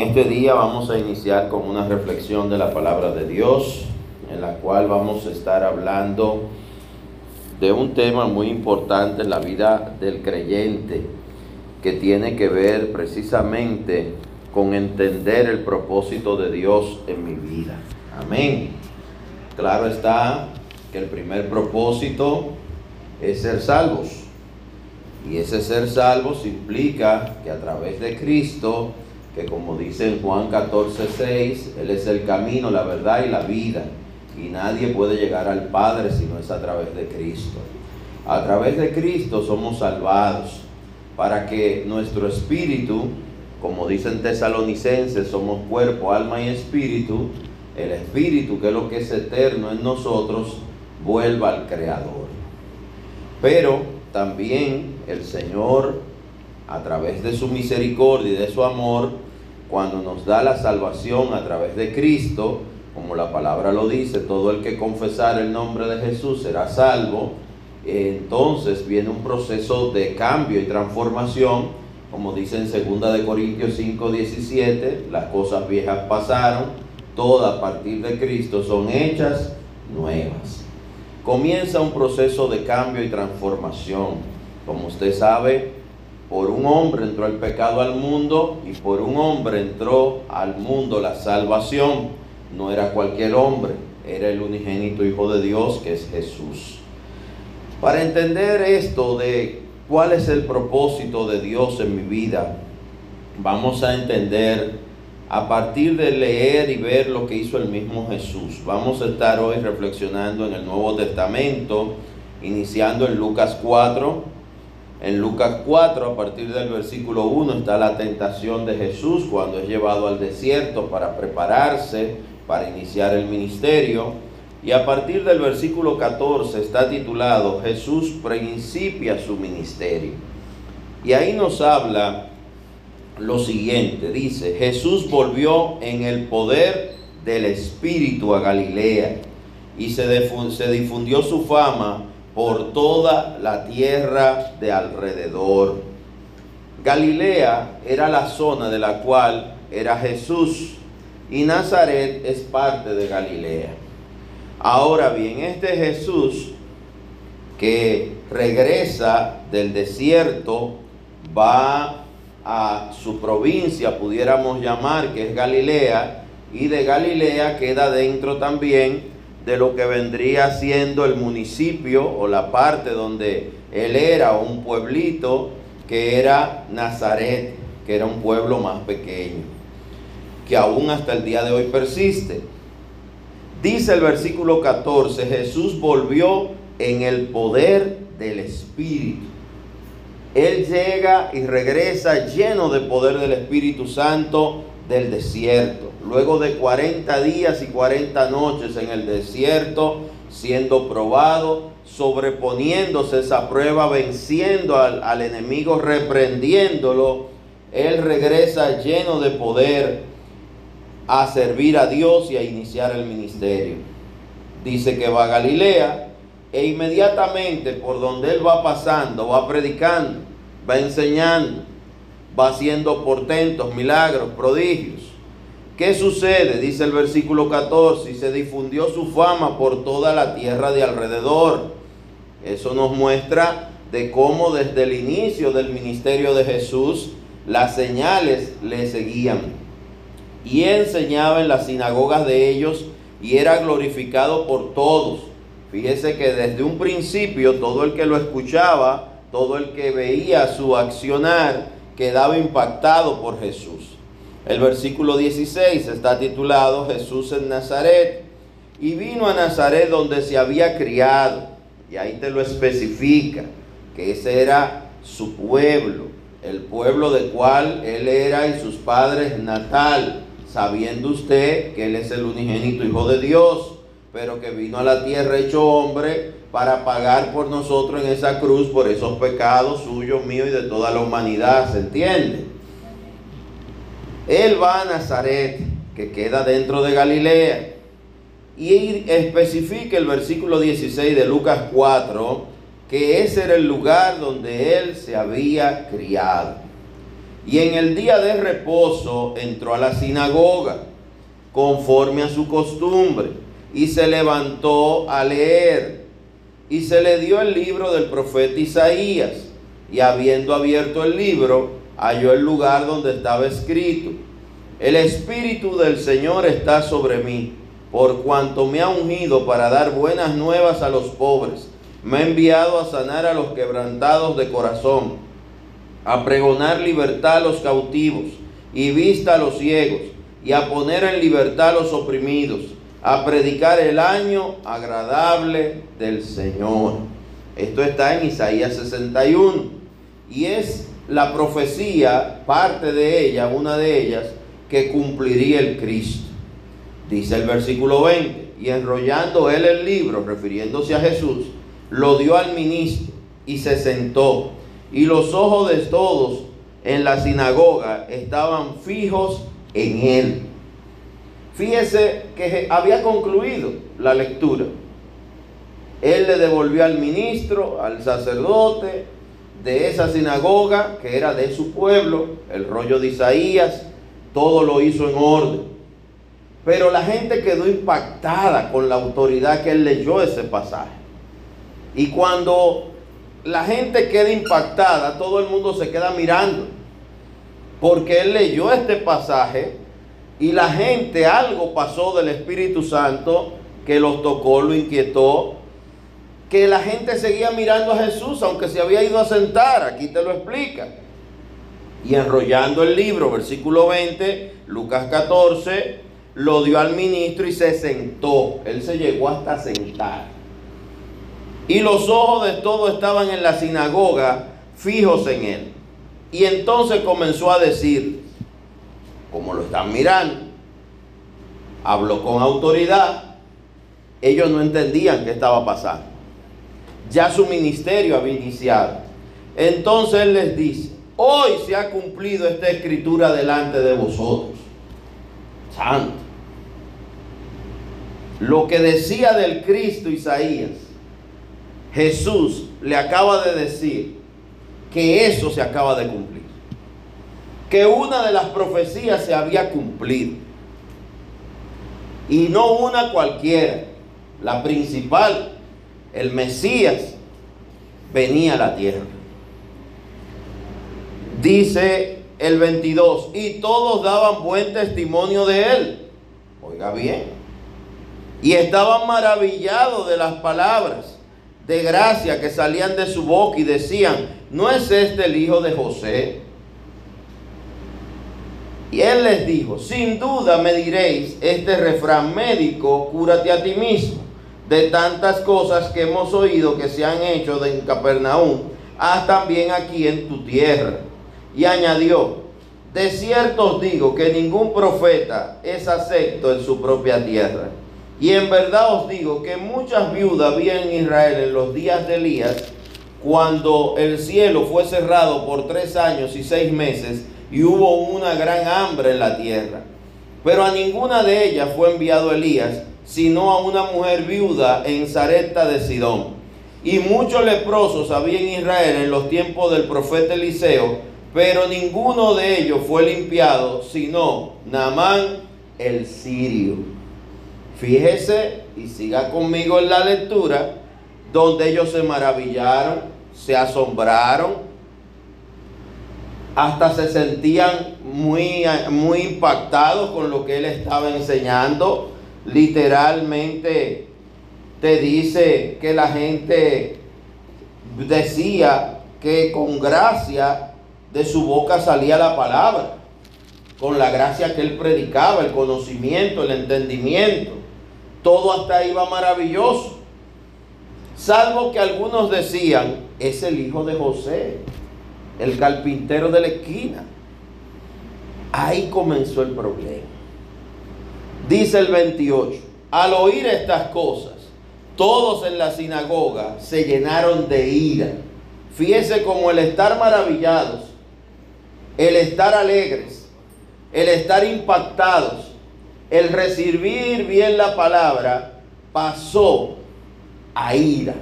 Este día vamos a iniciar con una reflexión de la palabra de Dios, en la cual vamos a estar hablando de un tema muy importante en la vida del creyente, que tiene que ver precisamente con entender el propósito de Dios en mi vida. Amén. Claro está que el primer propósito es ser salvos. Y ese ser salvos implica que a través de Cristo, que como dice en Juan 14, 6, Él es el camino, la verdad y la vida. Y nadie puede llegar al Padre si no es a través de Cristo. A través de Cristo somos salvados para que nuestro espíritu, como dicen tesalonicenses, somos cuerpo, alma y espíritu, el espíritu, que es lo que es eterno en nosotros, vuelva al Creador. Pero también el Señor, a través de su misericordia y de su amor, cuando nos da la salvación a través de Cristo, como la palabra lo dice, todo el que confesar el nombre de Jesús será salvo, entonces viene un proceso de cambio y transformación, como dice en 2 de Corintios 5, 17, las cosas viejas pasaron, todas a partir de Cristo son hechas nuevas comienza un proceso de cambio y transformación. Como usted sabe, por un hombre entró el pecado al mundo y por un hombre entró al mundo la salvación. No era cualquier hombre, era el unigénito Hijo de Dios que es Jesús. Para entender esto de cuál es el propósito de Dios en mi vida, vamos a entender a partir de leer y ver lo que hizo el mismo Jesús. Vamos a estar hoy reflexionando en el Nuevo Testamento, iniciando en Lucas 4. En Lucas 4, a partir del versículo 1, está la tentación de Jesús cuando es llevado al desierto para prepararse, para iniciar el ministerio. Y a partir del versículo 14 está titulado Jesús principia su ministerio. Y ahí nos habla lo siguiente, dice, Jesús volvió en el poder del Espíritu a Galilea y se, difundió su fama por toda la tierra de alrededor. Galilea era la zona de la cual era Jesús y Nazaret es parte de Galilea. Ahora bien, este Jesús que regresa del desierto va a su provincia, pudiéramos llamar, que es Galilea, y de Galilea queda dentro también de lo que vendría siendo el municipio o la parte donde él era, un pueblito, que era Nazaret, que era un pueblo más pequeño, que aún hasta el día de hoy persiste. Dice el versículo 14, Jesús volvió en el poder del Espíritu él llega y regresa lleno de poder del Espíritu Santo del desierto. Luego de 40 días y 40 noches en el desierto, siendo probado, sobreponiéndose esa prueba, venciendo al, al enemigo, reprendiéndolo, Él regresa lleno de poder a servir a Dios y a iniciar el ministerio. Dice que va a Galilea, e inmediatamente por donde él va pasando, va predicando, va enseñando, va haciendo portentos, milagros, prodigios. ¿Qué sucede? Dice el versículo 14, y se difundió su fama por toda la tierra de alrededor. Eso nos muestra de cómo desde el inicio del ministerio de Jesús las señales le seguían. Y enseñaba en las sinagogas de ellos y era glorificado por todos Fíjese que desde un principio todo el que lo escuchaba, todo el que veía su accionar, quedaba impactado por Jesús. El versículo 16 está titulado Jesús en Nazaret. Y vino a Nazaret donde se había criado. Y ahí te lo especifica, que ese era su pueblo, el pueblo del cual él era y sus padres natal, sabiendo usted que él es el unigénito Hijo de Dios pero que vino a la tierra hecho hombre para pagar por nosotros en esa cruz por esos pecados suyos, míos y de toda la humanidad, ¿se entiende? Él va a Nazaret, que queda dentro de Galilea, y especifica el versículo 16 de Lucas 4, que ese era el lugar donde él se había criado. Y en el día de reposo entró a la sinagoga, conforme a su costumbre, y se levantó a leer. Y se le dio el libro del profeta Isaías. Y habiendo abierto el libro, halló el lugar donde estaba escrito. El Espíritu del Señor está sobre mí, por cuanto me ha ungido para dar buenas nuevas a los pobres. Me ha enviado a sanar a los quebrantados de corazón, a pregonar libertad a los cautivos y vista a los ciegos, y a poner en libertad a los oprimidos, a predicar el año agradable del Señor. Esto está en Isaías 61 y es la profecía, parte de ella, una de ellas, que cumpliría el Cristo. Dice el versículo 20, y enrollando él el libro, refiriéndose a Jesús, lo dio al ministro y se sentó. Y los ojos de todos en la sinagoga estaban fijos en él. Fíjese que había concluido la lectura. Él le devolvió al ministro, al sacerdote de esa sinagoga, que era de su pueblo, el rollo de Isaías, todo lo hizo en orden. Pero la gente quedó impactada con la autoridad que él leyó ese pasaje. Y cuando la gente queda impactada, todo el mundo se queda mirando. Porque él leyó este pasaje y la gente, algo pasó del Espíritu Santo que los tocó, lo inquietó, que la gente seguía mirando a Jesús aunque se había ido a sentar. Aquí te lo explica. Y enrollando el libro, versículo 20, Lucas 14, lo dio al ministro y se sentó. Él se llegó hasta sentar. Y los ojos de todos estaban en la sinagoga fijos en él. Y entonces comenzó a decir, como lo están mirando, habló con autoridad, ellos no entendían qué estaba pasando. Ya su ministerio había iniciado. Entonces él les dice, hoy se ha cumplido esta escritura delante de vosotros. Santo. Lo que decía del Cristo Isaías, Jesús le acaba de decir que eso se acaba de cumplir. Que una de las profecías se había cumplido. Y no una cualquiera, la principal, el Mesías, venía a la tierra. Dice el 22, y todos daban buen testimonio de él. Oiga bien. Y estaban maravillados de las palabras de gracia que salían de su boca y decían, ¿no es este el hijo de José? Y él les dijo, sin duda me diréis este refrán médico, cúrate a ti mismo, de tantas cosas que hemos oído que se han hecho de Capernaum, haz también aquí en tu tierra. Y añadió, de cierto os digo que ningún profeta es acepto en su propia tierra. Y en verdad os digo que muchas viudas había en Israel en los días de Elías, cuando el cielo fue cerrado por tres años y seis meses y hubo una gran hambre en la tierra. Pero a ninguna de ellas fue enviado Elías, sino a una mujer viuda en Zareta de Sidón. Y muchos leprosos había en Israel en los tiempos del profeta Eliseo, pero ninguno de ellos fue limpiado, sino Naamán el sirio. Fíjese y siga conmigo en la lectura, donde ellos se maravillaron, se asombraron, hasta se sentían muy, muy impactados con lo que él estaba enseñando. Literalmente te dice que la gente decía que con gracia de su boca salía la palabra, con la gracia que él predicaba, el conocimiento, el entendimiento todo hasta ahí va maravilloso. Salvo que algunos decían, es el hijo de José, el carpintero de la esquina. Ahí comenzó el problema. Dice el 28, al oír estas cosas, todos en la sinagoga se llenaron de ira. Fíjese como el estar maravillados, el estar alegres, el estar impactados, el recibir bien la palabra pasó a ira.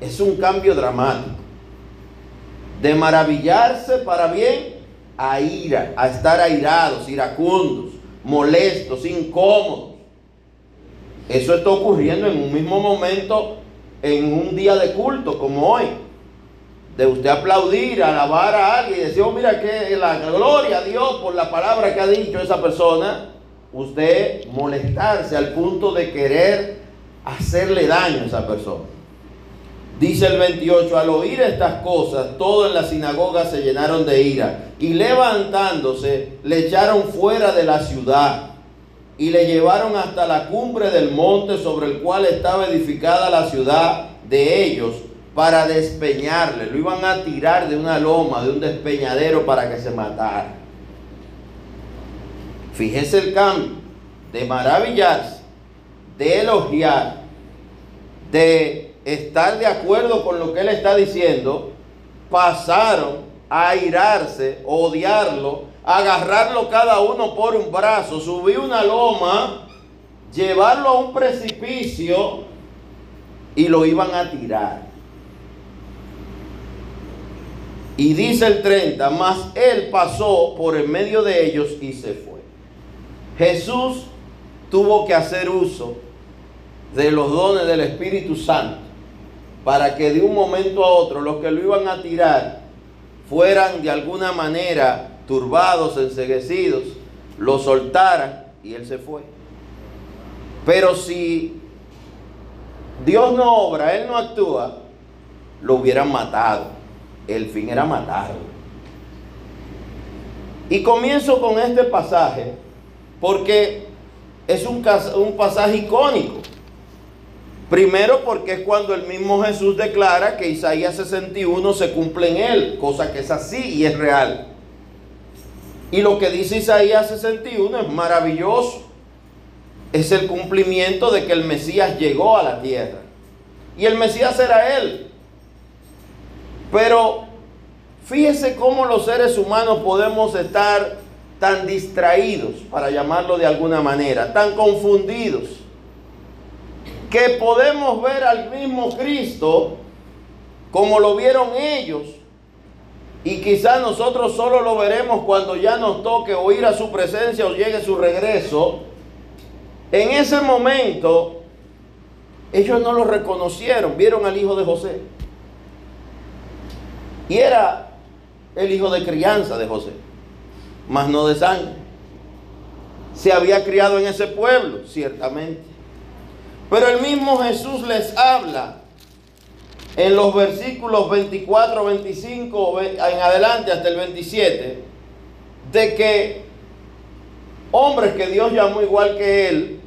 Es un cambio dramático. De maravillarse para bien a ira, a estar airados, iracundos, molestos, incómodos. Eso está ocurriendo en un mismo momento, en un día de culto como hoy. De usted aplaudir, alabar a alguien y decir, oh, mira que la gloria a Dios por la palabra que ha dicho esa persona. Usted molestarse al punto de querer hacerle daño a esa persona. Dice el 28, al oír estas cosas, todos en la sinagoga se llenaron de ira y levantándose le echaron fuera de la ciudad y le llevaron hasta la cumbre del monte sobre el cual estaba edificada la ciudad de ellos para despeñarle. Lo iban a tirar de una loma, de un despeñadero para que se matara. Fíjese el cambio de maravillarse, de elogiar, de estar de acuerdo con lo que él está diciendo, pasaron a airarse, odiarlo, agarrarlo cada uno por un brazo, subir una loma, llevarlo a un precipicio y lo iban a tirar. Y dice el 30, mas él pasó por en medio de ellos y se fue. Jesús tuvo que hacer uso de los dones del Espíritu Santo para que de un momento a otro los que lo iban a tirar fueran de alguna manera turbados, enseguecidos, lo soltaran y él se fue. Pero si Dios no obra, Él no actúa, lo hubieran matado. El fin era matarlo. Y comienzo con este pasaje porque es un, un pasaje icónico. Primero porque es cuando el mismo Jesús declara que Isaías 61 se cumple en él, cosa que es así y es real. Y lo que dice Isaías 61 es maravilloso. Es el cumplimiento de que el Mesías llegó a la tierra. Y el Mesías era él. Pero fíjese cómo los seres humanos podemos estar tan distraídos, para llamarlo de alguna manera, tan confundidos que podemos ver al mismo Cristo como lo vieron ellos. Y quizás nosotros solo lo veremos cuando ya nos toque oír a su presencia o llegue su regreso. En ese momento, ellos no lo reconocieron, vieron al hijo de José. Y era el hijo de crianza de José, mas no de sangre. Se había criado en ese pueblo, ciertamente. Pero el mismo Jesús les habla en los versículos 24, 25 en adelante hasta el 27 de que hombres que Dios llamó igual que él,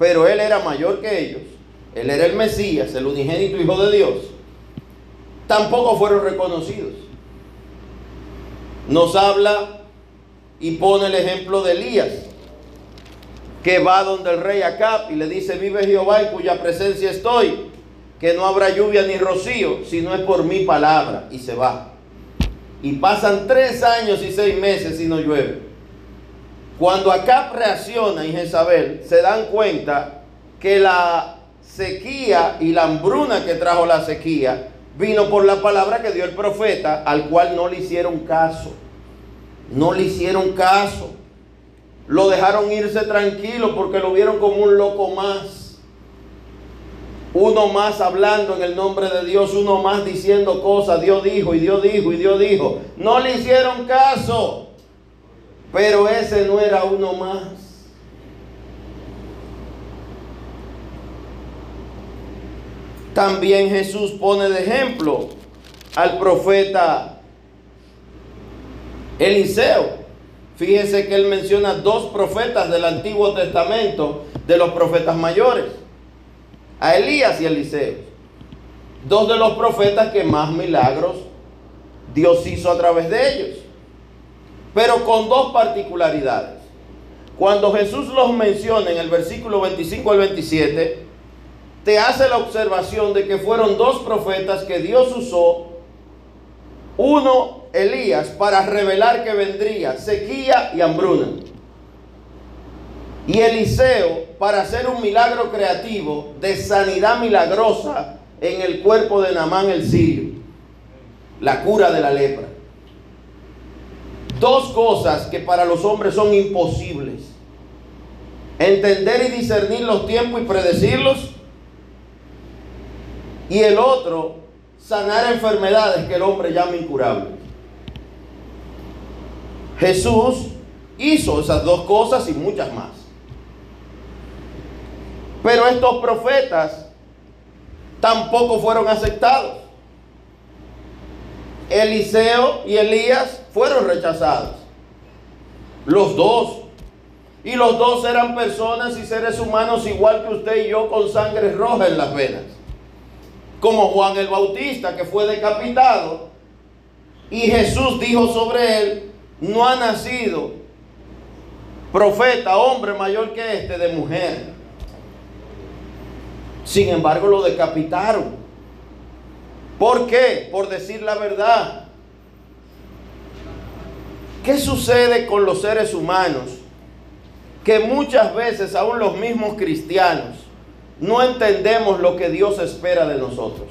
pero él era mayor que ellos, él era el Mesías, el unigénito Hijo de Dios, tampoco fueron reconocidos. Nos habla y pone el ejemplo de Elías que va donde el rey Acab y le dice, vive Jehová en cuya presencia estoy, que no habrá lluvia ni rocío, si no es por mi palabra, y se va. Y pasan tres años y seis meses y no llueve. Cuando Acab reacciona y Jezabel se dan cuenta que la sequía y la hambruna que trajo la sequía vino por la palabra que dio el profeta, al cual no le hicieron caso. No le hicieron caso. Lo dejaron irse tranquilo porque lo vieron como un loco más. Uno más hablando en el nombre de Dios, uno más diciendo cosas. Dios dijo y Dios dijo y Dios dijo. No le hicieron caso. Pero ese no era uno más. También Jesús pone de ejemplo al profeta Eliseo. Fíjense que él menciona dos profetas del Antiguo Testamento, de los profetas mayores, a Elías y Eliseo. Dos de los profetas que más milagros Dios hizo a través de ellos, pero con dos particularidades. Cuando Jesús los menciona en el versículo 25 al 27, te hace la observación de que fueron dos profetas que Dios usó, uno Elías para revelar que vendría sequía y hambruna. Y Eliseo para hacer un milagro creativo de sanidad milagrosa en el cuerpo de Namán el sirio. La cura de la lepra. dos cosas que para los hombres son imposibles. Entender y discernir los tiempos y predecirlos. Y el otro, sanar enfermedades que el hombre llama incurables. Jesús hizo esas dos cosas y muchas más. Pero estos profetas tampoco fueron aceptados. Eliseo y Elías fueron rechazados. Los dos. Y los dos eran personas y seres humanos igual que usted y yo con sangre roja en las venas. Como Juan el Bautista que fue decapitado. Y Jesús dijo sobre él, no ha nacido profeta, hombre mayor que este de mujer. Sin embargo lo decapitaron. ¿Por qué? Por decir la verdad. ¿Qué sucede con los seres humanos? Que muchas veces, aún los mismos cristianos, no entendemos lo que Dios espera de nosotros.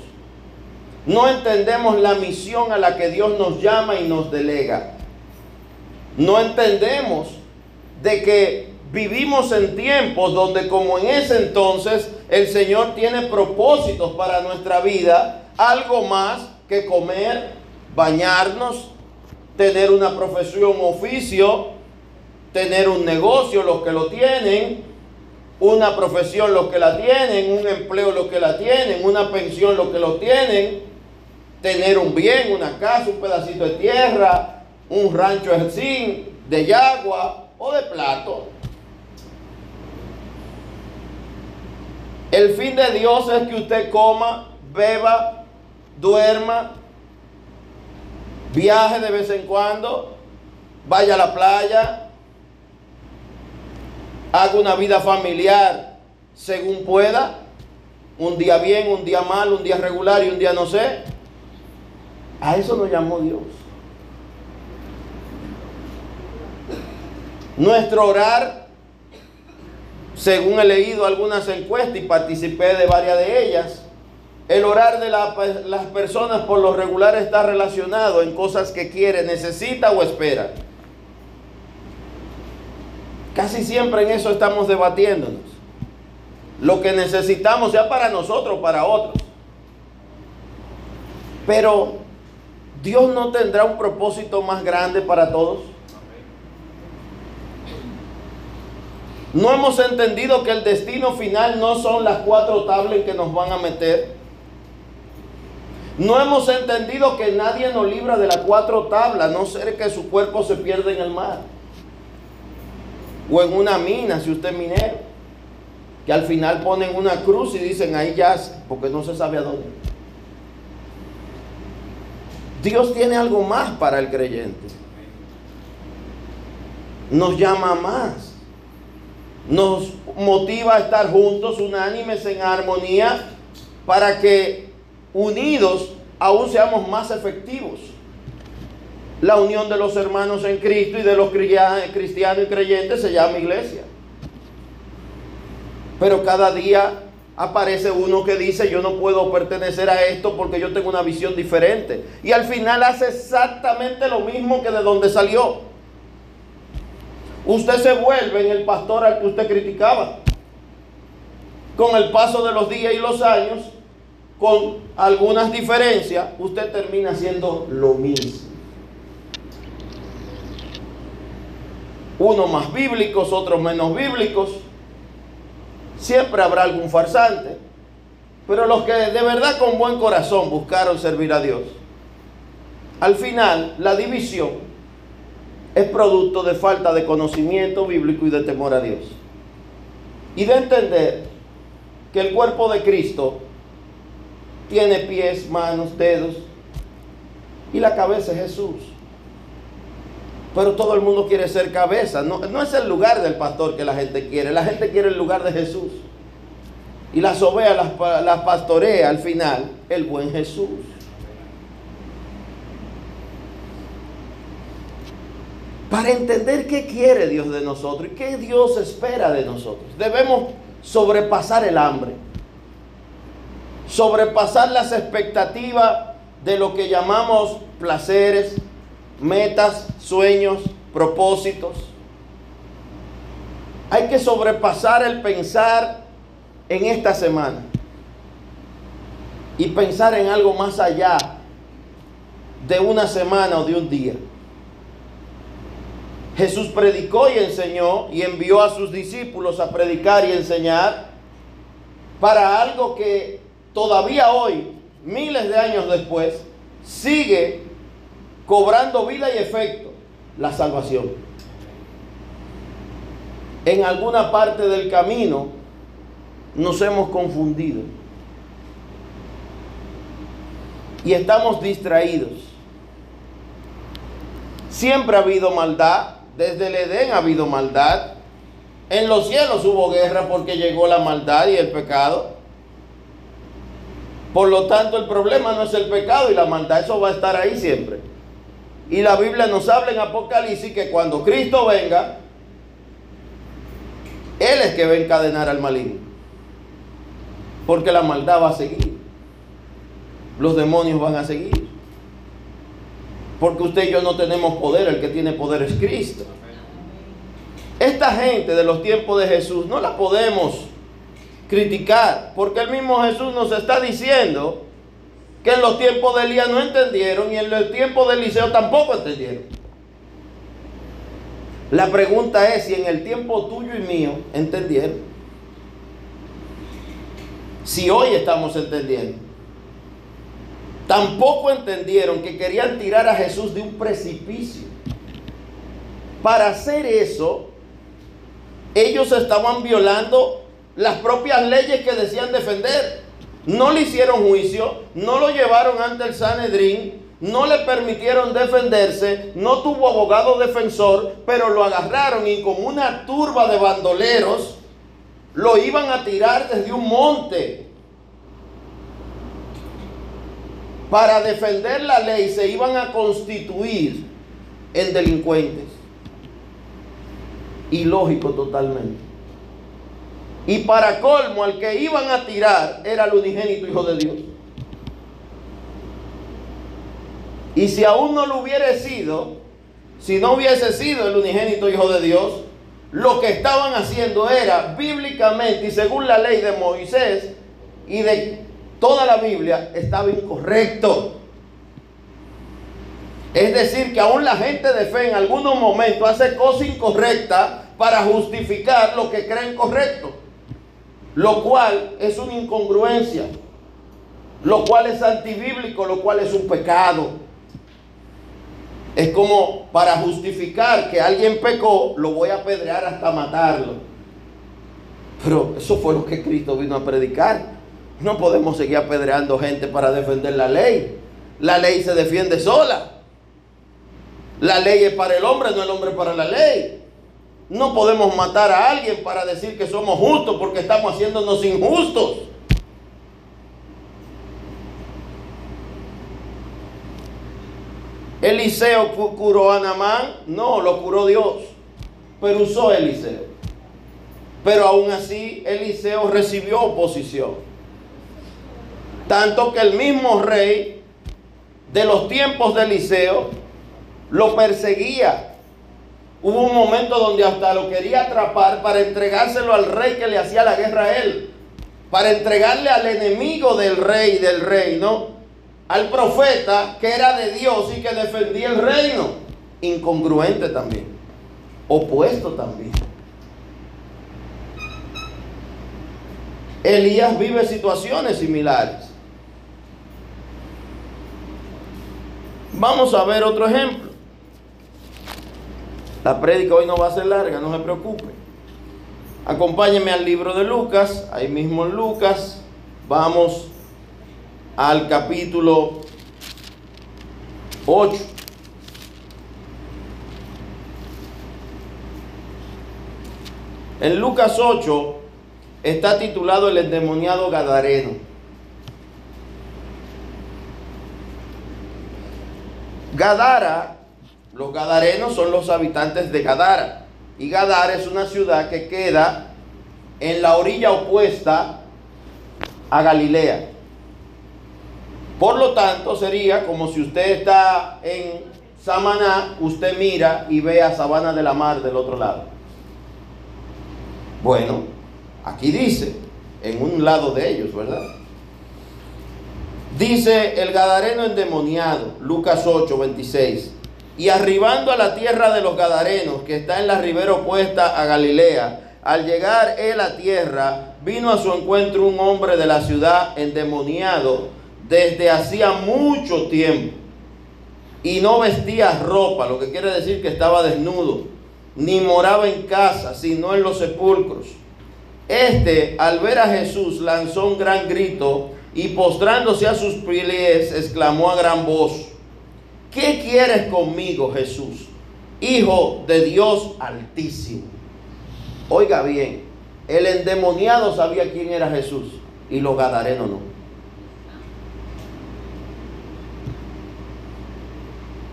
No entendemos la misión a la que Dios nos llama y nos delega. No entendemos de que vivimos en tiempos donde como en ese entonces el Señor tiene propósitos para nuestra vida algo más que comer, bañarnos, tener una profesión, oficio, tener un negocio, los que lo tienen, una profesión los que la tienen, un empleo los que la tienen, una pensión los que lo tienen, tener un bien, una casa, un pedacito de tierra, un rancho de yagua o de plato. El fin de Dios es que usted coma, beba, duerma, viaje de vez en cuando, vaya a la playa, haga una vida familiar según pueda, un día bien, un día mal, un día regular y un día no sé. A eso nos llamó Dios. Nuestro orar, según he leído algunas encuestas y participé de varias de ellas, el orar de las personas por lo regular está relacionado en cosas que quiere, necesita o espera. Casi siempre en eso estamos debatiéndonos. Lo que necesitamos, sea para nosotros o para otros. Pero Dios no tendrá un propósito más grande para todos. No hemos entendido que el destino final no son las cuatro tablas que nos van a meter. No hemos entendido que nadie nos libra de las cuatro tablas, no ser que su cuerpo se pierda en el mar. O en una mina, si usted es minero. Que al final ponen una cruz y dicen ahí ya, porque no se sabe a dónde. Dios tiene algo más para el creyente. Nos llama más. Nos motiva a estar juntos, unánimes, en armonía, para que unidos aún seamos más efectivos. La unión de los hermanos en Cristo y de los cristianos y creyentes se llama iglesia. Pero cada día aparece uno que dice yo no puedo pertenecer a esto porque yo tengo una visión diferente. Y al final hace exactamente lo mismo que de donde salió. Usted se vuelve en el pastor al que usted criticaba. Con el paso de los días y los años, con algunas diferencias, usted termina haciendo lo mismo. Unos más bíblicos, otros menos bíblicos. Siempre habrá algún farsante. Pero los que de verdad con buen corazón buscaron servir a Dios, al final la división es producto de falta de conocimiento bíblico y de temor a Dios. Y de entender que el cuerpo de Cristo tiene pies, manos, dedos. Y la cabeza es Jesús. Pero todo el mundo quiere ser cabeza. No, es el lugar del pastor que la gente quiere. La gente quiere el lugar de Jesús. Y las ovejas las, las pastorea al final el buen Jesús. Para entender qué quiere Dios de nosotros y qué Dios espera de nosotros, debemos sobrepasar el hambre sobrepasar las expectativas de lo que llamamos placeres, metas, sueños, propósitos. Hay que sobrepasar el pensar en esta semana y pensar en algo más allá de una semana o de un día. Jesús predicó y enseñó y envió a sus discípulos a predicar y enseñar para algo que todavía hoy, miles de años después, sigue cobrando vida y efecto, la salvación. En alguna parte del camino nos hemos confundido y estamos distraídos. Siempre ha habido maldad, desde el Edén ha habido maldad. En los cielos hubo guerra porque llegó la maldad y el pecado. Por lo tanto, el problema no es el pecado y la maldad, eso va a estar ahí siempre. Y la Biblia nos habla en Apocalipsis que cuando Cristo venga, Él es que va a encadenar al maligno. Porque la maldad va a seguir. Los demonios van a seguir. Porque usted y yo no tenemos poder, el que tiene poder es Cristo. Esta gente de los tiempos de Jesús no la podemos criticar, porque el mismo Jesús nos está diciendo que en los tiempos de Elías no entendieron y en los tiempos de Eliseo tampoco entendieron. La pregunta es si en el tiempo tuyo y mío entendieron. Si hoy estamos entendiendo. Tampoco entendieron que querían tirar a Jesús de un precipicio. Para hacer eso, ellos estaban violando las propias leyes que decían defender. No le hicieron juicio, no lo llevaron ante el Sanedrín, no le permitieron defenderse, no tuvo abogado defensor, pero lo agarraron y como una turba de bandoleros lo iban a tirar desde un monte. Para defender la ley se iban a constituir en delincuentes. Ilógico totalmente. Y para colmo, al que iban a tirar era el unigénito Hijo de Dios. Y si aún no lo hubiera sido, si no hubiese sido el unigénito Hijo de Dios, lo que estaban haciendo era bíblicamente y según la ley de Moisés y de toda la Biblia, estaba incorrecto. Es decir, que aún la gente de fe en algunos momentos hace cosas incorrectas para justificar lo que creen correcto. Lo cual es una incongruencia. Lo cual es antibíblico, lo cual es un pecado. Es como para justificar que alguien pecó, lo voy a apedrear hasta matarlo. Pero eso fue lo que Cristo vino a predicar. No podemos seguir apedreando gente para defender la ley. La ley se defiende sola. La ley es para el hombre, no el hombre para la ley. No podemos matar a alguien para decir que somos justos porque estamos haciéndonos injustos. Eliseo curó a Namán, no, lo curó Dios, pero usó Eliseo. Pero aún así Eliseo recibió oposición. Tanto que el mismo rey de los tiempos de Eliseo lo perseguía. Hubo un momento donde hasta lo quería atrapar para entregárselo al rey que le hacía la guerra a él. Para entregarle al enemigo del rey, del reino, al profeta que era de Dios y que defendía el reino. Incongruente también. Opuesto también. Elías vive situaciones similares. Vamos a ver otro ejemplo. La prédica hoy no va a ser larga, no se preocupe. Acompáñeme al libro de Lucas, ahí mismo en Lucas. Vamos al capítulo 8. En Lucas 8 está titulado el endemoniado Gadareno. Gadara, los gadarenos son los habitantes de Gadara. Y Gadara es una ciudad que queda en la orilla opuesta a Galilea. Por lo tanto, sería como si usted está en Samaná, usted mira y ve a Sabana de la Mar del otro lado. Bueno, aquí dice, en un lado de ellos, ¿verdad? Dice el Gadareno endemoniado, Lucas 8, 26. Y arribando a la tierra de los Gadarenos, que está en la ribera opuesta a Galilea, al llegar él a tierra, vino a su encuentro un hombre de la ciudad endemoniado desde hacía mucho tiempo. Y no vestía ropa, lo que quiere decir que estaba desnudo, ni moraba en casa, sino en los sepulcros. Este, al ver a Jesús, lanzó un gran grito y postrándose a sus pies, exclamó a gran voz, ¿qué quieres conmigo, Jesús, Hijo de Dios altísimo? Oiga bien, el endemoniado sabía quién era Jesús y los gadarenos no.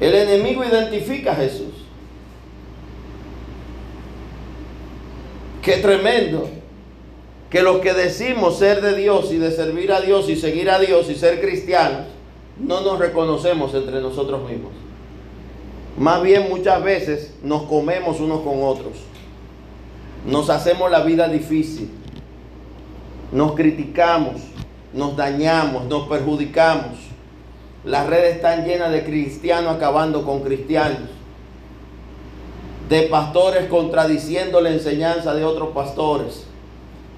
El enemigo identifica a Jesús. Qué tremendo que los que decimos ser de Dios y de servir a Dios y seguir a Dios y ser cristianos, no nos reconocemos entre nosotros mismos. Más bien muchas veces nos comemos unos con otros. Nos hacemos la vida difícil. Nos criticamos, nos dañamos, nos perjudicamos. Las redes están llenas de cristianos acabando con cristianos. De pastores contradiciendo la enseñanza de otros pastores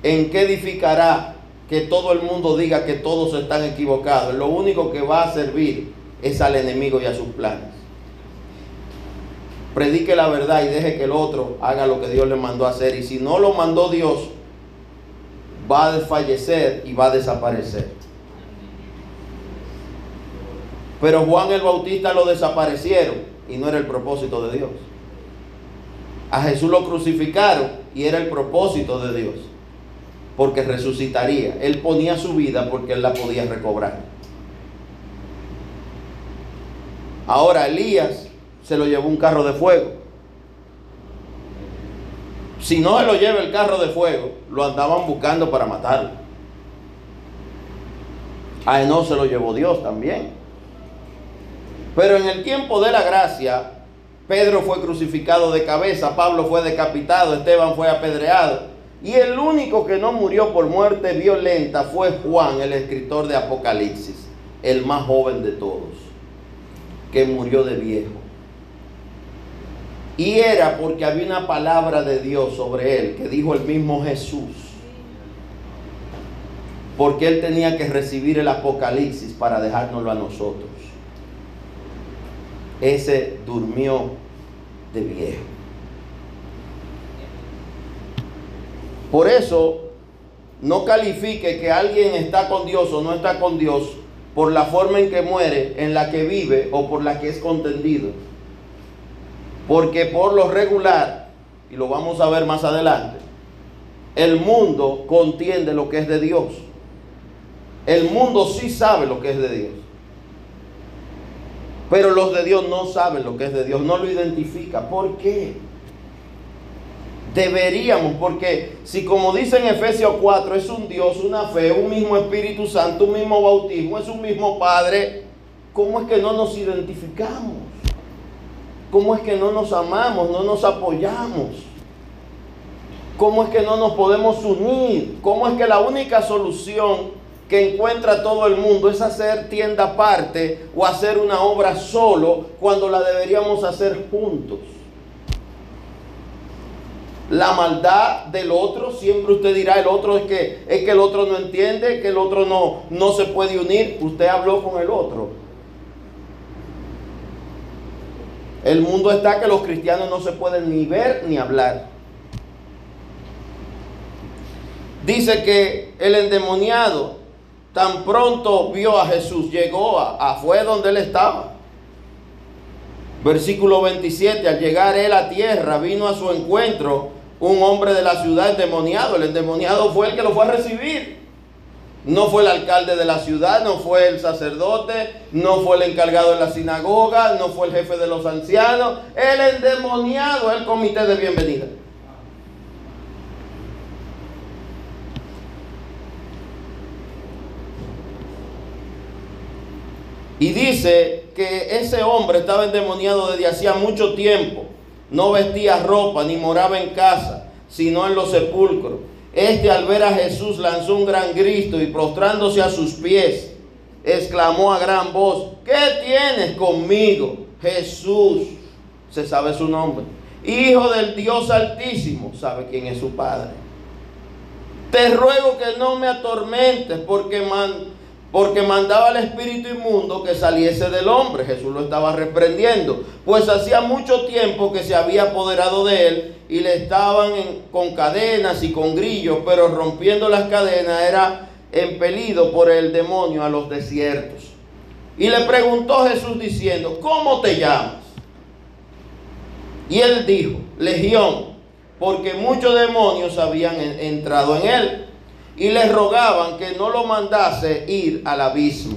¿En qué edificará que todo el mundo diga que todos están equivocados? Lo único que va a servir es al enemigo y a sus planes. Predique la verdad y deje que el otro haga lo que Dios le mandó a hacer. Y si no lo mandó Dios, va a desfallecer y va a desaparecer. Pero Juan el Bautista lo desaparecieron y no era el propósito de Dios. A Jesús lo crucificaron y era el propósito de Dios porque resucitaría. Él ponía su vida porque él la podía recobrar. Ahora Elías se lo llevó un carro de fuego. Si no se lo lleva el carro de fuego, lo andaban buscando para matarlo. A no se lo llevó Dios también. Pero en el tiempo de la gracia, Pedro fue crucificado de cabeza, Pablo fue decapitado, Esteban fue apedreado. Y el único que no murió por muerte violenta fue Juan, el escritor de Apocalipsis, el más joven de todos, que murió de viejo. Y era porque había una palabra de Dios sobre él, que dijo el mismo Jesús. Porque él tenía que recibir el Apocalipsis para dejárnoslo a nosotros. Ese durmió de viejo. Por eso, no califique que alguien está con Dios o no está con Dios por la forma en que muere, en la que vive o por la que es contendido. Porque por lo regular, y lo vamos a ver más adelante, el mundo contiende lo que es de Dios. El mundo sí sabe lo que es de Dios. Pero los de Dios no saben lo que es de Dios, no lo identifica. ¿Por qué? Deberíamos, porque si como dice en Efesios 4, es un Dios, una fe, un mismo Espíritu Santo, un mismo bautismo, es un mismo Padre, ¿cómo es que no nos identificamos? ¿Cómo es que no nos amamos, no nos apoyamos? ¿Cómo es que no nos podemos unir? ¿Cómo es que la única solución que encuentra todo el mundo es hacer tienda aparte o hacer una obra solo cuando la deberíamos hacer juntos? La maldad del otro, siempre usted dirá el otro es que es que el otro no entiende, que el otro no no se puede unir, usted habló con el otro. El mundo está que los cristianos no se pueden ni ver ni hablar. Dice que el endemoniado tan pronto vio a Jesús, llegó a, fue donde él estaba. Versículo 27, al llegar él a tierra, vino a su encuentro un hombre de la ciudad endemoniado. El endemoniado fue el que lo fue a recibir. No fue el alcalde de la ciudad, no fue el sacerdote, no fue el encargado de la sinagoga, no fue el jefe de los ancianos. El endemoniado, el comité de bienvenida. Y dice que ese hombre estaba endemoniado desde hacía mucho tiempo. No vestía ropa ni moraba en casa, sino en los sepulcros. Este al ver a Jesús lanzó un gran grito y prostrándose a sus pies, exclamó a gran voz, ¿qué tienes conmigo, Jesús? Se sabe su nombre. Hijo del Dios Altísimo, sabe quién es su Padre. Te ruego que no me atormentes porque, porque mandaba al espíritu inmundo que saliese del hombre. Jesús lo estaba reprendiendo. Pues hacía mucho tiempo que se había apoderado de él y le estaban con cadenas y con grillos, pero rompiendo las cadenas era empelido por el demonio a los desiertos. Y le preguntó Jesús diciendo, ¿cómo te llamas? Y él dijo, Legión, porque muchos demonios habían entrado en él y le rogaban que no lo mandase ir al abismo.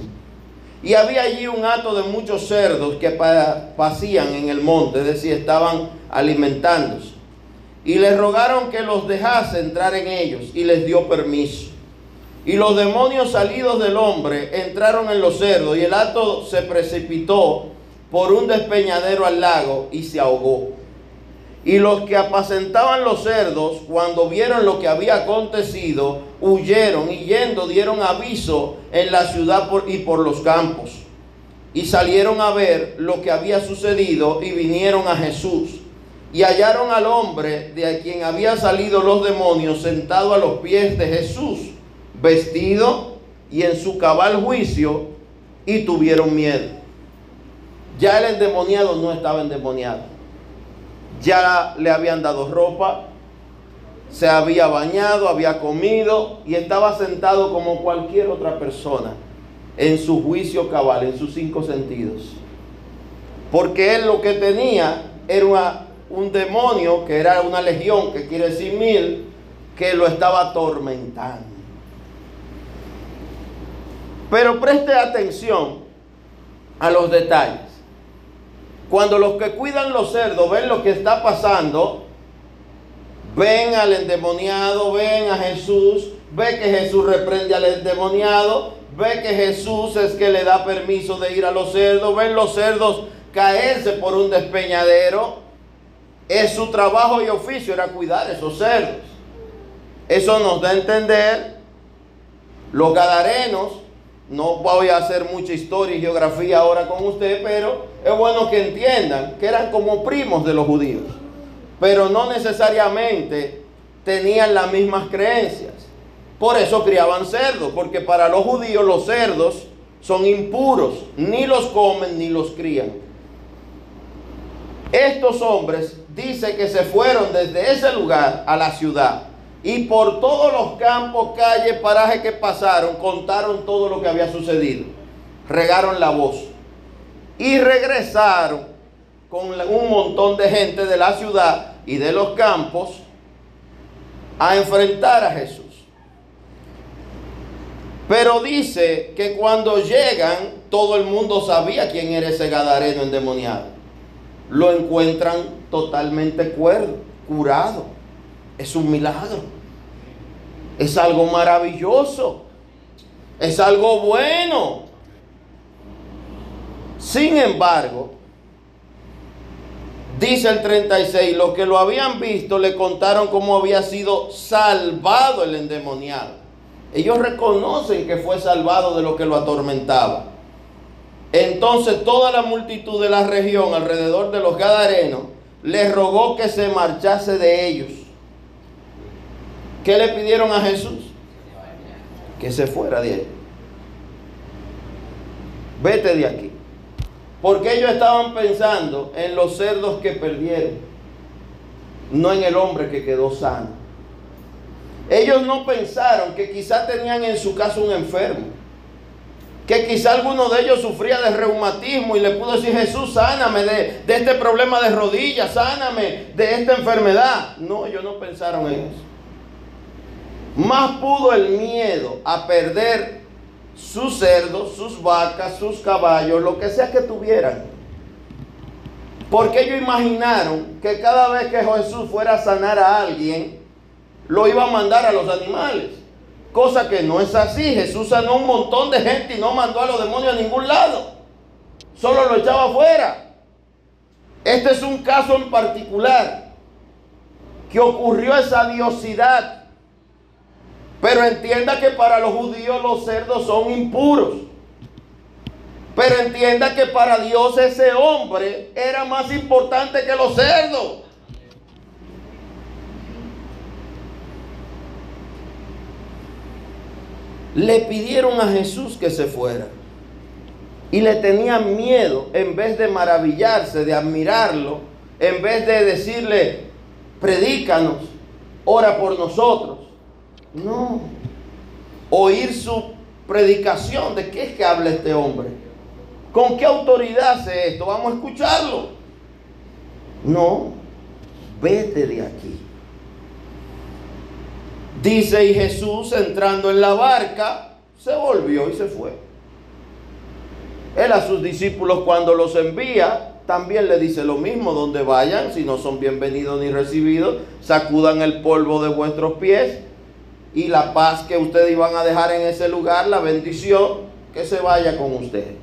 Y había allí un hato de muchos cerdos que pasían en el monte, es decir, estaban alimentándose. Y le rogaron que los dejase entrar en ellos y les dio permiso. Y los demonios salidos del hombre entraron en los cerdos y el hato se precipitó por un despeñadero al lago y se ahogó. Y los que apacentaban los cerdos, cuando vieron lo que había acontecido, huyeron y yendo dieron aviso en la ciudad y por los campos. Y salieron a ver lo que había sucedido y vinieron a Jesús. Y hallaron al hombre de quien había salido los demonios sentado a los pies de Jesús, vestido y en su cabal juicio, y tuvieron miedo. Ya el endemoniado no estaba endemoniado ya le habían dado ropa, se había bañado, había comido y estaba sentado como cualquier otra persona en su juicio cabal, en sus cinco sentidos. Porque él lo que tenía era un demonio, que era una legión, que quiere decir mil, que lo estaba atormentando. Pero preste atención a los detalles. Cuando los que cuidan los cerdos ven lo que está pasando, ven al endemoniado, ven a Jesús, ve que Jesús reprende al endemoniado, ve que Jesús es que le da permiso de ir a los cerdos, ven los cerdos caerse por un despeñadero. Es su trabajo y oficio era cuidar esos cerdos. Eso nos da a entender los gadarenos no voy a hacer mucha historia y geografía ahora con usted, pero es bueno que entiendan que eran como primos de los judíos, pero no necesariamente tenían las mismas creencias. Por eso criaban cerdos, porque para los judíos los cerdos son impuros, ni los comen ni los crían. Estos hombres dice que se fueron desde ese lugar a la ciudad y por todos los campos, calles, parajes que pasaron, contaron todo lo que había sucedido. Regaron la voz. Y regresaron con un montón de gente de la ciudad y de los campos a enfrentar a Jesús. Pero dice que cuando llegan, todo el mundo sabía quién era ese gadareno endemoniado. Lo encuentran totalmente cuerdo, curado. Es un milagro. Es algo maravilloso. Es algo bueno. Sin embargo, dice el 36, los que lo habían visto le contaron cómo había sido salvado el endemoniado. Ellos reconocen que fue salvado de lo que lo atormentaba. Entonces toda la multitud de la región alrededor de los Gadarenos le rogó que se marchase de ellos ¿Qué le pidieron a Jesús? Que se fuera de ahí. Vete de aquí. Porque ellos estaban pensando en los cerdos que perdieron, no en el hombre que quedó sano. Ellos no pensaron que quizá tenían en su casa un enfermo, que quizá alguno de ellos sufría de reumatismo y le pudo decir, Jesús, sáname de, de este problema de rodillas, sáname de esta enfermedad. No, ellos no pensaron en eso. Más pudo el miedo a perder sus cerdos, sus vacas, sus caballos, lo que sea que tuvieran. Porque ellos imaginaron que cada vez que Jesús fuera a sanar a alguien, lo iba a mandar a los animales. Cosa que no es así. Jesús sanó un montón de gente y no mandó a los demonios a ningún lado. solo lo echaba afuera. Este es un caso en particular que ocurrió esa diosidad. Pero entienda que para los judíos los cerdos son impuros. Pero entienda que para Dios ese hombre era más importante que los cerdos. Le pidieron a Jesús que se fuera. Y le tenían miedo en vez de maravillarse, de admirarlo, en vez de decirle, predícanos, ora por nosotros. No. Oír su predicación, ¿de qué es que habla este hombre? ¿Con qué autoridad hace esto? Vamos a escucharlo. No, vete de aquí. Dice y Jesús entrando en la barca, se volvió y se fue. Él a sus discípulos cuando los envía, también le dice lo mismo, donde vayan, si no son bienvenidos ni recibidos, sacudan el polvo de vuestros pies y la paz que ustedes iban a dejar en ese lugar, la bendición, que se vaya con ustedes.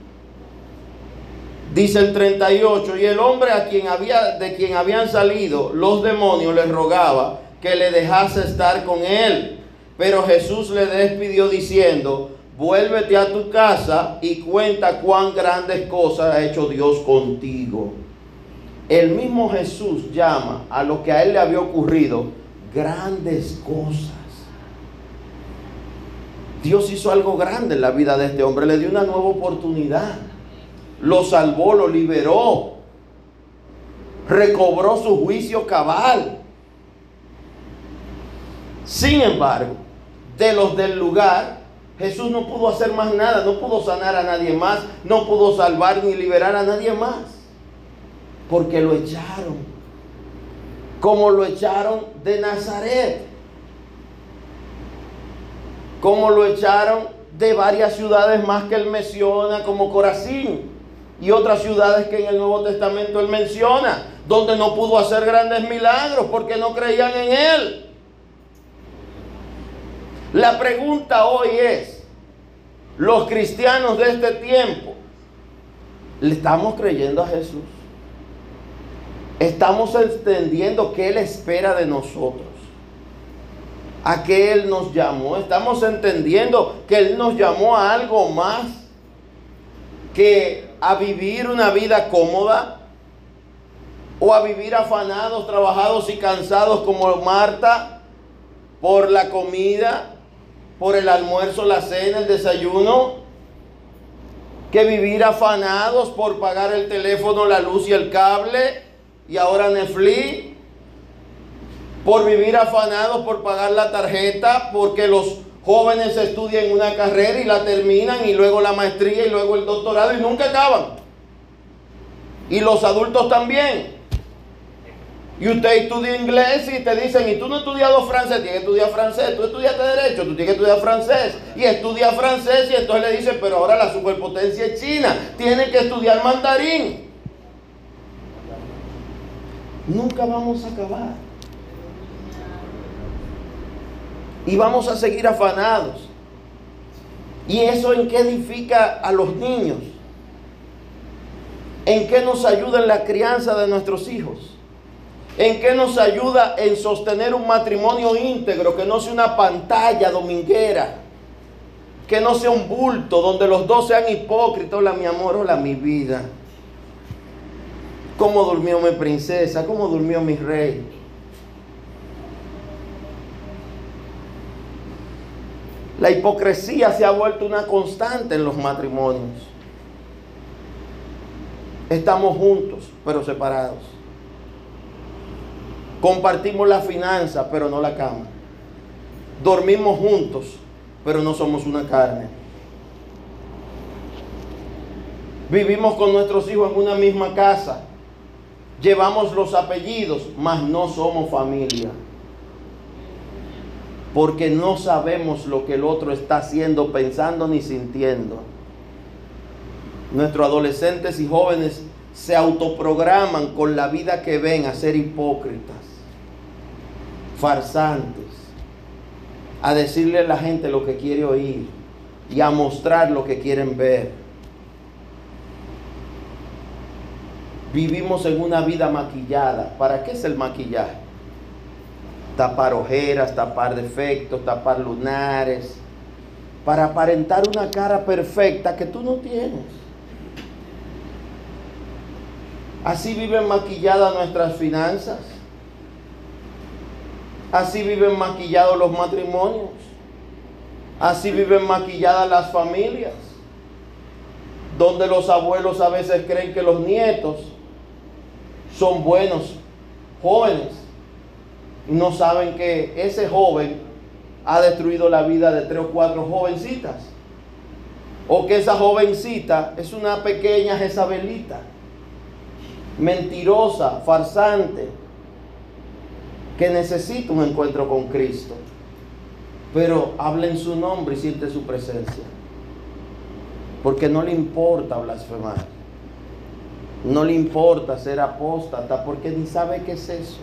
Dice el 38, y el hombre a quien había, de quien habían salido los demonios les rogaba que le dejase estar con él. Pero Jesús le despidió diciendo, vuélvete a tu casa y cuenta cuán grandes cosas ha hecho Dios contigo. El mismo Jesús llama a lo que a él le había ocurrido grandes cosas. Dios hizo algo grande en la vida de este hombre, le dio una nueva oportunidad. Lo salvó, lo liberó, recobró su juicio cabal. Sin embargo, de los del lugar, Jesús no pudo hacer más nada, no pudo sanar a nadie más, no pudo salvar ni liberar a nadie más, porque lo echaron, como lo echaron de Nazaret, como lo echaron de varias ciudades más que él menciona, como Corazín y otras ciudades que en el Nuevo Testamento él menciona, donde no pudo hacer grandes milagros porque no creían en él. La pregunta hoy es, los cristianos de este tiempo, ¿le estamos creyendo a Jesús? Estamos entendiendo qué Él espera de nosotros. A qué Él nos llamó. Estamos entendiendo que Él nos llamó a algo más que a vivir una vida cómoda o a vivir afanados, trabajados y cansados como Marta por la comida, por el almuerzo, la cena, el desayuno, que vivir afanados por pagar el teléfono, la luz y el cable y ahora Netflix, por vivir afanados por pagar la tarjeta, porque los Jóvenes estudian una carrera y la terminan y luego la maestría y luego el doctorado y nunca acaban. Y los adultos también. Y usted estudia inglés y te dicen, y tú no has estudiado francés, tienes que estudiar francés, tú estudiaste derecho, tú tienes que estudiar francés. Y estudia francés y entonces le dicen, pero ahora la superpotencia es China, tiene que estudiar mandarín. Nunca vamos a acabar y vamos a seguir afanados. ¿Y eso en qué edifica a los niños? ¿En qué nos ayuda en la crianza de nuestros hijos? ¿En qué nos ayuda en sostener un matrimonio íntegro que no sea una pantalla dominguera? Que no sea un bulto donde los dos sean hipócritas. Hola mi amor, hola mi vida. ¿Cómo durmió mi princesa? ¿Cómo durmió mi rey? La hipocresía se ha vuelto una constante en los matrimonios. Estamos juntos, pero separados. Compartimos la finanza, pero no la cama. Dormimos juntos, pero no somos una carne. Vivimos con nuestros hijos en una misma casa. Llevamos los apellidos, mas no somos familia porque no sabemos lo que el otro está haciendo, pensando ni sintiendo. Nuestros adolescentes y jóvenes se autoprograman con la vida que ven a ser hipócritas, farsantes, a decirle a la gente lo que quiere oír y a mostrar lo que quieren ver. Vivimos en una vida maquillada. ¿Para qué es el maquillaje? Tapar ojeras, tapar defectos, tapar lunares, para aparentar una cara perfecta que tú no tienes. Así viven maquilladas nuestras finanzas. Así viven maquillados los matrimonios. Así viven maquilladas las familias. Donde los abuelos a veces creen que los nietos son buenos jóvenes. No saben que ese joven ha destruido la vida de tres o cuatro jovencitas. O que esa jovencita es una pequeña Jezabelita, mentirosa, farsante, que necesita un encuentro con Cristo. Pero habla en su nombre y siente su presencia. Porque no le importa blasfemar. No le importa ser apóstata porque ni sabe qué es eso.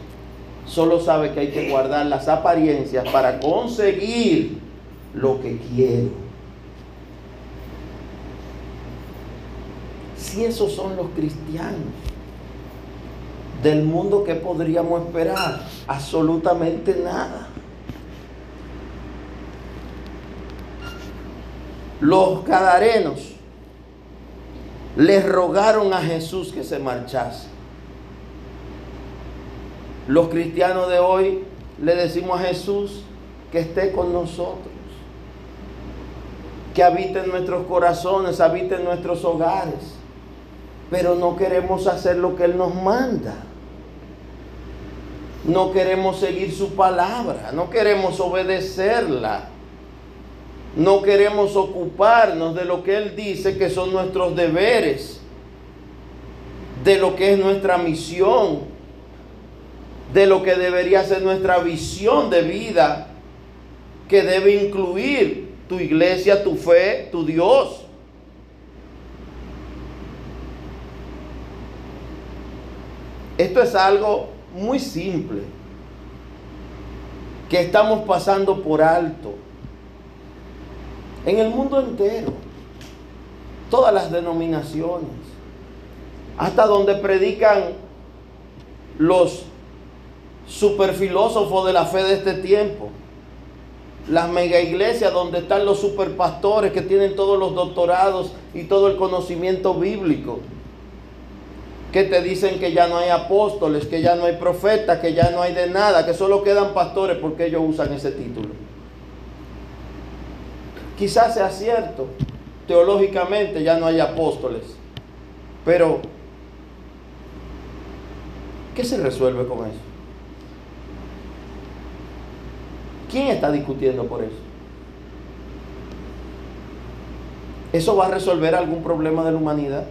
Solo sabe que hay que guardar las apariencias para conseguir lo que quiere. Si esos son los cristianos del mundo, ¿qué podríamos esperar? Absolutamente nada. Los cadarenos les rogaron a Jesús que se marchase. Los cristianos de hoy le decimos a Jesús que esté con nosotros, que habite en nuestros corazones, habite en nuestros hogares, pero no queremos hacer lo que Él nos manda. No queremos seguir su palabra, no queremos obedecerla. No queremos ocuparnos de lo que Él dice que son nuestros deberes, de lo que es nuestra misión, de lo que debería ser nuestra visión de vida, que debe incluir tu iglesia, tu fe, tu Dios. Esto es algo muy simple, que estamos pasando por alto en el mundo entero, todas las denominaciones, hasta donde predican los superfilósofos de la fe de este tiempo, las mega iglesias donde están los superpastores que tienen todos los doctorados y todo el conocimiento bíblico, que te dicen que ya no hay apóstoles, que ya no hay profetas, que ya no hay de nada, que solo quedan pastores porque ellos usan ese título. Quizás sea cierto, teológicamente ya no hay apóstoles, pero ¿qué se resuelve con eso? ¿Quién está discutiendo por eso? ¿Eso va a resolver algún problema de la humanidad?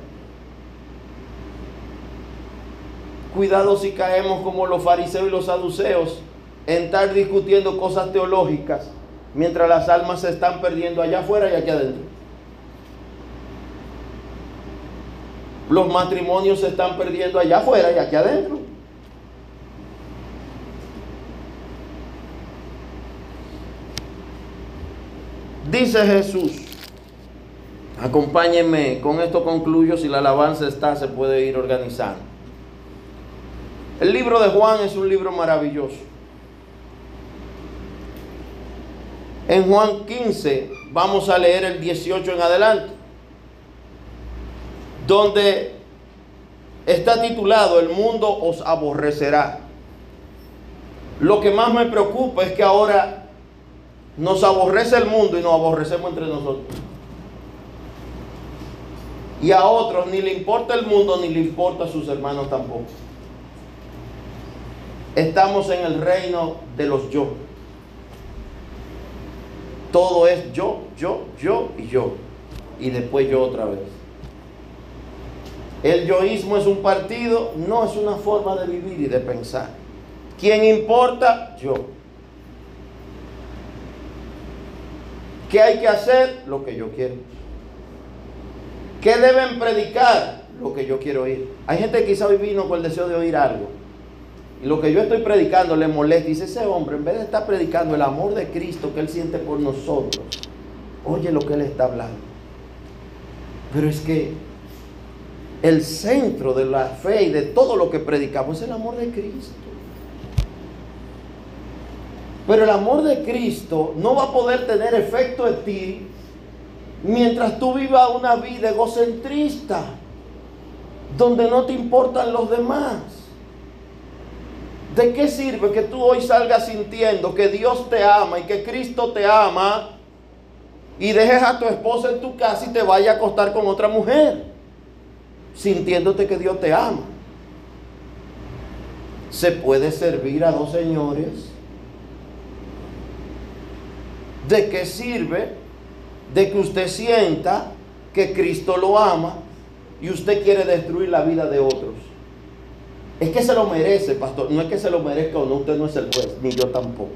Cuidado si caemos como los fariseos y los saduceos en estar discutiendo cosas teológicas mientras las almas se están perdiendo allá afuera y aquí adentro. Los matrimonios se están perdiendo allá afuera y aquí adentro. Dice Jesús, acompáñenme, con esto concluyo, si la alabanza está, se puede ir organizando. El libro de Juan es un libro maravilloso. En Juan 15 vamos a leer el 18 en adelante, donde está titulado El mundo os aborrecerá. Lo que más me preocupa es que ahora nos aborrece el mundo y nos aborrecemos entre nosotros. Y a otros ni le importa el mundo ni le importa a sus hermanos tampoco. Estamos en el reino de los yo. Todo es yo, yo, yo y yo. Y después yo otra vez. El yoísmo es un partido, no es una forma de vivir y de pensar. ¿Quién importa? Yo. ¿Qué hay que hacer? Lo que yo quiero. ¿Qué deben predicar? Lo que yo quiero oír. Hay gente que quizá hoy vino con el deseo de oír algo. Y lo que yo estoy predicando le molesta. Dice ese hombre, en vez de estar predicando el amor de Cristo que Él siente por el centro de la fe y de todo lo que predicamos es el amor de Cristo. Pero el amor de Cristo no va a poder tener efecto en ti mientras tú vivas una vida egocentrista, donde no te importan los demás. ¿De qué sirve que tú hoy salgas sintiendo que Dios te ama y que Cristo te ama y dejes a tu esposa en tu casa y te vaya a acostar con otra mujer, sintiéndote que Dios te ama? ¿Se puede servir a dos señores? ¿De qué sirve de que usted sienta que Cristo lo ama y usted quiere destruir la vida de otros? Es que se lo merece, pastor. No es que se lo merezca o no, usted no es el juez, ni yo tampoco.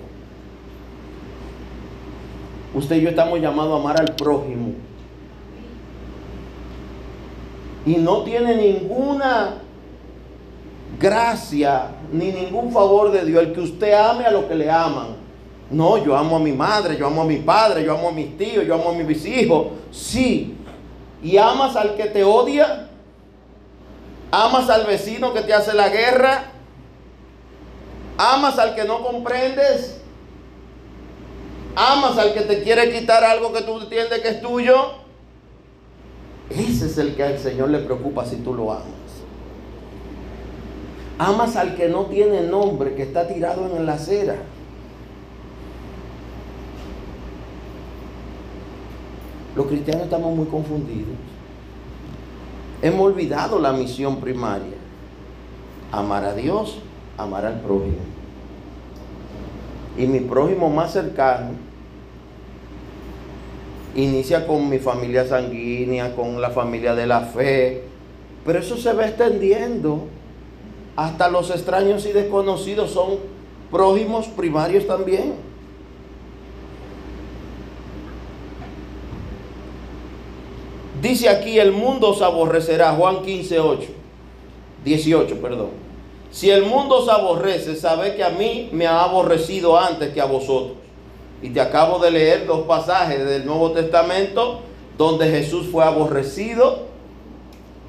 Usted y yo estamos llamados a amar al prójimo. Y no tiene ninguna gracia ni ningún favor de Dios el que usted ame a lo que le aman. No, yo amo a mi madre, yo amo a mi padre, yo amo a mis tíos, yo amo a mis hijos. Sí. ¿Y amas al que te odia? ¿Amas al vecino que te hace la guerra? ¿Amas al que no comprendes? ¿Amas al que te quiere quitar algo que tú entiendes que es tuyo? Ese es el que al Señor le preocupa si tú lo amas. Amas al que no tiene nombre, que está tirado en la acera. Los cristianos estamos muy confundidos. Hemos olvidado la misión primaria. Amar a Dios, amar al prójimo. Y mi prójimo más cercano inicia con mi familia sanguínea, con la familia de la fe. Pero eso se va extendiendo. Hasta los extraños y desconocidos son prójimos primarios también. Dice aquí, el mundo os aborrecerá, Juan 15, 8, 18, perdón. Si el mundo os aborrece, sabe que a mí me ha aborrecido antes que a vosotros. Y te acabo de leer dos pasajes del Nuevo Testamento donde Jesús fue aborrecido.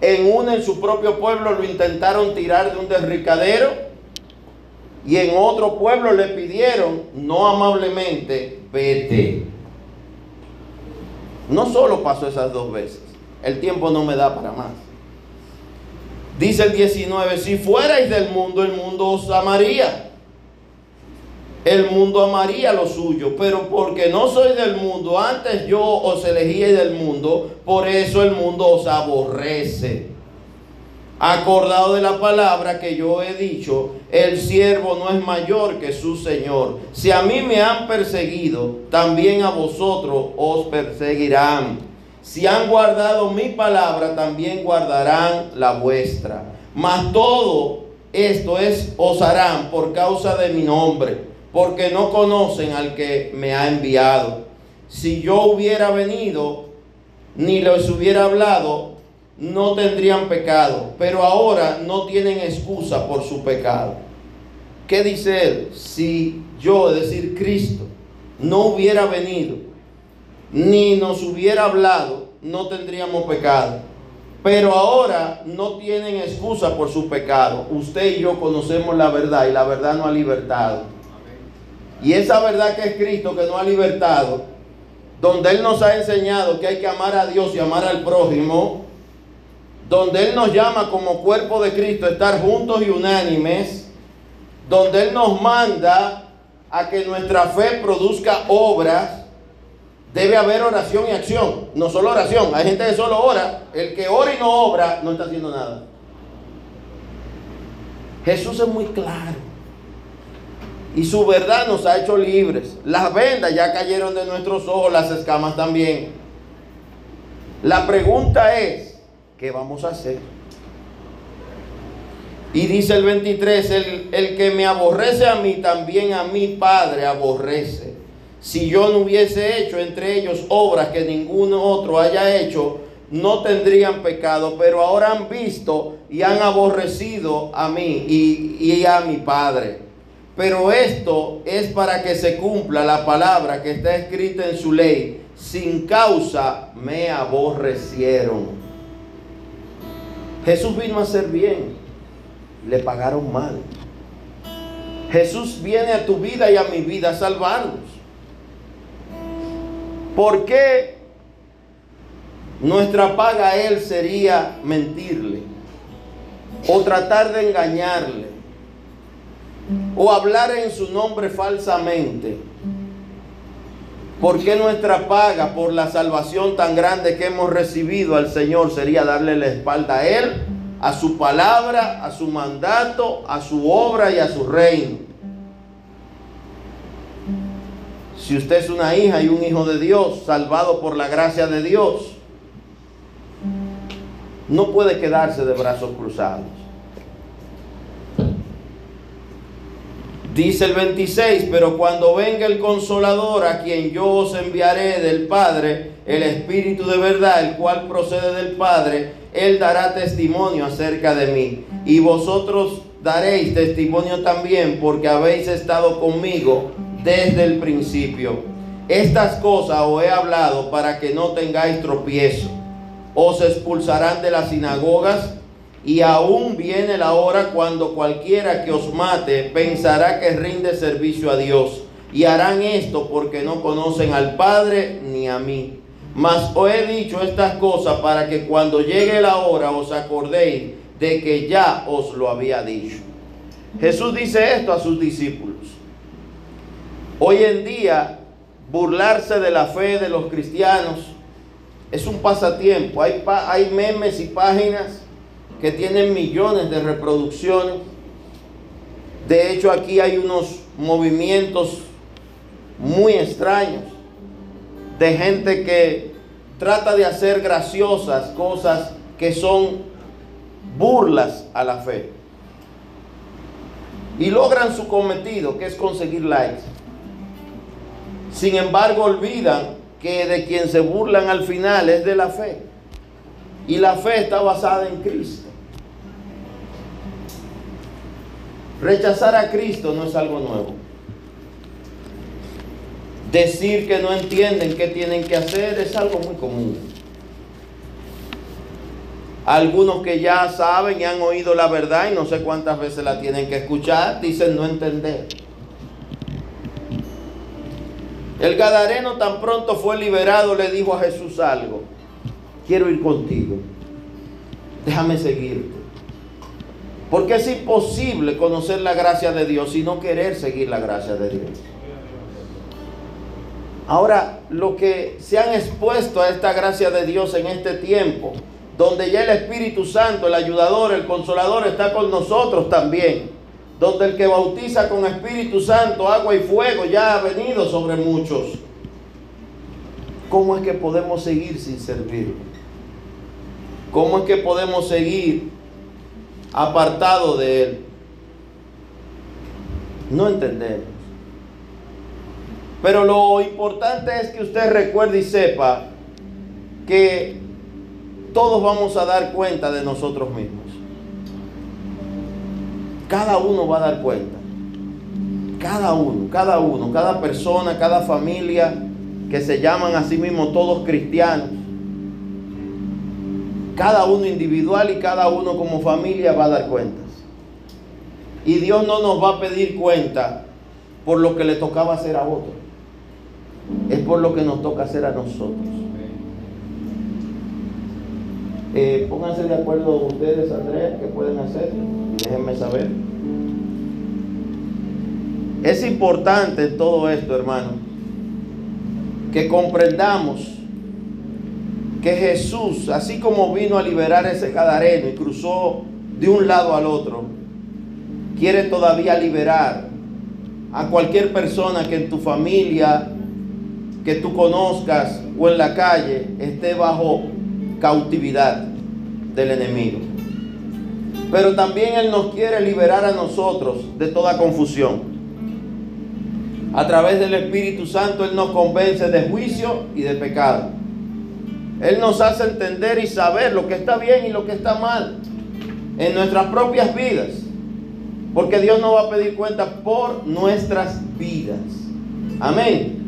En uno en su propio pueblo lo intentaron tirar de un derricadero. Y en otro pueblo le pidieron, no amablemente, vete. No solo pasó esas dos veces. El tiempo no me da para más. Dice el 19, si fuerais del mundo, el mundo os amaría. El mundo amaría lo suyo, pero porque no soy del mundo, antes yo os elegí del mundo, por eso el mundo os aborrece. Acordado de la palabra que yo he dicho, el siervo no es mayor que su Señor. Si a mí me han perseguido, también a vosotros os perseguirán. Si han guardado mi palabra, también guardarán la vuestra. Mas todo esto es os harán por causa de mi nombre, porque no conocen al que me ha enviado. Si yo hubiera venido, ni les hubiera hablado, no tendrían pecado, pero ahora no tienen excusa por su pecado. ¿Qué dice él? Si yo, es decir, Cristo, no hubiera venido, ni nos hubiera hablado, no tendríamos pecado. Pero ahora no tienen excusa por su pecado. Usted y yo conocemos la verdad y la verdad no ha libertado. Y esa verdad que es Cristo que no ha libertado, donde Él nos ha enseñado que hay que amar a Dios y amar al prójimo, donde Él nos llama como cuerpo de Cristo a estar juntos y unánimes, donde Él nos manda a que nuestra fe produzca obras, Debe haber oración y acción, no solo oración. Hay gente que solo ora. El que ora y no obra no está haciendo nada. Jesús es muy claro. Y su verdad nos ha hecho libres. Las vendas ya cayeron de nuestros ojos, las escamas también. La pregunta es, ¿qué vamos a hacer? Y dice el 23, el, el que me aborrece a mí, también a mi Padre aborrece si yo no hubiese hecho entre ellos obras que ninguno otro haya hecho, no tendrían pecado, pero ahora han visto y han aborrecido a mí y, y, a mi Padre. Pero esto es para que se cumpla la palabra que está escrita en su ley. Sin causa me aborrecieron. Jesús vino a hacer bien, le pagaron mal. Jesús viene a tu vida y a mi vida a salvarnos. ¿Por qué nuestra paga a Él sería mentirle? O tratar de engañarle. O hablar en su nombre falsamente. ¿Por qué nuestra paga por la salvación tan grande que hemos recibido al Señor sería darle la espalda a Él, a su palabra, a su mandato, a su obra y a su reino? Si usted es una hija y un hijo de Dios, salvado por la gracia de Dios, no puede quedarse de brazos cruzados. Dice el 26, pero cuando venga el consolador a quien yo os enviaré del Padre, el Espíritu de verdad, el cual procede del Padre, él dará testimonio acerca de mí. Y vosotros daréis testimonio también porque habéis estado conmigo desde el principio. Estas cosas os he hablado para que no tengáis tropiezo. Os expulsarán de las sinagogas y aún viene la hora cuando cualquiera que os mate pensará que rinde servicio a Dios. Y harán esto porque no conocen al Padre ni a mí. Mas os he dicho estas cosas para que cuando llegue la hora os acordéis de que ya os lo había dicho. Jesús dice esto a sus discípulos. Hoy en día, burlarse de la fe de los cristianos es un pasatiempo. Hay, hay memes y páginas que tienen millones de reproducciones. De hecho, aquí hay unos movimientos muy extraños de gente que trata de hacer graciosas cosas que son burlas a la fe. Y logran su cometido, que es conseguir likes. Sin embargo, olvidan que de quien se burlan al final es de la fe. Y la fe está basada en Cristo. Rechazar a Cristo no es algo nuevo. Decir que no entienden qué tienen que hacer es algo muy común. Algunos que ya saben y han oído la verdad y no sé cuántas veces la tienen que escuchar, dicen no entender. El Gadareno tan pronto fue liberado le dijo a Jesús algo. Quiero ir contigo. Déjame seguirte. Porque es imposible conocer la gracia de Dios y no querer seguir la gracia de Dios. Ahora, lo que se han expuesto a esta gracia de Dios en este tiempo, donde ya el Espíritu Santo, el ayudador, el consolador está con nosotros también, donde el que bautiza con Espíritu Santo, agua y fuego ya ha venido sobre muchos. ¿Cómo es que podemos seguir sin servir? ¿Cómo es que podemos seguir apartado de Él. No entendemos. Pero lo importante es que usted recuerde y sepa que todos vamos a dar cuenta de nosotros mismos. Cada uno va a dar cuenta. Cada uno, cada uno, cada persona, cada familia que se llaman a sí mismos todos cristianos cada uno individual y cada uno como familia va a dar cuentas. Y Dios no nos va a pedir cuenta por lo que le tocaba hacer a otro. Es por lo que nos toca hacer a nosotros. Eh, pónganse de acuerdo ustedes, Andrés, qué pueden hacer. Déjenme saber. Es importante todo esto, hermano, que comprendamos que Jesús, así como vino a liberar ese cadareno y cruzó de un lado al otro, quiere todavía liberar a cualquier persona que en tu familia, que tú conozcas o en la calle esté bajo cautividad del enemigo. Pero también Él nos quiere liberar a nosotros de toda confusión. A través del Espíritu Santo Él nos convence de juicio y de pecado. Él nos hace entender y saber lo que está bien y lo que está mal en nuestras propias vidas. Porque Dios nos va a pedir cuenta por nuestras vidas. Amén.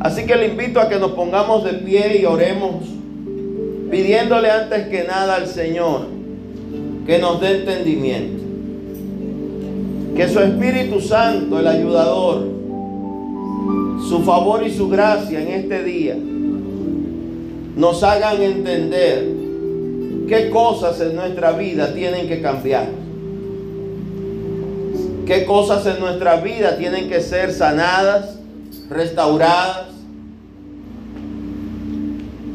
Así que le invito a que nos pongamos de pie y oremos pidiéndole antes que nada al Señor que nos dé entendimiento. Que su Espíritu Santo, el ayudador, su favor y su gracia en este día nos hagan entender qué cosas en nuestra vida tienen que cambiar. Qué cosas en nuestra vida tienen que ser sanadas, restauradas.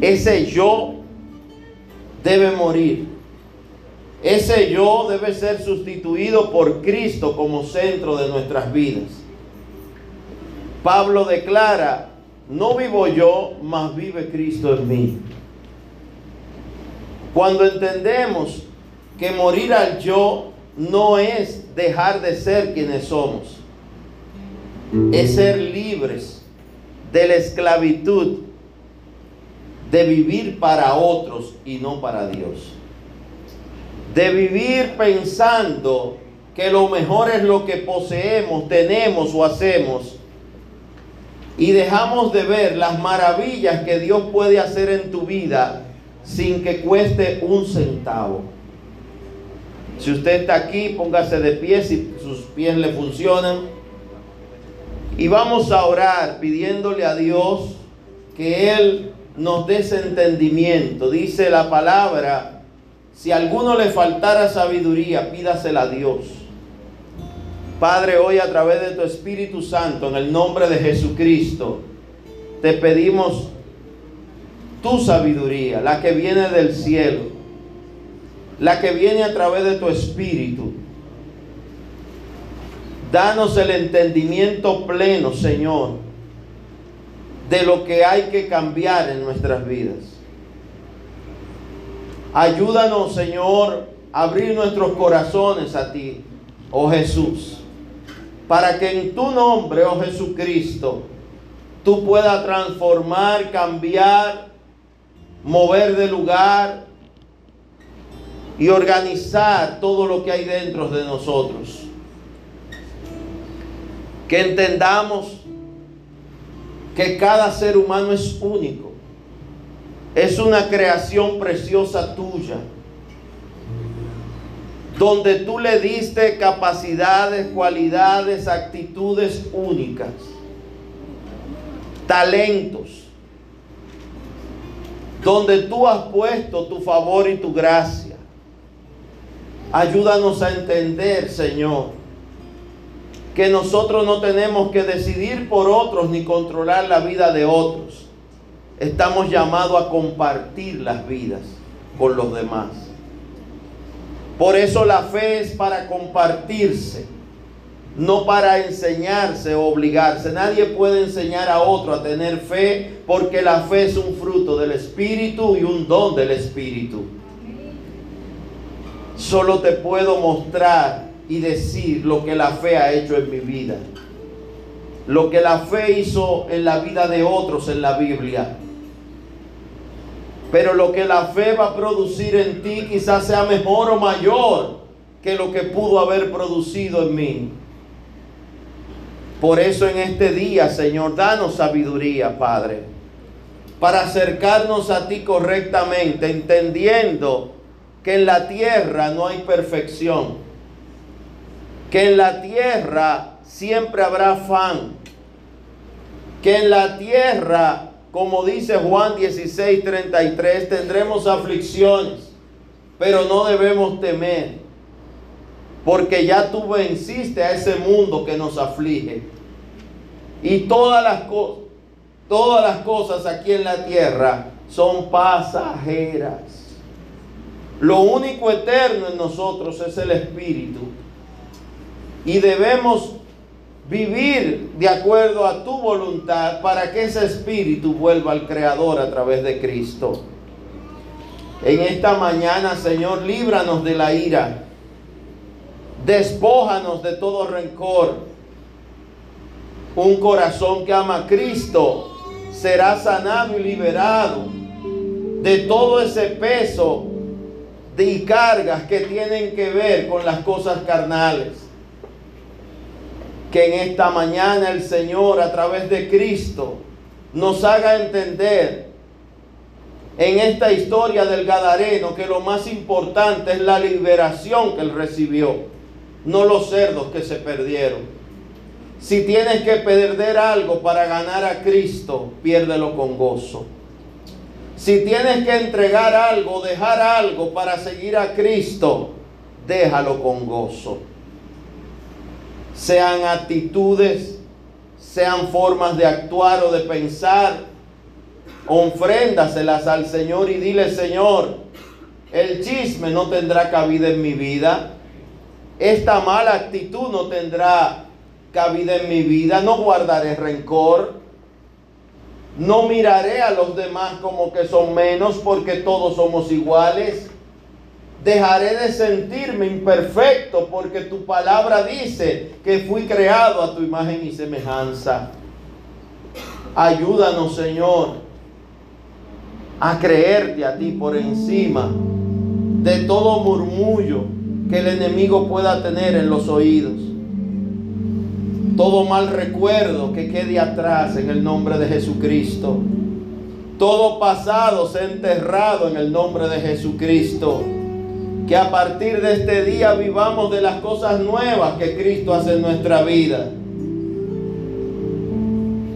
Ese yo debe morir. Ese yo debe ser sustituido por Cristo como centro de nuestras vidas. Pablo declara, no vivo yo, mas vive Cristo en mí. Cuando entendemos que morir al yo no es dejar de ser quienes somos, es ser libres de la esclavitud de vivir para otros y no para Dios. De vivir pensando que lo mejor es lo que poseemos, tenemos o hacemos. Y dejamos de ver las maravillas que Dios puede hacer en tu vida sin que cueste un centavo. Si usted está aquí, póngase de pie si sus pies le funcionan. Y vamos a orar pidiéndole a Dios que Él nos des entendimiento. Dice la palabra, si a alguno le faltara sabiduría, pídasela a Dios. Padre, hoy a través de tu Espíritu Santo, en el nombre de Jesucristo, te pedimos tu sabiduría, la que viene del cielo, la que viene a través de tu Espíritu. Danos el entendimiento pleno, Señor, de lo que hay que cambiar en nuestras vidas. Ayúdanos, Señor, a abrir nuestros corazones a ti, oh Jesús, para que en tu nombre, oh Jesucristo, tú puedas transformar, cambiar, mover de lugar y organizar todo lo que hay dentro de nosotros. Que entendamos que cada ser humano es único. Es una creación preciosa tuya. Donde tú le diste capacidades, cualidades, actitudes únicas. Talentos. Donde tú has puesto tu favor y tu gracia. Ayúdanos a entender, Señor que nosotros no tenemos que decidir por otros ni controlar la vida de otros. Estamos llamados a compartir las vidas con los demás. Por eso la fe es para compartirse, no para enseñarse o obligarse. Nadie puede enseñar a otro a tener fe porque la fe es un fruto del Espíritu y un don del Espíritu. Solo te puedo mostrar y decir lo que la fe ha hecho en mi vida. Lo que la fe hizo en la vida de otros en la Biblia. Pero lo que la fe va a producir en ti quizás sea mejor o mayor que lo que pudo haber producido en mí. Por eso en este día, Señor, danos sabiduría, Padre, para acercarnos a ti correctamente, entendiendo que en la tierra no hay perfección que en la tierra siempre habrá afán, que en la tierra, como dice Juan 16, 33, tendremos aflicciones, pero no debemos temer, porque ya tú venciste a ese mundo que nos aflige. Y todas las, todas las cosas aquí en la tierra son pasajeras. Lo único eterno en nosotros es el Espíritu y debemos vivir de acuerdo a tu voluntad para que ese espíritu vuelva al Creador a través de Cristo. En esta mañana, Señor, líbranos de la ira. Despójanos de todo rencor. Un corazón que ama a Cristo será sanado y liberado de todo ese peso y cargas que tienen que ver con las cosas carnales que en esta mañana el Señor a través de Cristo nos haga entender en esta historia del Gadareno que lo más importante es la liberación que él recibió, no los cerdos que se perdieron. Si tienes que perder algo para ganar a Cristo, piérdelo con gozo. Si tienes que entregar algo, dejar algo para seguir a Cristo, déjalo con gozo. Sean actitudes, sean formas de actuar o de pensar, ofréndaselas al Señor y dile, Señor, el chisme no tendrá cabida en mi vida. Esta mala actitud no tendrá cabida en mi vida. No guardaré rencor. No miraré a los demás como que son menos porque todos somos iguales. Dejaré de sentirme imperfecto porque tu palabra dice que fui creado a tu imagen y semejanza. Ayúdanos, Señor, a creerte a ti por encima de todo murmullo que el enemigo pueda tener en los oídos. Todo mal recuerdo que quede atrás en el nombre de Jesucristo. Todo pasado se enterrado en el nombre de Jesucristo. Que a partir de este día vivamos de las cosas nuevas que Cristo hace en nuestra vida.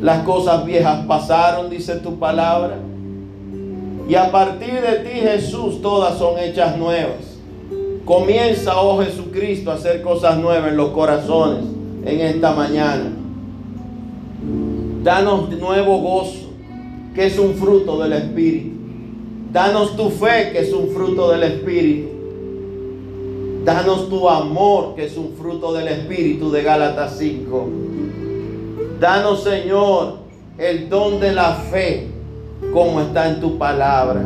Las cosas viejas pasaron, dice tu palabra y a partir de ti, Jesús, todas son hechas nuevas. Comienza, oh Jesucristo, a hacer cosas nuevas en los corazones en esta mañana. Danos nuevo gozo, que es un fruto del Espíritu. Danos tu fe, que es un fruto del Espíritu. Danos tu amor, que es un fruto del Espíritu de Gálatas 5. Danos, Señor, el don de la fe como está en tu palabra.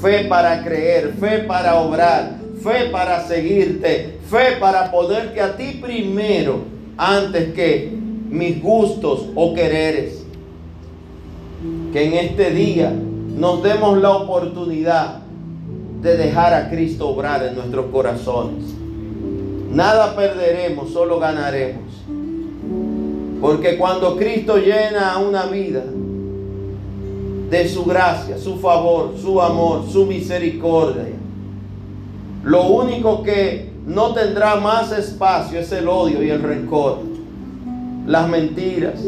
Fe para creer, fe para obrar, fe para seguirte, fe para ponerte a ti primero antes que mis gustos o quereres. Que en este día nos demos la oportunidad de dejar a Cristo obrar en nuestros corazones. Nada perderemos, solo ganaremos. Porque cuando Cristo llena una vida, de su gracia, su favor, su amor, su misericordia. Lo único que no tendrá más espacio es el odio y el rencor, las mentiras.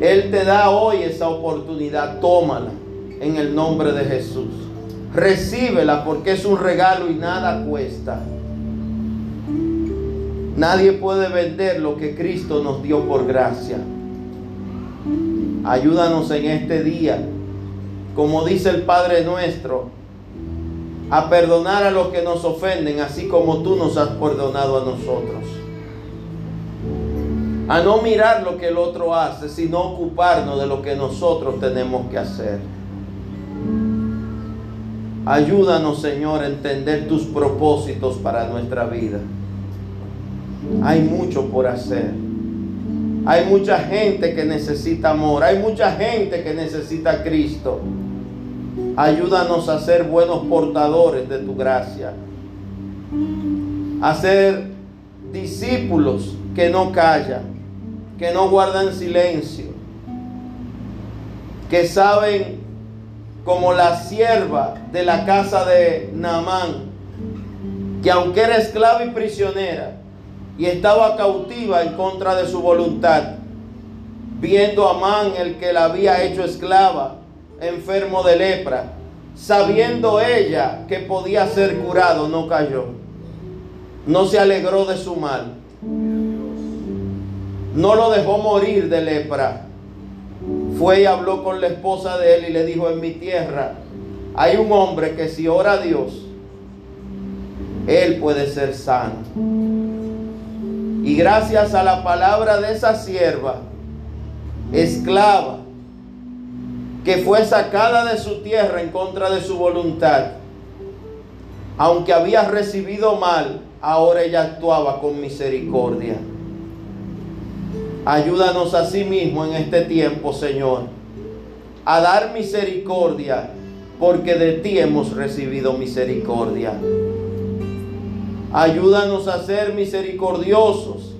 Él te da hoy esa oportunidad, tómala en el nombre de Jesús. Recíbela porque es un regalo y nada cuesta. Nadie puede vender lo que Cristo nos dio por gracia. Ayúdanos en este día, como dice el Padre nuestro, a perdonar a los que nos ofenden, así como tú nos has perdonado a nosotros. A no mirar lo que el otro hace, sino ocuparnos de lo que nosotros tenemos que hacer. Ayúdanos, Señor, a entender tus propósitos para nuestra vida. Hay mucho por hacer. Hay mucha gente que necesita amor. Hay mucha gente que necesita Cristo. Ayúdanos a ser buenos portadores de tu gracia. A ser discípulos que no callan, que no guardan silencio, que saben como la sierva de la casa de Naamán, que aunque era esclava y prisionera, y estaba cautiva en contra de su voluntad, viendo a Amán el que la había hecho esclava, enfermo de lepra, sabiendo ella que podía ser curado, no cayó, no se alegró de su mal, no lo dejó morir de lepra. Fue y habló con la esposa de él y le dijo, en mi tierra hay un hombre que si ora a Dios, él puede ser sano. Y gracias a la palabra de esa sierva, esclava, que fue sacada de su tierra en contra de su voluntad, aunque había recibido mal, ahora ella actuaba con misericordia. Ayúdanos a sí mismo en este tiempo, Señor, a dar misericordia, porque de ti hemos recibido misericordia. Ayúdanos a ser misericordiosos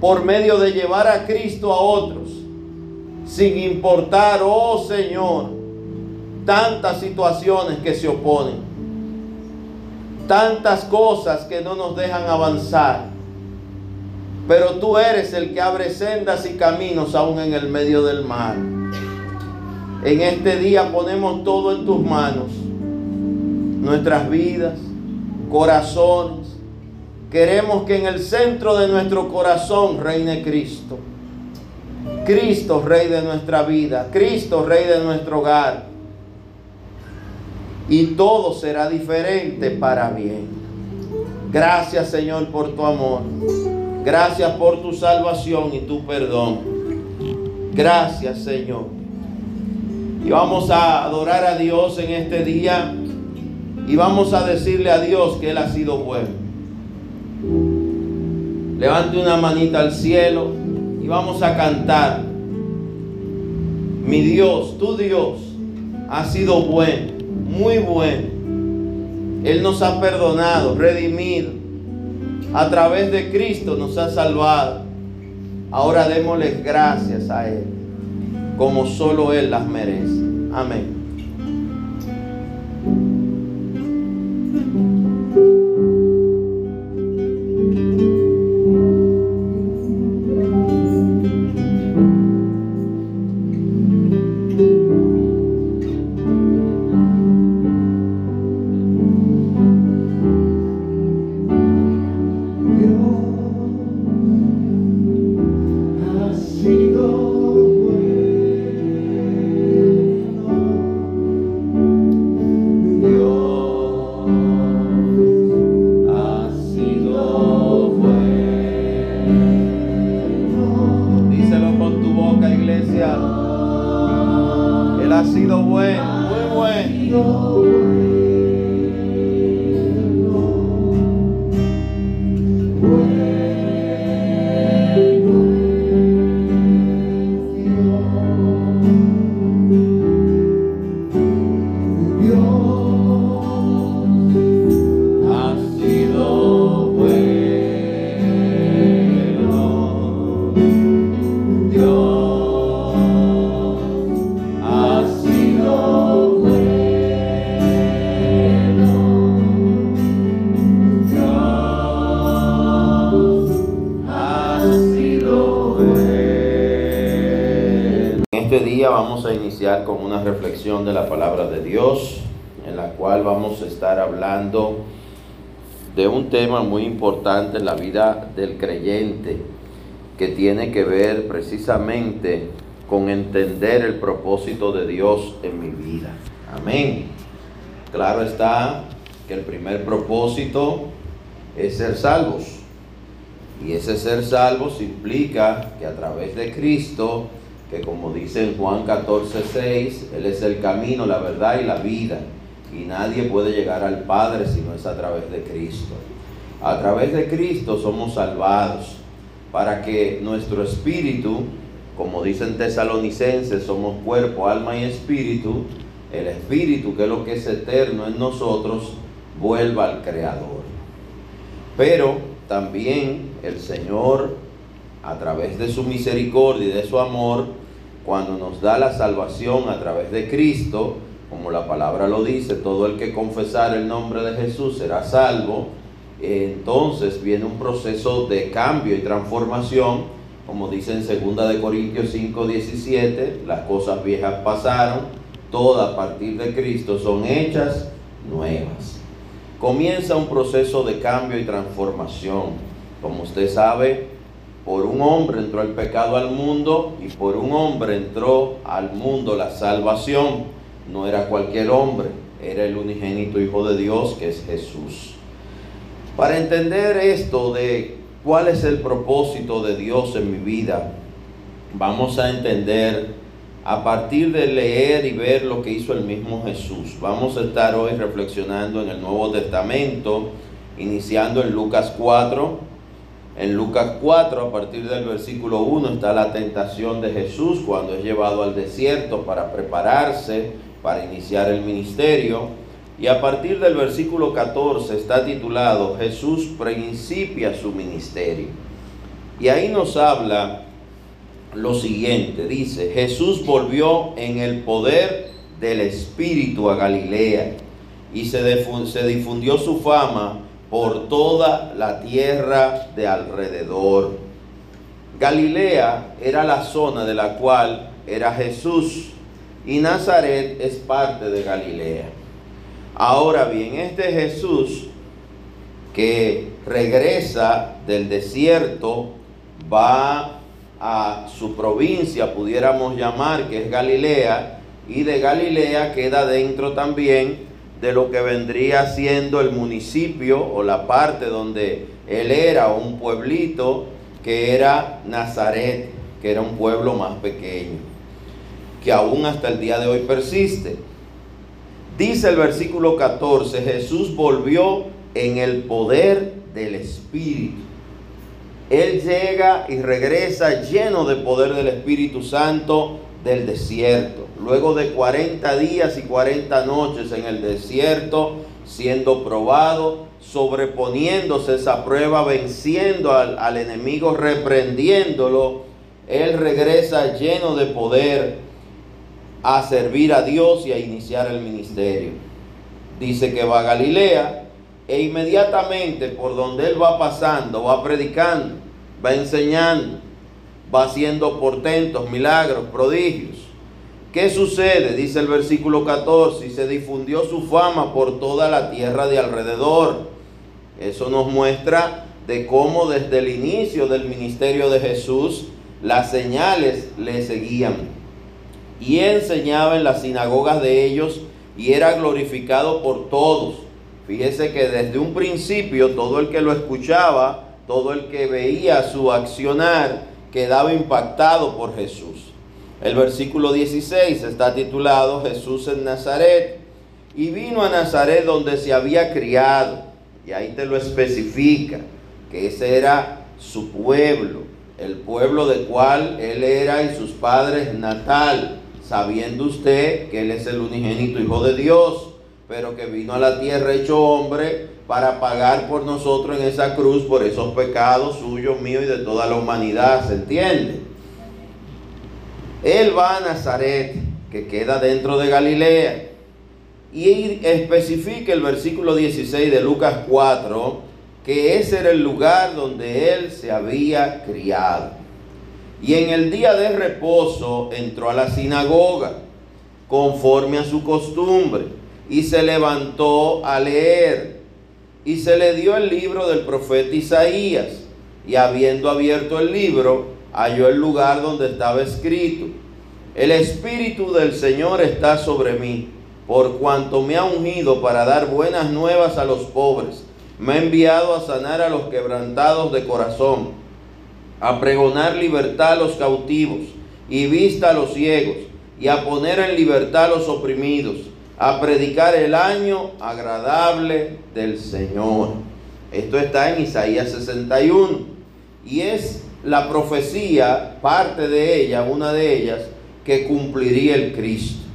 por medio de llevar a Cristo a otros, sin importar, oh Señor, tantas situaciones que se oponen, tantas cosas que no nos dejan avanzar. Pero tú eres el que abre sendas y caminos aún en el medio del mar. En este día ponemos todo en tus manos, nuestras vidas, corazones. Queremos que en el centro de nuestro corazón reine Cristo. Cristo, Rey de nuestra vida. Cristo, Rey de nuestro hogar. Y todo será diferente para bien. Gracias Señor por tu amor. Gracias por tu salvación y tu perdón. Gracias Señor. Y vamos a adorar a Dios en este día. Y vamos a decirle a Dios que Él ha sido bueno. Levante una manita al cielo y vamos a cantar. Mi Dios, tu Dios, ha sido bueno, muy bueno. Él nos ha perdonado, redimido. A través de Cristo nos ha salvado. Ahora démosle gracias a Él, como solo Él las merece. Amén. Con una reflexión de la palabra de Dios, en la cual vamos a estar hablando de un tema muy importante en la vida del creyente, que tiene que ver precisamente con entender el propósito de Dios en mi vida. Amén. Claro está que el primer propósito es ser salvos. Y ese ser salvos implica que a través de Cristo que como dice en Juan 14, 6, Él es el camino, la verdad y la vida. Y nadie puede llegar al Padre si no es a través de Cristo. A través de Cristo somos salvados para que nuestro espíritu, como dicen tesalonicenses, somos cuerpo, alma y espíritu, el espíritu, que es lo que es eterno en nosotros, vuelva al Creador. Pero también el Señor, a través de su misericordia y de su amor, cuando nos da la salvación a través de Cristo, como la palabra lo dice, todo el que confesar el nombre de Jesús será salvo, entonces viene un proceso de cambio y transformación, como dice en 2 de Corintios 5, 17, las cosas viejas pasaron, todas a partir de Cristo son hechas nuevas. Comienza un proceso de cambio y transformación. Como usted sabe, por un hombre entró el pecado al mundo y por un hombre entró al mundo la salvación. No era cualquier hombre, era el unigénito Hijo de Dios que es Jesús. Para entender esto de cuál es el propósito de Dios en mi vida, vamos a entender a partir de leer y ver lo que hizo el mismo Jesús. Vamos a estar hoy reflexionando en el Nuevo Testamento, iniciando en Lucas 4, en Lucas 4, a partir del versículo 1, está la tentación de Jesús cuando es llevado al desierto para prepararse, para iniciar el ministerio. Y a partir del versículo 14 está titulado Jesús principia su ministerio. Y ahí nos habla lo siguiente, dice, Jesús volvió en el poder del Espíritu a Galilea y se, difundió su fama por toda la tierra de alrededor. Galilea era la zona de la cual era Jesús y Nazaret es parte de Galilea. Ahora bien, este Jesús que regresa del desierto va a su provincia, pudiéramos llamar, que es Galilea, y de Galilea queda dentro también de lo que vendría siendo el municipio o la parte donde él era, un pueblito que era Nazaret, que era un pueblo más pequeño, que aún hasta el día de hoy persiste. Dice el versículo 14, Jesús volvió en el poder del Espíritu. Él llega y regresa lleno de poder del Espíritu Santo del desierto. Luego de 40 días y 40 noches en el desierto, siendo probado, sobreponiéndose esa prueba, venciendo al, al enemigo, reprendiéndolo, Él regresa lleno de poder a servir a Dios y a iniciar el ministerio. Dice que va a Galilea e inmediatamente por donde Él va pasando, va predicando, va enseñando, va haciendo portentos, milagros, prodigios. ¿Qué sucede? Dice el versículo 14, y se difundió su fama por toda la tierra de alrededor. Eso nos muestra de cómo desde el inicio del ministerio de Jesús las señales le seguían. Y enseñaba en las sinagogas de ellos y era glorificado por todos. Fíjese que desde un principio todo el que lo escuchaba, todo el que veía su accionar, quedaba impactado por Jesús. El versículo 16 está titulado Jesús en Nazaret. Y vino a Nazaret donde se había criado. Y ahí te lo especifica, que ese era su pueblo, el pueblo del cual él era y sus padres natal, sabiendo usted que él es el unigénito Hijo de Dios, pero que vino a la tierra hecho hombre para pagar por nosotros en esa cruz por esos pecados suyos, míos y de toda la humanidad, ¿se entiende? Él va a Nazaret, que queda dentro de Galilea, y especifica el versículo 16 de Lucas 4, que ese era el lugar donde él se había criado. Y en el día de reposo entró a la sinagoga, conforme a su costumbre, y se levantó a leer. Y se le dio el libro del profeta Isaías. Y habiendo abierto el libro, halló el lugar donde estaba escrito, el Espíritu del Señor está sobre mí por cuanto me ha ungido para dar buenas nuevas a los pobres, me ha enviado a sanar a los quebrantados de corazón, a pregonar libertad a los cautivos y vista a los ciegos, y a poner en libertad a los oprimidos, a predicar el año agradable del Señor. Esto está en Isaías 61 y es la profecía, parte de ella, una de ellas, que cumpliría el Cristo.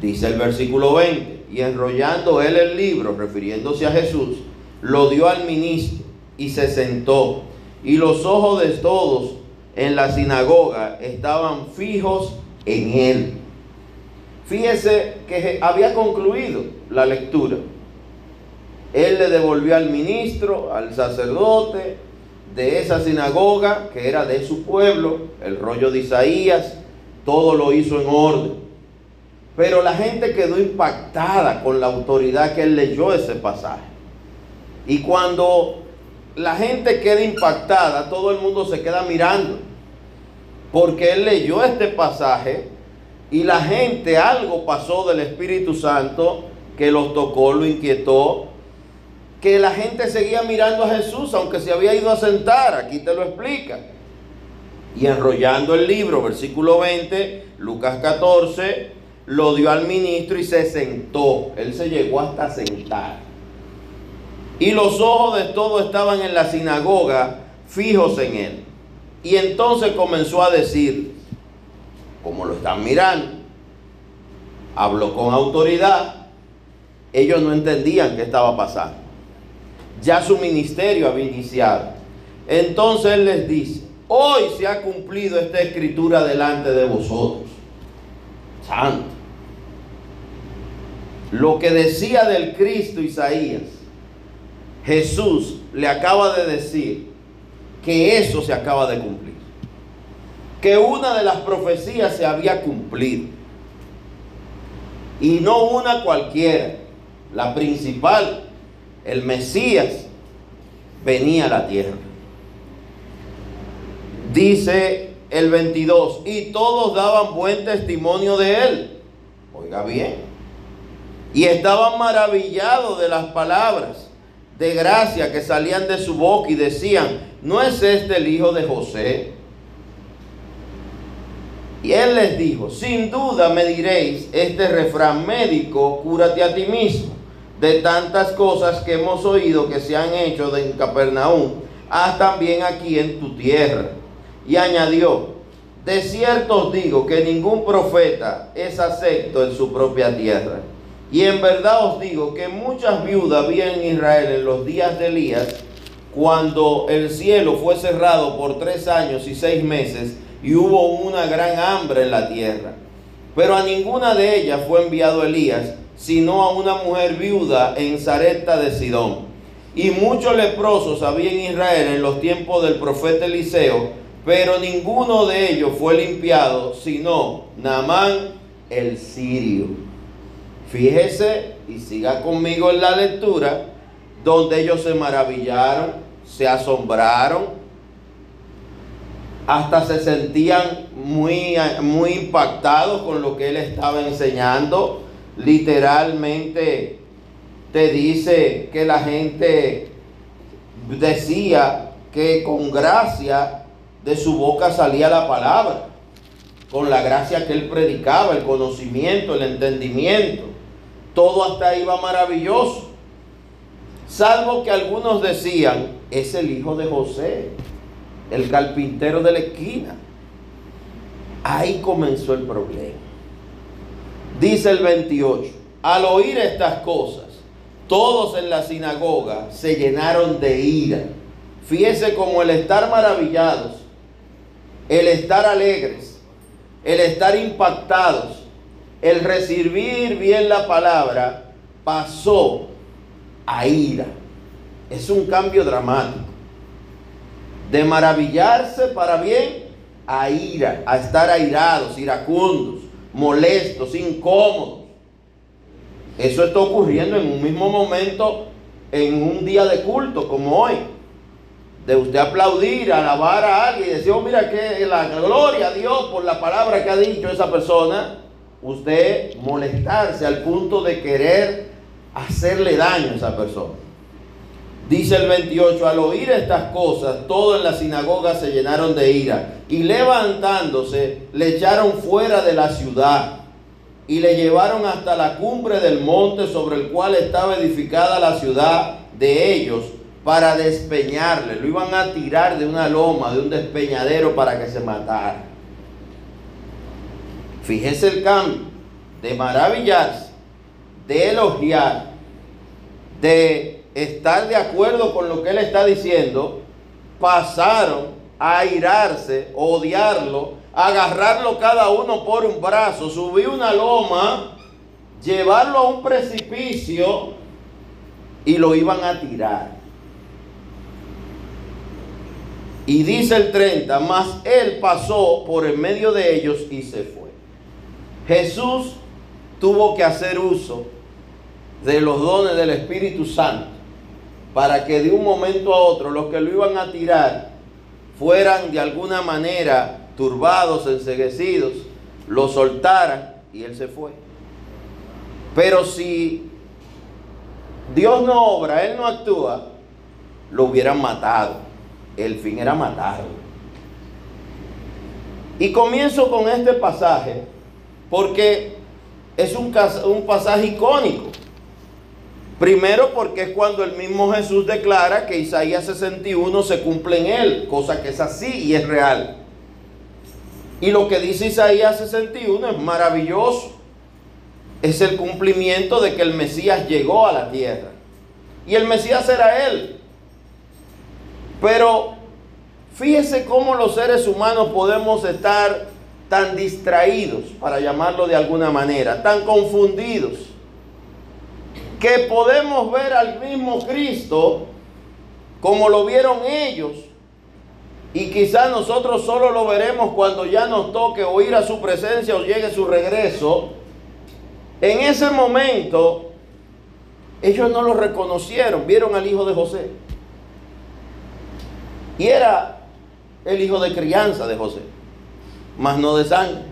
Dice el versículo 20, y enrollando él el libro, refiriéndose a Jesús, lo dio al ministro y se sentó. Y los ojos de todos en la sinagoga estaban fijos en él. Fíjese que había concluido la lectura. Él le devolvió al ministro, al sacerdote de esa sinagoga, que era de su pueblo, el rollo de Isaías, todo lo hizo en orden. Pero la gente quedó impactada con la autoridad que él leyó ese pasaje. Y cuando la gente queda impactada, todo el mundo se queda mirando. Porque él leyó este pasaje y la gente, algo pasó del Espíritu Santo que los tocó, lo inquietó. Que la gente seguía mirando a Jesús, aunque se había ido a sentar. Aquí te lo explica. Y enrollando el libro, versículo 20, Lucas 14 lo dio al ministro y se sentó. Él se llegó hasta sentar. Y los ojos de todos estaban en la sinagoga fijos en él. Y entonces comenzó a decir, como lo están mirando, habló con autoridad. Ellos no entendían qué estaba pasando. Ya su ministerio había iniciado. Entonces él les dice, hoy se ha cumplido esta escritura delante de vosotros. Santo. Lo que decía del Cristo Isaías, Jesús le acaba de decir que eso se acaba de cumplir. Que una de las profecías se había cumplido. Y no una cualquiera, la principal, el Mesías, venía a la tierra. Dice el 22, y todos daban buen testimonio de él. Oiga bien. Y estaban maravillados de las palabras de gracia que salían de su boca y decían, ¿no es este el hijo de José? Y él les dijo, sin duda me diréis este refrán médico, cúrate a ti mismo, de tantas cosas que hemos oído que se han hecho de en Capernaum, haz también aquí en tu tierra. Y añadió, de cierto os digo que ningún profeta es acepto en su propia tierra. Y en verdad os digo que muchas viudas había en Israel en los días de Elías, cuando el cielo fue cerrado por tres años y seis meses, y hubo una gran hambre en la tierra. Pero a ninguna de ellas fue enviado Elías, sino a una mujer viuda en Zareta de Sidón. Y muchos leprosos había en Israel en los tiempos del profeta Eliseo, pero ninguno de ellos fue limpiado, sino Naamán el sirio. Fíjese y siga conmigo en la lectura, donde ellos se maravillaron, se asombraron, hasta se sentían muy, muy impactados con lo que él estaba enseñando. Literalmente te dice que la gente decía que con gracia de su boca salía la palabra, con la gracia que él predicaba, el conocimiento, el entendimiento. Todo hasta va maravilloso. Salvo que algunos decían, es el hijo de José el carpintero de la esquina. Ahí comenzó el problema. Dice el 28, al oír estas cosas, todos en la sinagoga se llenaron de ira. Fíjese como el estar maravillados, el estar alegres, el estar impactados, el recibir bien la palabra, pasó a ira. Es un cambio dramático de maravillarse para bien a ira, a estar airados, iracundos, molestos, incómodos. Eso está ocurriendo en un mismo momento, en un día de culto como hoy. De usted aplaudir, alabar a alguien y decir, oh, mira que la gloria a Dios por la palabra que ha dicho esa persona. Usted molestarse al punto de querer hacerle daño a esa persona. Dice el 28, al oír estas cosas, todos en la sinagoga se llenaron de ira y levantándose le echaron fuera de la ciudad y le llevaron hasta la cumbre del monte sobre el cual estaba edificada la ciudad de ellos para despeñarle. Lo iban a tirar de una loma, de un despeñadero para que se matara. Fíjese el cambio de maravillarse, de elogiar, de estar de acuerdo con lo que él está diciendo, pasaron a airarse, odiarlo, agarrarlo cada uno por un brazo, subir una loma, llevarlo a un precipicio y lo iban a tirar. Y dice el 30, mas él pasó por en medio de ellos y se fue. Jesús tuvo que hacer uso de los dones del Espíritu Santo para que de un momento a otro los que lo iban a tirar fueran de alguna manera turbados, enseguecidos, lo soltaran y él se fue. Pero si Dios no obra, Él no actúa, lo hubieran matado. El fin era matarlo. Y comienzo con este pasaje porque es un, un pasaje icónico. Primero porque es cuando el mismo Jesús declara que Isaías 61 se cumple en él, cosa que es así y es real. Y lo que dice Isaías 61 es maravilloso. Es el cumplimiento de que el Mesías llegó a la tierra. Y el Mesías era él. Pero Fíjese cómo los seres humanos podemos estar tan distraídos, para llamarlo de alguna manera, tan confundidos, que podemos ver al mismo Cristo como lo vieron ellos, y quizás nosotros solo lo veremos cuando ya nos toque oír a su presencia o llegue su regreso. En ese momento, ellos no lo reconocieron, vieron al hijo de José. Y era el hijo de crianza de José, mas no de sangre.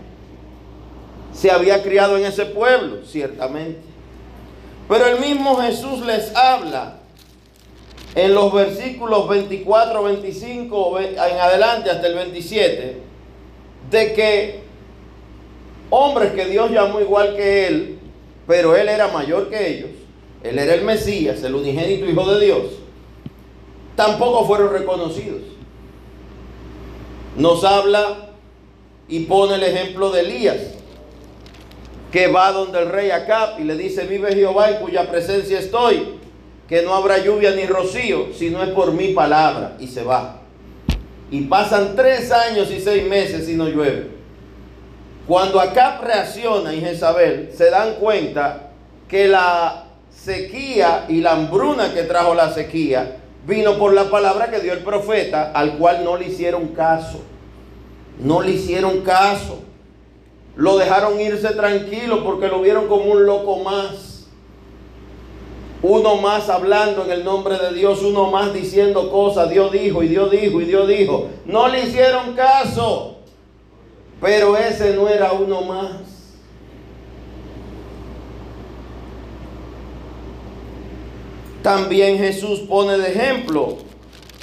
Se había criado en ese pueblo, ciertamente. Pero el mismo Jesús les habla en los versículos 24, 25 en adelante hasta el 27, de que hombres que Dios llamó igual que él, pero él era mayor que ellos, él era el Mesías, el unigénito Hijo de Dios, tampoco fueron reconocidos. Nos habla y pone el ejemplo de Elías, que va donde el rey Acab y le dice, vive Jehová en cuya presencia estoy que no habrá lluvia ni rocío, si no es por mi palabra, y se va. Y pasan tres años y seis meses y no llueve. Cuando Acab reacciona y Jezabel se dan cuenta que la sequía y la hambruna que trajo la sequía vino por la palabra que dio el profeta, al cual no le hicieron caso. No le hicieron caso. Lo dejaron irse tranquilo porque lo vieron como un loco más uno más hablando en el nombre de Dios, uno más diciendo cosas, Dios dijo y Dios dijo y Dios dijo. No le hicieron caso, pero ese no era uno más. También Jesús pone de ejemplo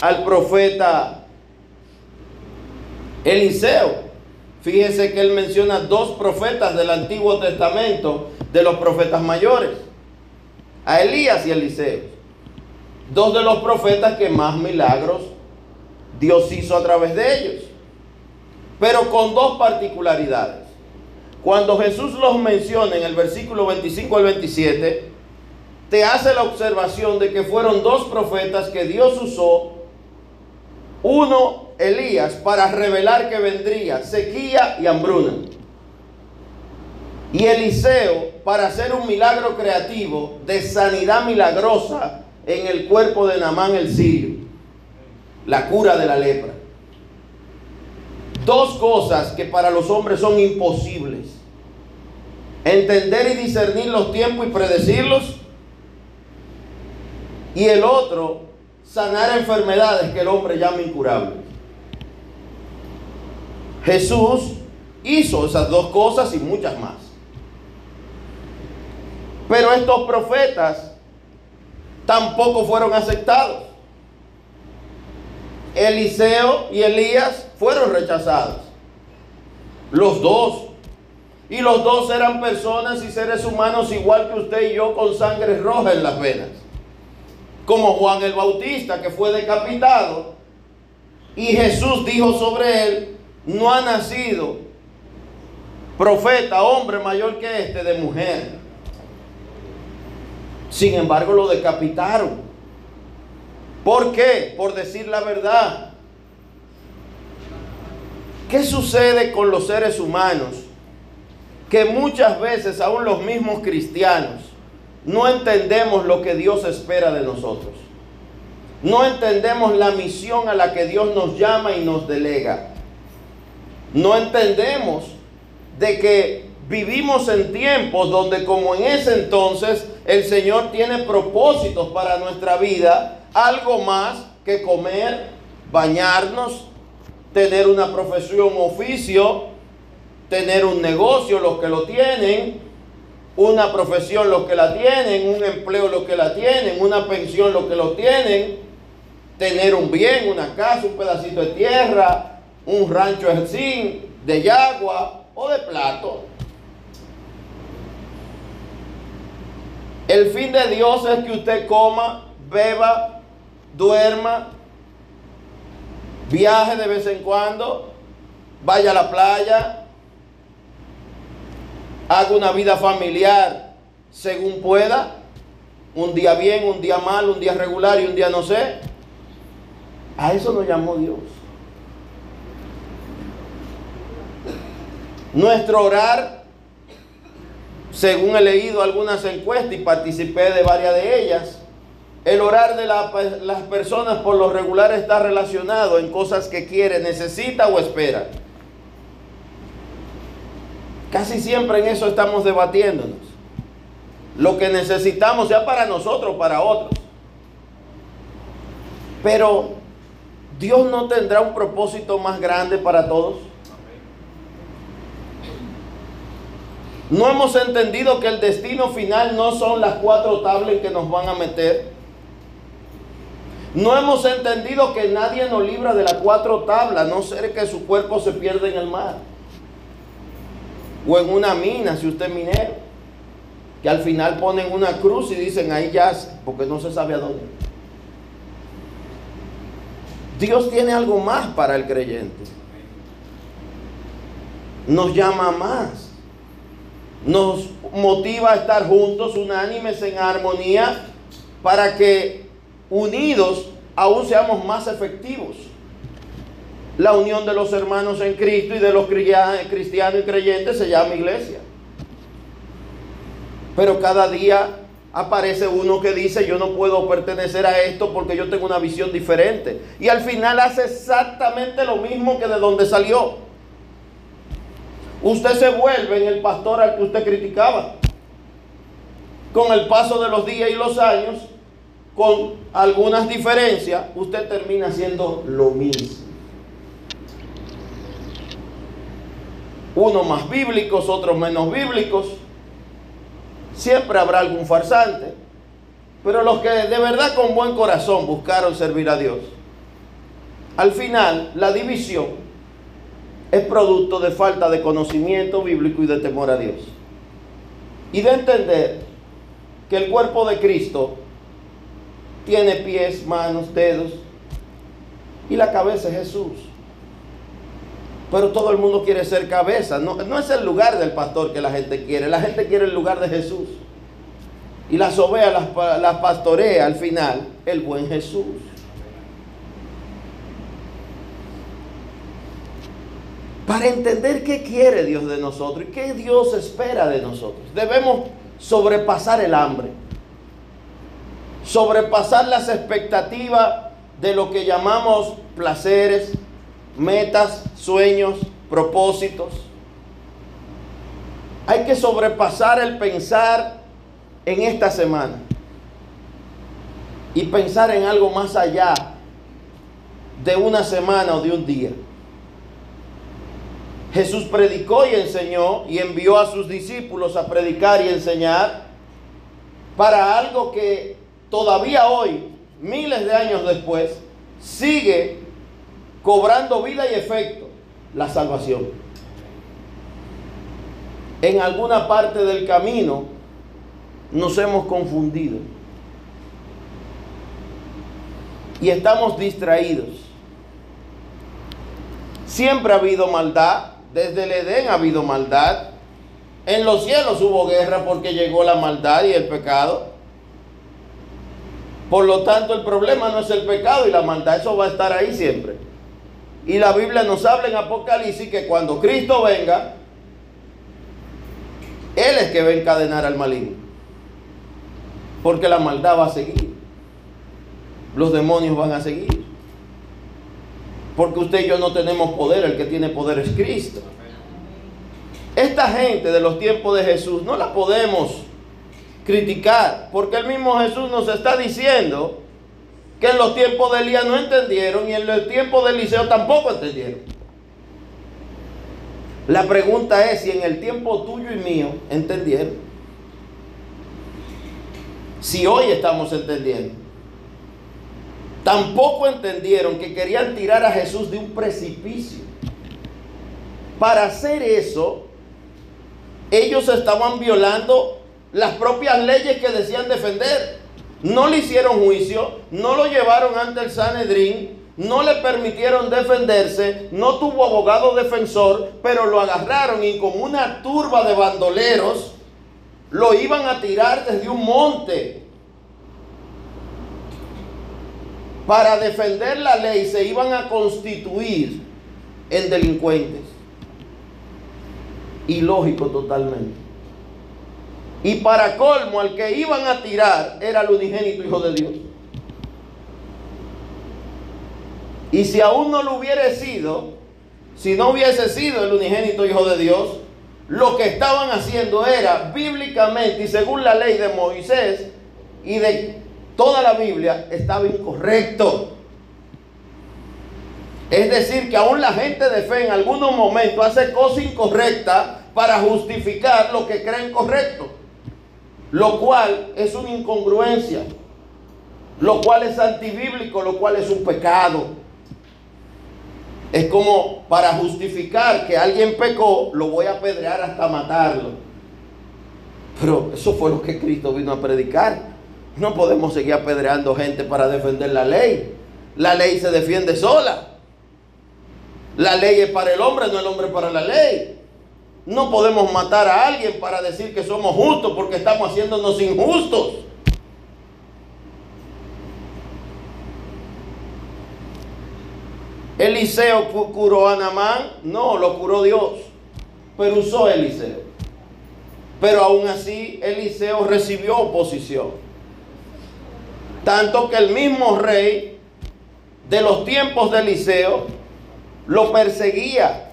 al profeta Eliseo. Fíjense que él menciona dos profetas del Antiguo Testamento, de los profetas mayores a Elías y Eliseo, dos de los profetas que más milagros Dios hizo a través de ellos, pero con dos particularidades. Cuando Jesús los menciona en el versículo 25 al 27, te hace la observación de que fueron dos profetas que Dios usó, uno Elías para revelar que vendría sequía y hambruna y Eliseo para hacer un milagro creativo de sanidad milagrosa en el cuerpo de Namán el sirio, la cura de la lepra. Dos cosas que para los hombres son imposibles. Entender y discernir los tiempos y predecirlos. Y el otro, sanar enfermedades que el hombre llama incurables. Jesús hizo esas dos cosas y muchas más. Pero estos profetas tampoco fueron aceptados. Eliseo y Elías fueron rechazados. Los dos. Y los dos eran personas y seres humanos igual que usted y yo con sangre roja en las venas. Como Juan el Bautista que fue decapitado. Y Jesús dijo sobre él, no ha nacido profeta, hombre mayor que este de mujer. Sin embargo, lo decapitaron. ¿Por qué? Por decir la verdad. ¿Qué sucede con los seres humanos? Que muchas veces, aún los mismos cristianos, no entendemos lo que Dios espera de nosotros. No entendemos la misión a la que Dios nos llama y nos delega. No entendemos de que vivimos en tiempos donde como en ese entonces el Señor tiene propósitos para nuestra vida, algo más que comer, bañarnos, tener una profesión, oficio, tener un negocio, los que lo tienen, una profesión los que la tienen, un empleo los que la tienen, una pensión los que lo tienen, tener un bien, una casa, un pedacito de tierra, un rancho de zinc, de yagua o de plato. El fin de Dios es que usted coma, beba, duerma, viaje de vez en cuando, vaya a la playa, haga una vida familiar según pueda, un día bien, un día mal, un día regular y un día no sé. A eso nos llamó Dios. Nuestro orar, según he leído algunas encuestas y participé de varias de ellas, el orar de la- las personas por lo regular está relacionado en cosas que quiere, necesita o espera. Casi siempre en eso estamos debatiéndonos. Lo que necesitamos, sea para nosotros o para otros. Pero Dios no tendrá un propósito más grande para todos. No hemos entendido que el destino final no son las cuatro tablas que nos van a meter. No hemos entendido que nadie nos libra de las cuatro tablas, no ser que su cuerpo se pierda en el mar. O en una mina, si usted es minero. Que al final ponen una cruz y dicen ahí ya, porque no se sabe a dónde. Dios tiene algo más para el creyente. Nos llama más. Nos motiva a estar juntos, unánimes, en armonía, para que unidos aún seamos más efectivos. La unión de los hermanos en Cristo y de los cristianos y creyentes se llama iglesia. Pero cada día aparece uno que dice yo no puedo pertenecer a esto porque yo tengo una visión diferente. Y al final hace exactamente lo mismo que de donde salió. Usted se vuelve en el pastor al que usted criticaba. Con el paso de los días y los años, con algunas diferencias, usted termina haciendo lo mismo. Unos más bíblicos, otros menos bíblicos. Siempre habrá algún farsante. Pero los que de verdad con buen corazón buscaron servir a Dios, al final la división es producto de falta de conocimiento bíblico y de temor a Dios. Y de entender que el cuerpo de Cristo tiene pies, manos, dedos y la cabeza es Jesús. Pero todo el mundo quiere ser cabeza. No, no es el lugar del pastor que la gente quiere. La gente quiere el lugar de Jesús. Y las ovejas las, las pastorea al final el buen Jesús. Para entender qué quiere Dios de nosotros y qué Dios espera de nosotros, debemos sobrepasar el hambre, sobrepasar las expectativas de lo que llamamos placeres, metas, sueños, propósitos. Hay que sobrepasar el pensar en esta semana y pensar en algo más allá de una semana o de un día. Jesús predicó y enseñó y envió a sus discípulos a predicar y enseñar para algo que todavía hoy, miles de años después, sigue cobrando vida y efecto, la salvación. En alguna parte del camino nos hemos confundido y estamos distraídos. Siempre ha habido maldad, desde el Edén ha habido maldad. En los cielos hubo guerra porque llegó la maldad y el pecado. Por lo tanto, el problema no es el pecado y la maldad, eso va a estar ahí siempre. Y la Biblia nos habla en Apocalipsis que cuando Cristo venga, Él es que va a encadenar al maligno. Porque la maldad va a seguir. Los demonios van a seguir. Porque usted y yo no tenemos poder, el que tiene poder es Cristo. Esta gente de los tiempos de Jesús no la podemos criticar, porque el mismo Jesús nos está diciendo que en los tiempos de Elías no entendieron y en los tiempos de Eliseo tampoco entendieron. La pregunta es si en el tiempo tuyo y mío entendieron. Si hoy estamos entendiendo. Tampoco entendieron que querían tirar a Jesús de un precipicio. Para hacer eso, ellos estaban violando las propias leyes que decían defender. No le hicieron juicio, no lo llevaron ante el Sanedrín, no le permitieron defenderse, no tuvo abogado defensor, pero lo agarraron y como una turba de bandoleros lo iban a tirar desde un monte. Para defender la ley se iban a constituir en delincuentes. ilógico totalmente. Y para colmo, al que iban a tirar era el unigénito Hijo de Dios. Y si aún no lo hubiera sido, si no hubiese sido el unigénito Hijo de Dios, lo que estaban haciendo era bíblicamente y según la ley de Moisés y de toda la Biblia, estaba incorrecto. Es decir, que aún la gente de fe en algunos momentos hace cosas incorrectas para justificar lo que creen correcto. Lo cual es una incongruencia. Lo cual es antibíblico, lo cual es un pecado. Es como para justificar que alguien pecó, lo voy a apedrear hasta matarlo. Pero eso fue lo que Cristo vino a predicar. No podemos seguir apedreando gente para defender la ley. La ley se defiende sola. La ley es para el hombre, no el hombre para la ley. No podemos matar a alguien para decir que somos justos porque estamos haciéndonos injustos. Eliseo curó a Namán, no, lo curó Dios, pero usó Eliseo. Pero aún así Eliseo recibió oposición. Tanto que el mismo rey de los tiempos de Eliseo lo perseguía.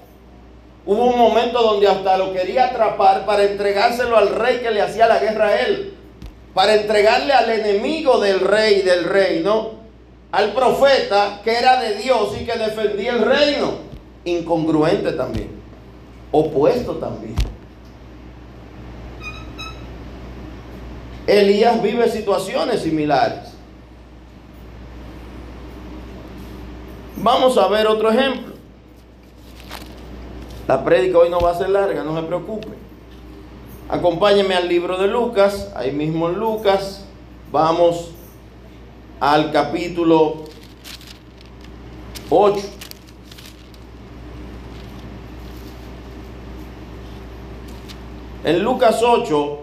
Hubo un momento donde hasta lo quería atrapar para entregárselo al rey que le hacía la guerra a él. Para entregarle al enemigo del rey, del reino, al profeta que era de Dios y que defendía el reino. Incongruente también. Opuesto también. Elías vive situaciones similares. Vamos a ver otro ejemplo. La prédica hoy no va a ser larga, no se preocupe. Acompáñeme al libro de Lucas, ahí mismo en Lucas, vamos al capítulo 8. En Lucas 8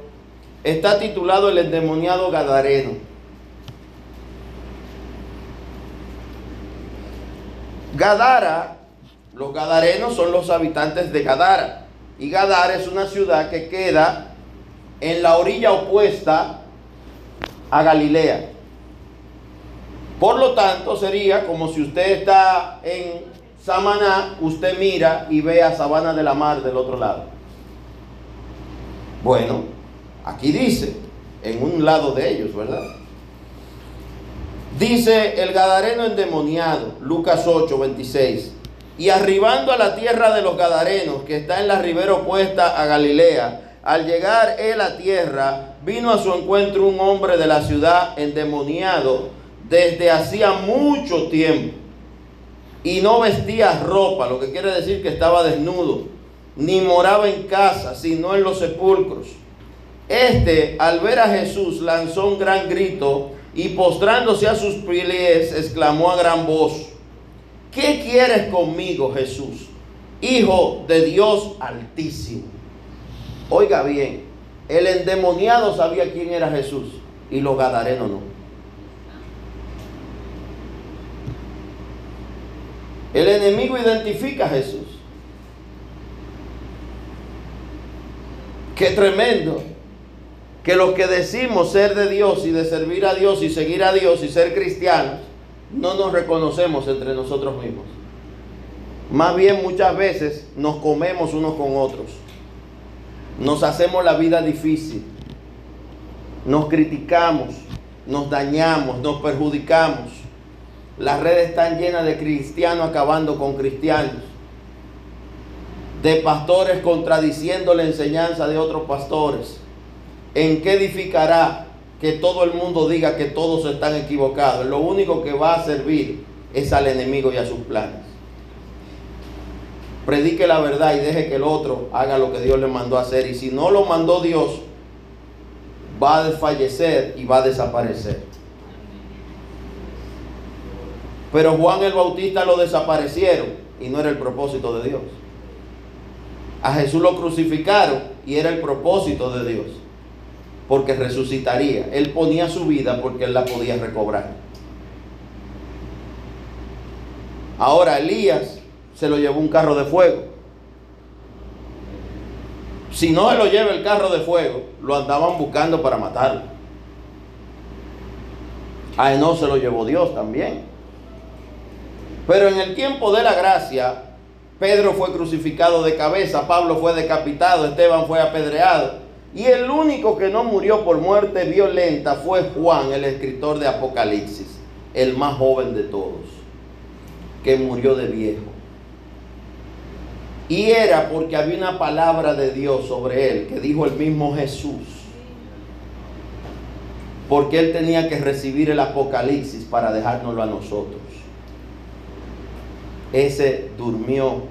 está titulado El endemoniado Gadareno. Gadara, los gadarenos son los habitantes de Gadara. Y Gadara es una ciudad que queda en la orilla opuesta a Galilea. Por lo tanto, sería como si usted está en Samaná, usted mira y ve a Sabana de la Mar del otro lado. Bueno, aquí dice, en un lado de ellos, ¿verdad? Dice el Gadareno endemoniado, Lucas 8, 26. Y arribando a la tierra de los Gadarenos, que está en la ribera opuesta a Galilea, al llegar él a tierra, vino a su encuentro un hombre de la ciudad endemoniado desde hacía mucho tiempo. Y no vestía ropa, lo que quiere decir que estaba desnudo, ni moraba en casa, sino en los sepulcros. Este, al ver a Jesús, lanzó un gran grito y postrándose a sus pies, exclamó a gran voz, ¿qué quieres conmigo, Jesús? Hijo de Dios altísimo. Oiga bien, el endemoniado sabía quién era Jesús y los gadarenos no. El enemigo identifica a Jesús. Qué tremendo que los que decimos ser de Dios y de servir a Dios y seguir a Dios y ser cristianos, no nos reconocemos entre nosotros mismos. Más bien muchas veces nos comemos unos con otros. Nos hacemos la vida difícil. Nos criticamos, nos dañamos, nos perjudicamos. Las redes están llenas de cristianos acabando con cristianos. De pastores contradiciendo la enseñanza de otros pastores. ¿En qué edificará que todo el mundo diga que todos están equivocados? Lo único que va a servir es al enemigo y a sus planes. Predique la verdad y deje que el otro haga lo que Dios le mandó a hacer. Y si no lo mandó Dios, va a desfallecer y va a desaparecer. Pero Juan el Bautista lo desaparecieron y no era el propósito de Dios. A Jesús lo crucificaron y era el propósito de Dios. Porque resucitaría. Él ponía su vida porque él la podía recobrar. Ahora Elías se lo llevó un carro de fuego. Si no se lo lleva el carro de fuego, lo andaban buscando para matarlo. A no se lo llevó Dios también. Pero en el tiempo de la gracia, Pedro fue crucificado de cabeza, Pablo fue decapitado, Esteban fue apedreado. Y el único que no murió por muerte violenta fue Juan, el escritor de Apocalipsis, el más joven de todos, que murió de viejo. Y era porque había una palabra de Dios sobre él, que dijo el mismo Jesús. Porque él tenía que recibir el Apocalipsis para dejárnoslo a nosotros. Ese durmió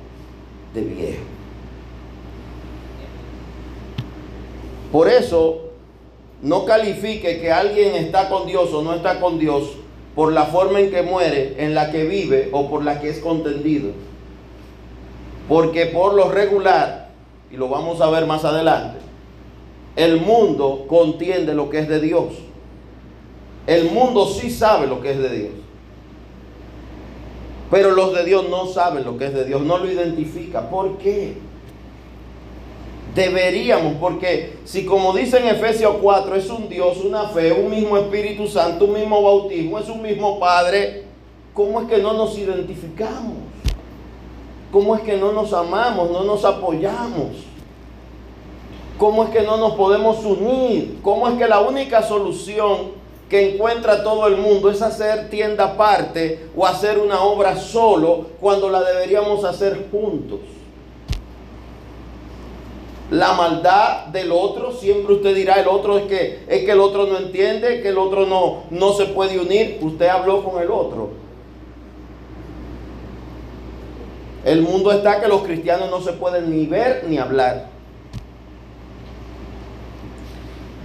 de viejo. Por eso, no califique que alguien está con Dios o no está con Dios por la forma en que muere, en la que vive o por la que es contendido. Porque por lo regular, y lo vamos a ver más adelante, el mundo contiende lo que es de Dios. El mundo sí sabe lo que es de Dios. Pero los de Dios no saben lo que es de Dios, no lo identifica. ¿Por qué? Deberíamos, porque si como dice en Efesios 4, es un Dios, una fe, un mismo Espíritu Santo, un mismo bautismo, es un mismo Padre, ¿cómo es que no nos identificamos? ¿Cómo es que no nos amamos, no nos apoyamos? ¿Cómo es que no nos podemos unir? ¿Cómo es que la única solución que encuentra todo el mundo es hacer tienda aparte o hacer una obra solo cuando la deberíamos hacer juntos? La maldad del otro, siempre usted dirá el otro es que es que el otro no entiende, que el otro no no se puede unir, usted habló con el otro. El mundo está que los cristianos no se pueden ni ver ni hablar.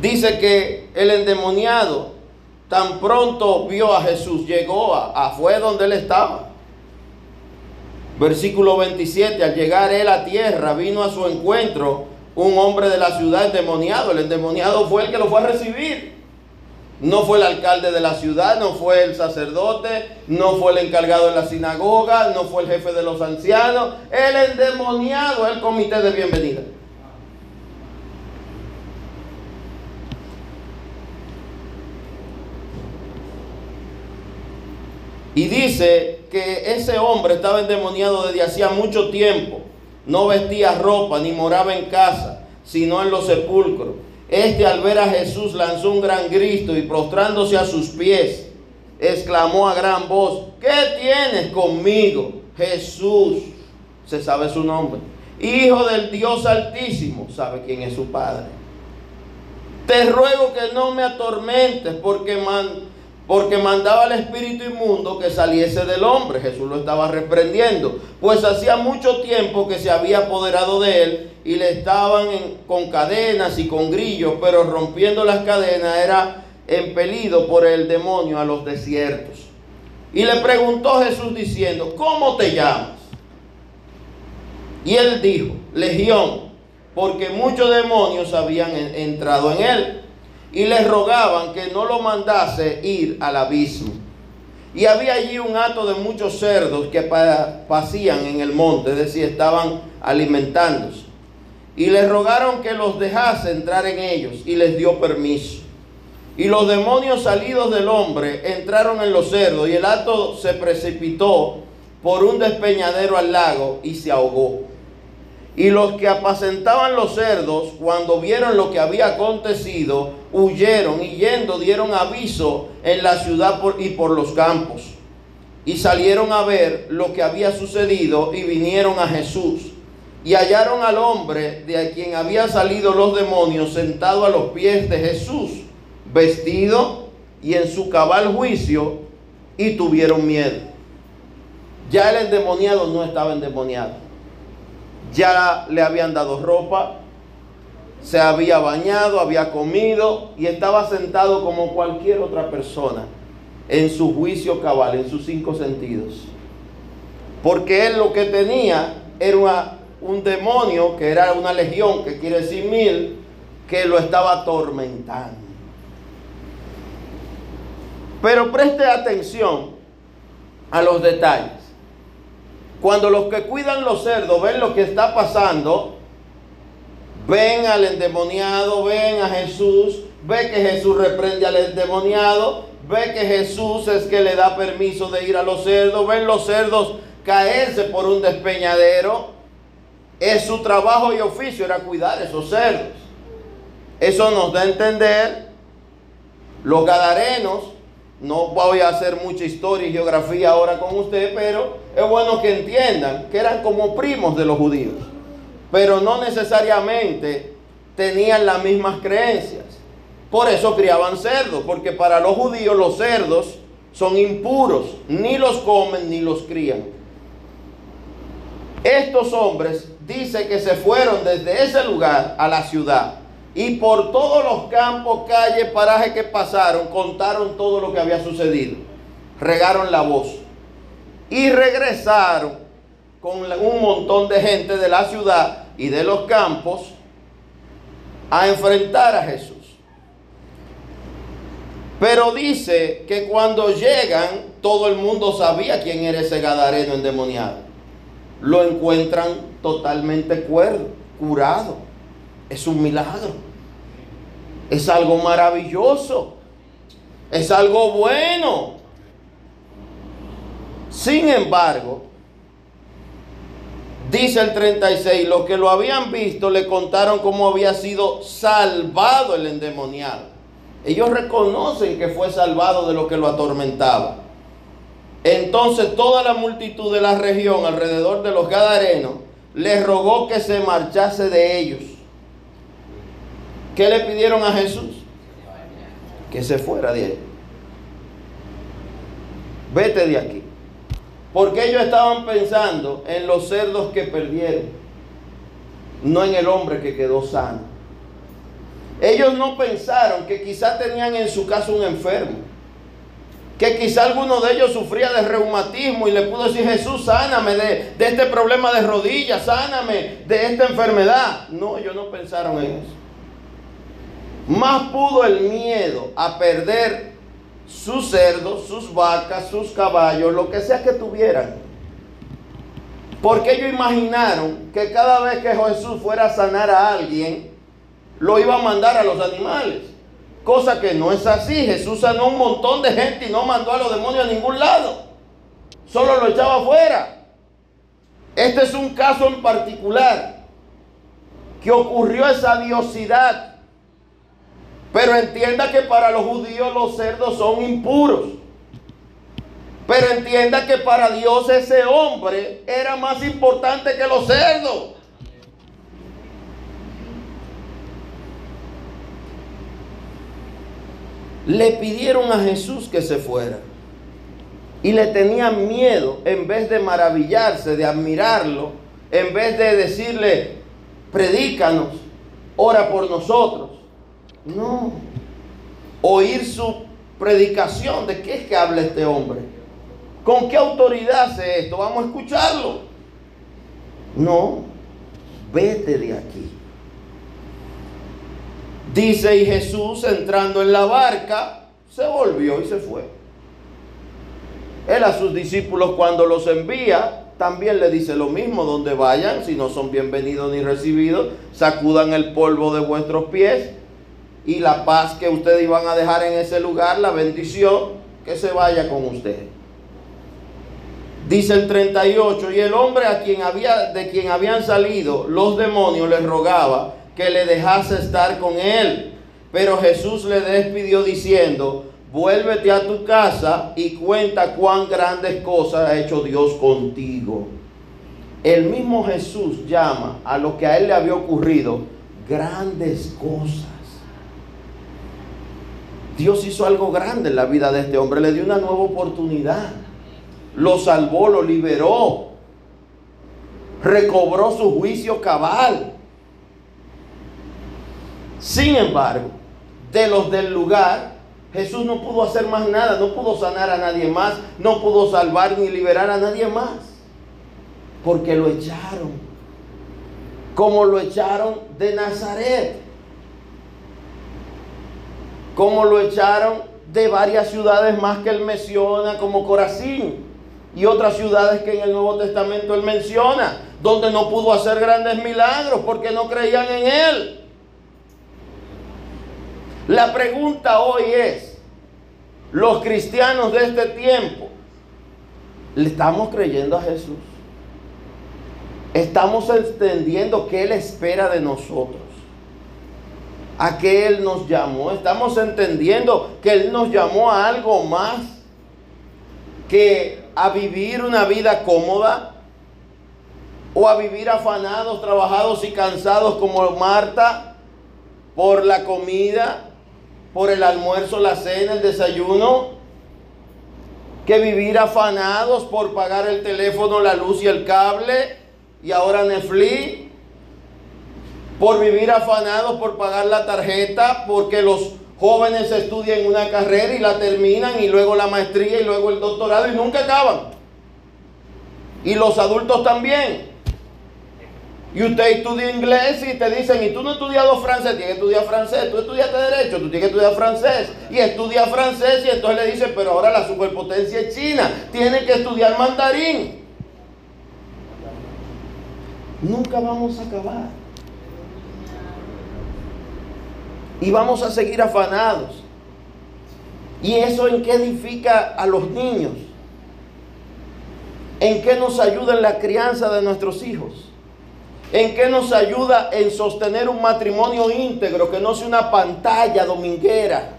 Dice que el endemoniado tan pronto vio a Jesús, llegó a, a fue donde él estaba. Versículo 27, al llegar él a tierra, vino a su encuentro un hombre de la ciudad endemoniado. El endemoniado fue el que lo fue a recibir. No fue el alcalde de la ciudad, no fue el sacerdote, no fue el encargado de la sinagoga, no fue el jefe de los ancianos. El endemoniado, el comité de bienvenida. Y dice que ese hombre estaba endemoniado desde hacía mucho tiempo. No vestía ropa ni moraba en casa, sino en los sepulcros. Este al ver a Jesús lanzó un gran grito y prostrándose a sus pies, exclamó a gran voz, ¿qué tienes conmigo? Jesús, se sabe su nombre, Hijo del Dios Altísimo, sabe quién es su Padre. Te ruego que no me atormentes porque man, porque mandaba al espíritu inmundo que saliese del hombre. Jesús lo estaba reprendiendo, pues hacía mucho tiempo que se había apoderado de él y le estaban con cadenas y con grillos, pero rompiendo las cadenas era empelido por el demonio a los desiertos. Y le preguntó Jesús diciendo, ¿cómo te llamas? Y él dijo, Legión, porque muchos demonios habían entrado en él y le rogaban que no lo mandase ir al abismo. Y había allí un hato de muchos cerdos que pasían en el monte, es decir, estaban alimentándose. Y le rogaron que los dejase entrar en ellos y les dio permiso. Y los demonios salidos del hombre entraron en los cerdos y el hato se precipitó por un despeñadero al lago y se ahogó. Y los que apacentaban los cerdos, cuando vieron lo que había acontecido, huyeron y yendo dieron aviso en la ciudad y por los campos. Y salieron a ver lo que había sucedido y vinieron a Jesús. Y hallaron al hombre de quien había salido los demonios sentado a los pies de Jesús, vestido y en su cabal juicio, y tuvieron miedo. Ya el endemoniado no estaba endemoniado. Ya le habían dado ropa, se había bañado, había comido y estaba sentado como cualquier otra persona en su juicio cabal, en sus cinco sentidos. Porque él lo que tenía era un demonio, que era una legión, que quiere decir mil, que lo estaba atormentando. Pero preste atención a los detalles. Cuando los que cuidan los cerdos ven lo que está pasando, ven al endemoniado, ven a Jesús, ve que Jesús reprende al endemoniado, ve que Jesús es que le da permiso de ir a los cerdos, ven los cerdos caerse por un despeñadero. Es su trabajo y oficio era cuidar esos cerdos. Eso nos da a entender los gadarenos. No voy a hacer mucha historia y geografía ahora con usted, pero es bueno que entiendan que eran como primos de los judíos, pero no necesariamente tenían las mismas creencias. Por eso criaban cerdos, porque para los judíos los cerdos son impuros, ni los comen ni los crían. Estos hombres dice que se fueron desde ese lugar a la ciudad y por todos los campos, calles, parajes que pasaron, contaron todo lo que había sucedido. Regaron la voz y regresaron con un montón de gente de la ciudad y de los campos a enfrentar a Jesús. Pero dice que cuando llegan, todo el mundo sabía quién era ese gadareno endemoniado. Lo encuentran totalmente cuerdo, curado. Es un milagro. Es algo maravilloso. Es algo bueno. Sin embargo, dice el 36, los que lo habían visto le contaron cómo había sido salvado el endemoniado. Ellos reconocen que fue salvado de lo que lo atormentaba. Entonces toda la multitud de la región alrededor de los Gadarenos les rogó que se marchase de ellos. ¿Qué le pidieron a Jesús? Que se fuera de él. Vete de aquí. Porque ellos estaban pensando en los cerdos que perdieron, no en el hombre que quedó sano. Ellos no pensaron que quizá tenían en su casa un enfermo. Que quizá alguno de ellos sufría de reumatismo y le pudo decir, Jesús, sáname de, de este problema de rodillas, sáname de esta enfermedad. No, ellos no pensaron en eso. Más pudo el miedo a perder sus cerdos, sus vacas, sus caballos, lo que sea que tuvieran. Porque ellos imaginaron que cada vez que Jesús fuera a sanar a alguien, lo iba a mandar a los animales. Cosa que no es así. Jesús sanó un montón de gente y no mandó a los demonios a ningún lado. Solo lo echaba afuera. Este es un caso en particular que ocurrió esa diosidad. Pero entienda que para los judíos los cerdos son impuros. Pero entienda que para Dios ese hombre era más importante que los cerdos. le pidieron a Jesús que se fuera. Y le tenían miedo, en vez de maravillarse, de admirarlo, en vez de decirle, predícanos, ora por nosotros. No. Oír su predicación, ¿de qué es que habla este hombre? ¿Con qué autoridad hace esto? Vamos a escucharlo. No, vete de aquí. Dice, y Jesús entrando en la barca, se volvió y se fue. Él a sus discípulos cuando los envía, también le dice lo mismo, donde vayan, si no son bienvenidos ni recibidos, sacudan el polvo de vuestros pies y la paz que ustedes iban a dejar en ese lugar, la bendición, que se vaya con ustedes. Dice el 38, y el hombre a quien había, de quien habían salido los demonios les rogaba que le dejase estar con él. Pero Jesús le despidió diciendo, vuélvete a tu casa y cuenta cuán grandes cosas ha hecho Dios contigo. El mismo Jesús llama a lo que a él le había ocurrido grandes cosas. Dios hizo algo grande en la vida de este hombre, le dio una nueva oportunidad. Lo salvó, lo liberó, recobró su juicio cabal. Sin embargo, de los del lugar, Jesús no pudo hacer más nada, no pudo sanar a nadie más, no pudo salvar ni liberar a nadie más, porque lo echaron, como lo echaron de Nazaret, como lo echaron de varias ciudades más que él menciona, como Corazín, y otras ciudades que en el Nuevo Testamento él menciona, donde no pudo hacer grandes milagros porque no creían en él. La pregunta hoy es, los cristianos de este tiempo, ¿le estamos creyendo a Jesús? Estamos entendiendo que Él espera de nosotros. A que Él nos llamó. Estamos entendiendo que Él nos llamó a algo más que a vivir una vida cómoda o a vivir afanados, trabajados y cansados como Marta por la comida, por el almuerzo, la cena, el desayuno, que vivir afanados por pagar el teléfono, la luz y el cable y ahora Netflix, por vivir afanados por pagar la tarjeta, porque los jóvenes estudian una carrera y la terminan y luego la maestría y luego el doctorado y nunca acaban. Y los adultos también. Y usted estudia inglés y te dicen, y tú no has estudiado francés, tienes que estudiar francés, tú estudiaste derecho, tú tienes que estudiar francés. Y estudia francés y entonces le dicen, pero ahora la superpotencia es China, tiene que estudiar mandarín. Nunca vamos a acabar. Y vamos a seguir afanados. ¿Y eso en qué edifica a los niños? ¿En qué nos ayuda en la crianza de nuestros hijos? ¿En qué nos ayuda en sostener un matrimonio íntegro que no sea una pantalla dominguera?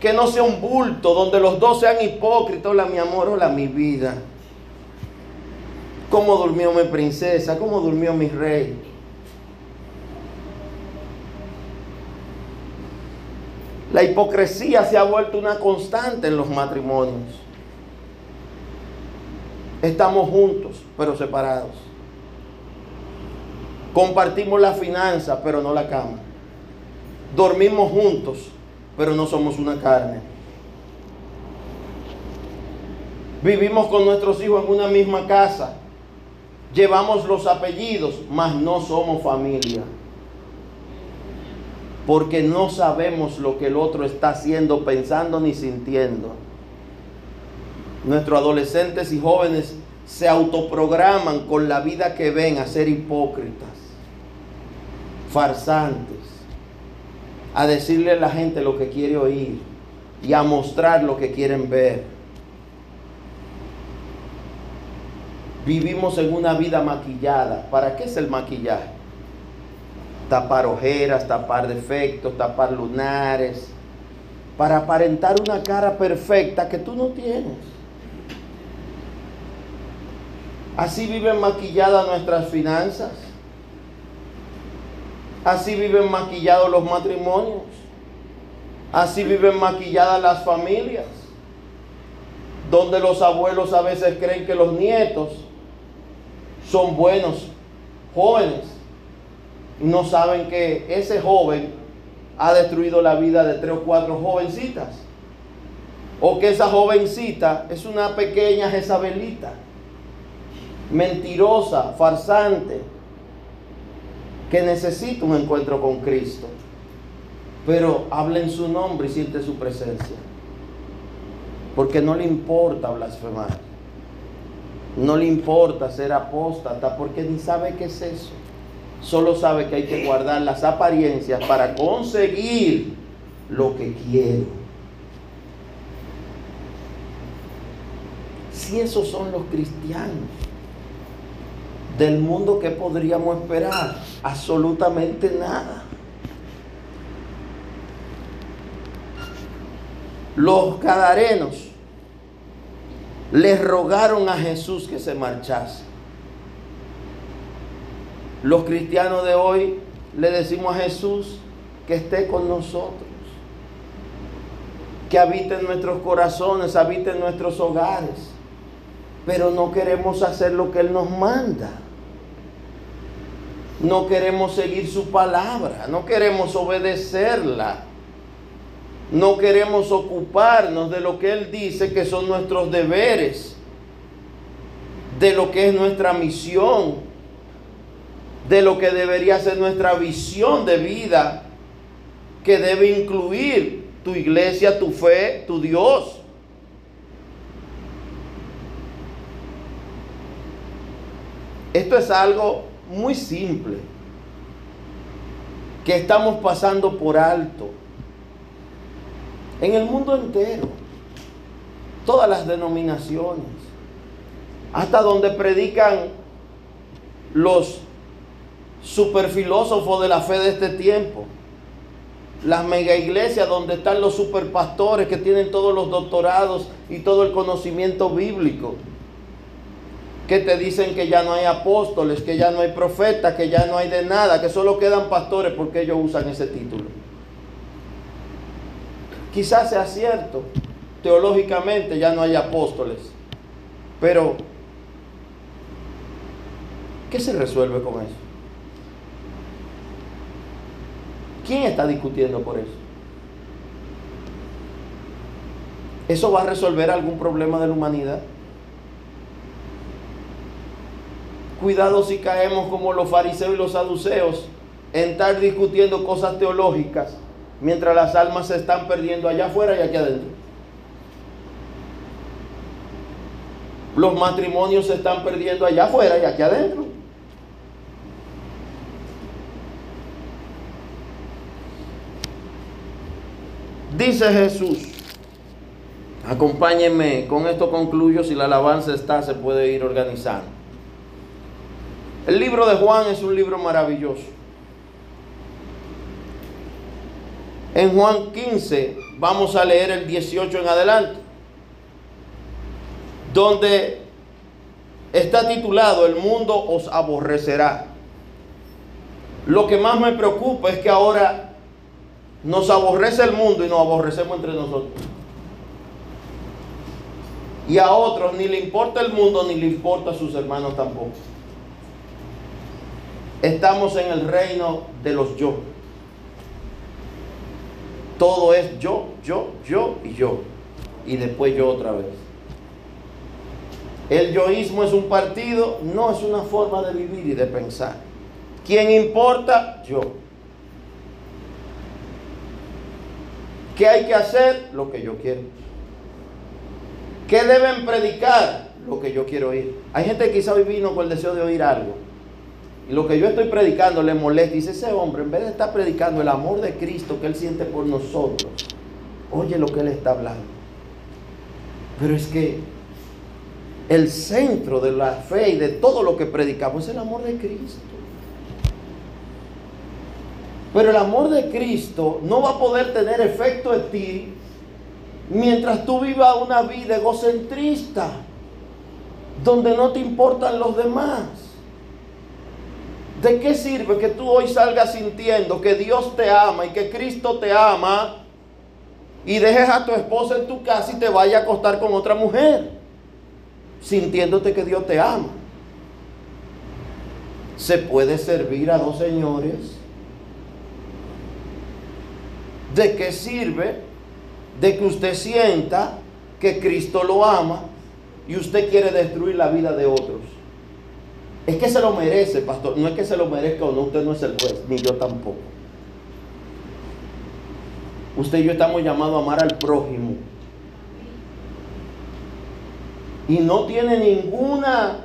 Que no sea un bulto donde los dos sean hipócritas. Hola mi amor, hola mi vida. ¿Cómo durmió mi princesa? ¿Cómo durmió mi rey? La hipocresía se ha vuelto una constante en los matrimonios. Estamos juntos, pero separados. Compartimos la finanza, pero no la cama. Dormimos juntos, pero no somos una carne. Vivimos con nuestros hijos en una misma casa. Llevamos los apellidos, mas no somos familia porque no sabemos lo que el otro está haciendo, pensando ni sintiendo. Nuestros adolescentes y jóvenes se autoprograman con la vida que ven a ser hipócritas, farsantes, a decirle a la gente lo que quiere oír y a mostrar lo que quieren ver. Vivimos en una vida maquillada. ¿Para qué es el maquillaje? Tapar ojeras, tapar defectos, tapar lunares, para aparentar una cara perfecta que tú no tienes. Así viven maquilladas nuestras finanzas. Así viven maquillados los matrimonios. Así viven maquilladas las familias. Donde los abuelos a veces creen que los nietos son buenos jóvenes no saben que ese joven ha destruido la vida de tres o cuatro jovencitas. O que esa jovencita es una pequeña Jezabelita, mentirosa, farsante, que necesita un encuentro con Cristo. Pero habla en su nombre y siente su presencia. Porque no le importa blasfemar. No le importa ser apóstata porque ni sabe qué es eso solo sabe que hay que guardar las apariencias para conseguir lo que quiere. Si esos son los cristianos del mundo, ¿qué podríamos esperar? Absolutamente nada. Los cadarenos les rogaron a Jesús que se marchase. Los cristianos de hoy le decimos a Jesús que esté con nosotros, que habite en nuestros corazones, habite en nuestros hogares, pero no queremos hacer lo que Él nos manda. No queremos seguir su palabra, no queremos obedecerla. No queremos ocuparnos de lo que Él dice que son nuestros deberes, de lo que es nuestra misión, de lo que debería ser nuestra visión de vida, que debe incluir tu iglesia, tu fe, tu Dios. Esto es algo muy simple que estamos pasando por alto en el mundo entero, todas las denominaciones, hasta donde predican los superfilósofos de la fe de este tiempo, las mega iglesias donde están los superpastores que tienen todos los doctorados y todo el conocimiento bíblico, que te dicen que ya no hay apóstoles, que ya no hay profetas, que ya no hay de nada, que solo quedan pastores porque ellos usan ese título. Quizás sea cierto, teológicamente ya no hay apóstoles, pero ¿qué se resuelve con eso? ¿Quién está discutiendo por eso? ¿Eso va a resolver algún problema de la humanidad? Cuidado si caemos como los fariseos y los saduceos en estar discutiendo cosas teológicas mientras las almas se están perdiendo allá afuera y aquí adentro. Los matrimonios se están perdiendo allá afuera y aquí adentro. Dice Jesús, acompáñenme, con esto concluyo, si la alabanza está, se puede ir organizando. El libro de Juan es un libro maravilloso. En Juan 15 vamos a leer el 18 en adelante, donde está titulado El mundo os aborrecerá. Lo que más me preocupa es que ahora nos aborrece el mundo y nos aborrecemos entre nosotros. Y a otros ni le importa el mundo ni le importa a sus hermanos tampoco. Estamos en el reino de los yo. Todo es yo, yo, yo y yo. Y después yo otra vez. El yoísmo es un partido, no es una forma de vivir y de pensar. ¿Quién importa? Yo. ¿Qué hay que hacer? Lo que yo quiero. ¿Qué deben predicar? Lo que yo quiero oír. Hay gente que quizá hoy vino con el deseo de oír algo. Y lo que yo estoy predicando le molesta. Dice ese hombre, en vez de estar predicando el amor de Cristo que Él siente por nosotros, oye lo que Él está hablando. Pero es que el centro de la fe y de todo lo que predicamos es el amor de Cristo. Pero el amor de Cristo no va a poder tener efecto en ti mientras tú vivas una vida egocentrista, donde no te importan los demás. ¿De qué sirve que tú hoy salgas sintiendo que Dios te ama y que Cristo te ama y dejes a tu esposa en tu casa y te vayas a acostar con otra mujer, sintiéndote que Dios te ama? Se puede servir a dos señores ¿De qué sirve de que usted sienta que Cristo lo ama y usted quiere destruir la vida de otros? Es que se lo merece, pastor. No es que se lo merezca o no, usted no es el juez, ni yo tampoco. Usted y yo estamos llamados a amar al prójimo. Y no tiene ninguna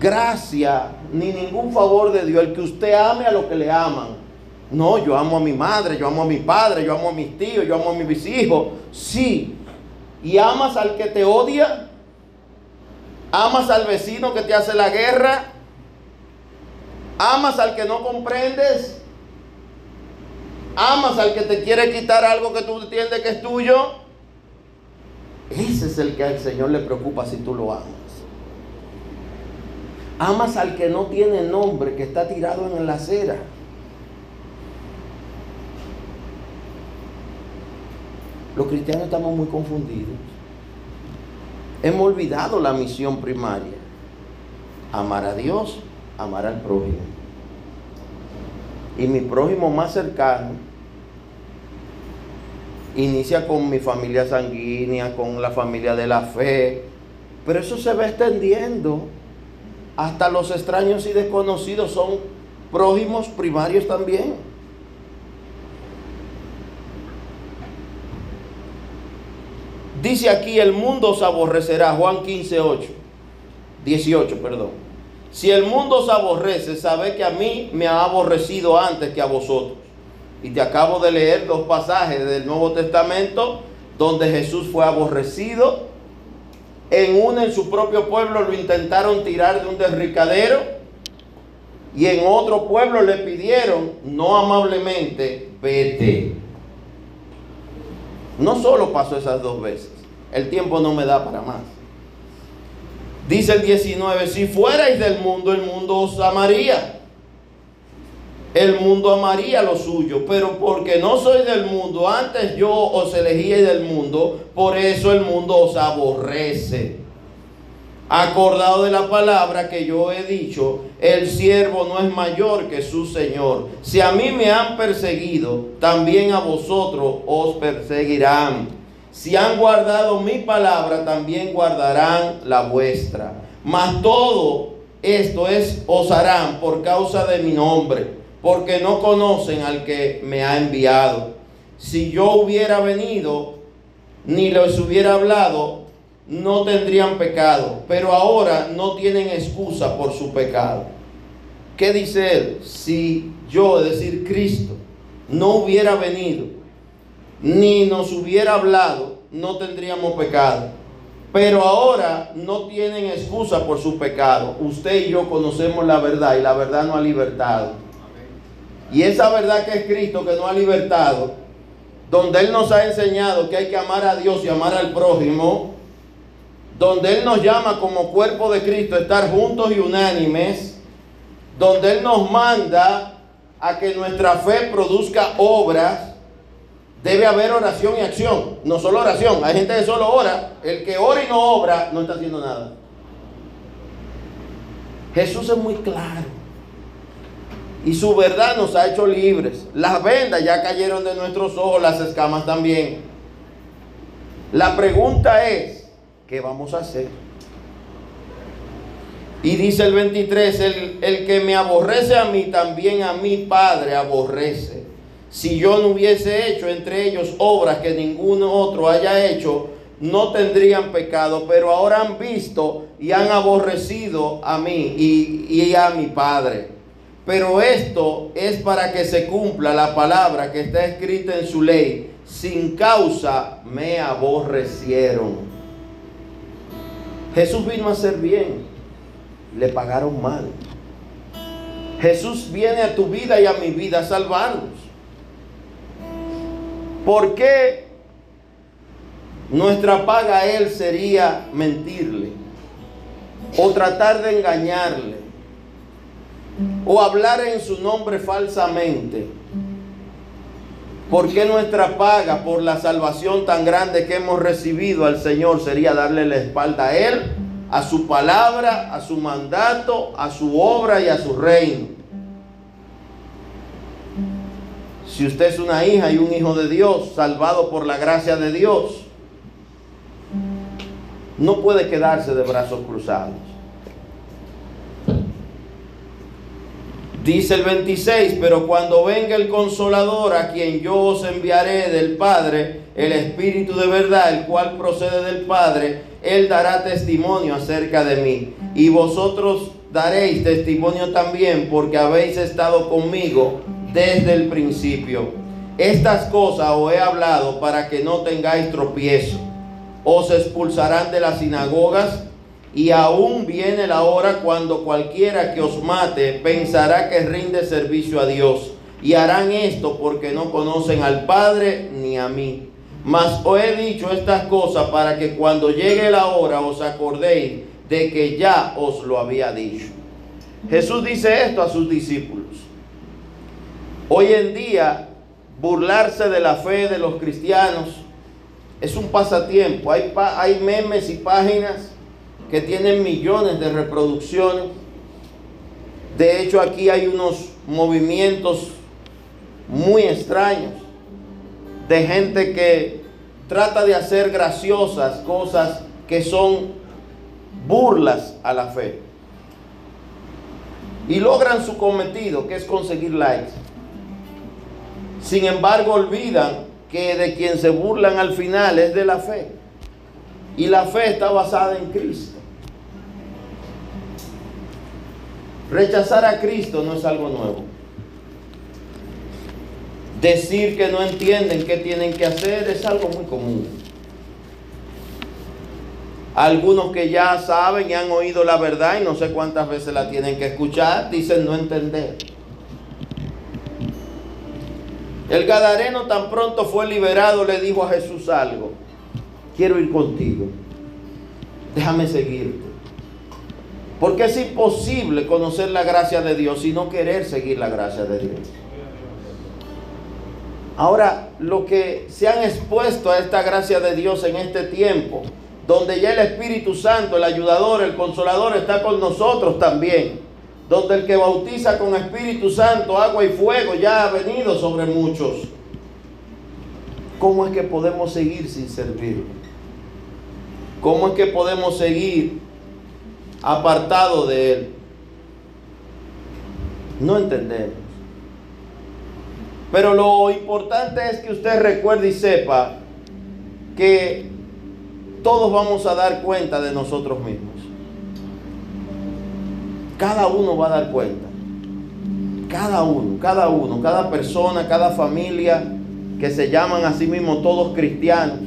gracia ni ningún favor de Dios el que usted ame a lo que le aman. No, yo amo a mi madre, yo amo a mi padre, yo amo a mis tíos, yo amo a mis hijos. Sí. ¿Y amas al que te odia? ¿Amas al vecino que te hace la guerra? ¿Amas al que no comprendes? ¿Amas al que te quiere quitar algo que tú entiendes que es tuyo? Ese es el que al Señor le preocupa si tú lo amas. Amas al que no tiene nombre, que está tirado en la acera. Los cristianos estamos muy confundidos. Hemos olvidado la misión primaria. Amar a Dios, amar al prójimo. Y mi prójimo más cercano inicia con mi familia sanguínea, con la familia de la fe. Pero eso se va extendiendo. Hasta los extraños y desconocidos son prójimos primarios también. Dice aquí, el mundo os aborrecerá, Juan 15, 8, 18, perdón. Si el mundo os aborrece, sabe que a mí me ha aborrecido antes que a vosotros. Y te acabo de leer dos pasajes del Nuevo Testamento donde Jesús fue aborrecido. En uno en su propio pueblo lo intentaron tirar de un derricadero y en otro pueblo le pidieron, no amablemente, vete. No solo pasó esas dos veces, el tiempo no me da para más. Dice el 19, si fuerais del mundo, el mundo os amaría. El mundo amaría lo suyo, pero porque no soy del mundo, antes yo os elegí del mundo, por eso el mundo os aborrece. Acordado de la palabra que yo he dicho, el siervo no es mayor que su Señor. Si a mí me han perseguido, también a vosotros os perseguirán. Si han guardado mi palabra, también guardarán la vuestra. Mas todo esto es os harán por causa de mi nombre, porque no conocen al que me ha enviado. Si yo hubiera venido, ni les hubiera hablado, no tendrían pecado, pero ahora no tienen excusa por su pecado. ¿Qué dice él? Si yo, es decir, Cristo, no hubiera venido, ni nos hubiera hablado, no tendríamos pecado. Pero ahora no tienen excusa por su pecado. Usted y yo conocemos la verdad y la verdad no ha libertado. Y esa verdad que es Cristo que no ha libertado, donde Él nos ha enseñado que hay que amar a Dios y amar al prójimo, donde Él nos llama como cuerpo de Cristo a estar juntos y unánimes, donde Él nos manda a que nuestra fe produzca obras, debe haber oración y acción, no solo oración. Hay gente que solo ora, el que ora y no obra no está haciendo nada. Jesús es muy claro. Y su verdad nos ha hecho libres. Las vendas ya cayeron de nuestros ojos, las escamas también. La pregunta es, ¿qué vamos a hacer? Y dice el 23, el, el, que me aborrece a mí, también a mi Padre aborrece. Si yo no hubiese hecho entre ellos obras que ninguno otro haya hecho, no tendrían pecado, pero ahora han visto y han aborrecido a mí y, y a mi Padre. Pero esto es para que se cumpla la palabra que está escrita en su ley. Sin causa me aborrecieron. Jesús vino a hacer bien, le pagaron mal. Jesús viene a tu vida y a mi vida a salvarnos. ¿Por qué nuestra paga a Él sería mentirle? O tratar de engañarle. O hablar en su nombre falsamente. ¿Por qué nuestra paga por la salvación tan grande que hemos recibido al Señor sería darle la espalda a Él, a su palabra, a su mandato, a su obra y a su reino? Si usted es una hija y un hijo de Dios, salvado por la gracia de Dios, no puede quedarse de brazos cruzados. Dice el 26, pero cuando venga el consolador a quien yo os enviaré del Padre, el Espíritu de verdad, el cual procede del Padre, él dará testimonio acerca de mí. Y vosotros daréis testimonio también porque habéis estado conmigo desde el principio. Estas cosas os he hablado para que no tengáis tropiezo. Os expulsarán de las sinagogas y aún viene la hora cuando cualquiera que os mate pensará que rinde servicio a Dios. Y harán esto porque no conocen al Padre ni a mí. Mas os he dicho estas cosas para que cuando llegue la hora os acordéis de que ya os lo había dicho. Jesús dice esto a sus discípulos. Hoy en día, burlarse de la fe de los cristianos es un pasatiempo. Hay, memes y páginas que tienen millones de reproducciones. De hecho, aquí hay unos movimientos muy extraños de gente que trata de hacer graciosas cosas que son burlas a la fe. Y logran su cometido, que es conseguir likes. Sin embargo, olvidan que de quien se burlan al final es de la fe. Y la fe está basada en Cristo. Rechazar a Cristo no es algo nuevo. Decir que no entienden qué tienen que hacer es algo muy común. Algunos que ya saben y han oído la verdad y no sé cuántas veces la tienen que escuchar, dicen no entender. El Gadareno tan pronto fue liberado le dijo a Jesús algo. Quiero ir contigo. Déjame seguirte. Porque es imposible conocer la gracia de Dios y no querer seguir la gracia de Dios. Ahora, lo que se han expuesto a esta gracia de Dios en este tiempo, donde ya el Espíritu Santo, el ayudador, el consolador está con nosotros también, donde el que bautiza con Espíritu Santo, agua y fuego ya ha venido sobre muchos. ¿Cómo es que podemos seguir sin servir? ¿Cómo es que podemos seguir apartado de Él? No entendemos. Pero lo importante es que usted recuerde y sepa que todos vamos a dar cuenta de nosotros mismos. Cada uno va a dar cuenta. Cada uno, cada uno, cada persona, cada familia que se llaman a sí mismos todos cristianos.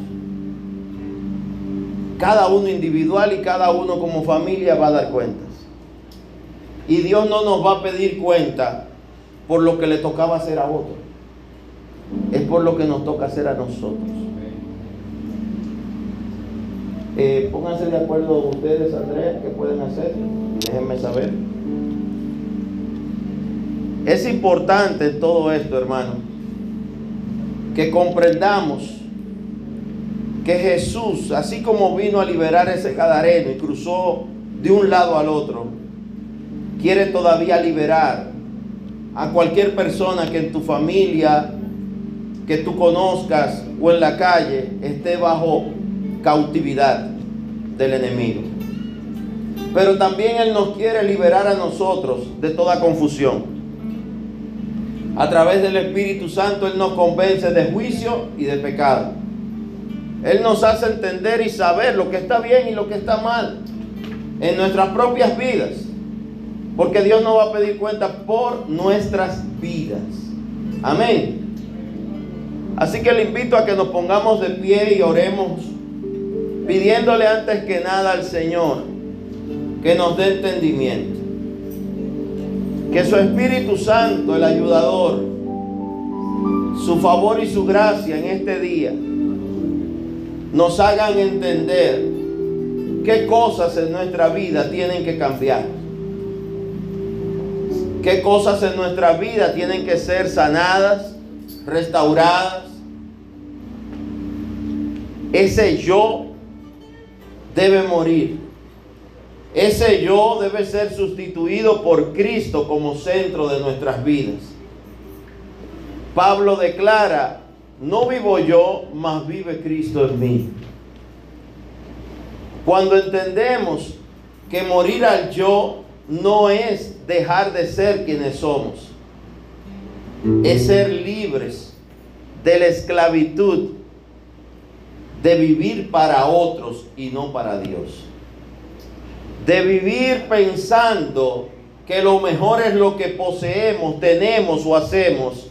Cada uno individual y cada uno como familia va a dar cuentas. Y Dios no nos va a pedir cuenta por lo que le tocaba hacer a otro. Es por lo que nos toca hacer a nosotros. Eh, pónganse de acuerdo ustedes, Andrea, qué pueden hacer. Déjenme saber. Es importante todo esto, hermano, que comprendamos que Jesús, así como vino a liberar ese cadareno y cruzó de un lado al otro, quiere todavía liberar a cualquier persona que en tu familia, que tú conozcas o en la calle esté bajo cautividad del enemigo. Pero también Él nos quiere liberar a nosotros de toda confusión. A través del Espíritu Santo Él nos convence de juicio y de pecado. Él nos hace entender y saber lo que está bien y lo que está mal en nuestras propias vidas. Porque Dios nos va a pedir cuenta por nuestras vidas. Amén. Así que le invito a que nos pongamos de pie y oremos, pidiéndole antes que nada al Señor que nos dé entendimiento. Que su Espíritu Santo, el ayudador, su favor y su gracia en este día nos hagan entender qué cosas en nuestra vida tienen que cambiar. Qué cosas en nuestra vida tienen que ser sanadas, restauradas. Ese yo debe morir. Ese yo debe ser sustituido por Cristo como centro de nuestras vidas. Pablo declara, no vivo yo, mas vive Cristo en mí. Cuando entendemos que morir al yo no es dejar de ser quienes somos, es ser libres de la esclavitud de vivir para otros y no para Dios de vivir pensando que lo mejor es lo que poseemos, tenemos o hacemos,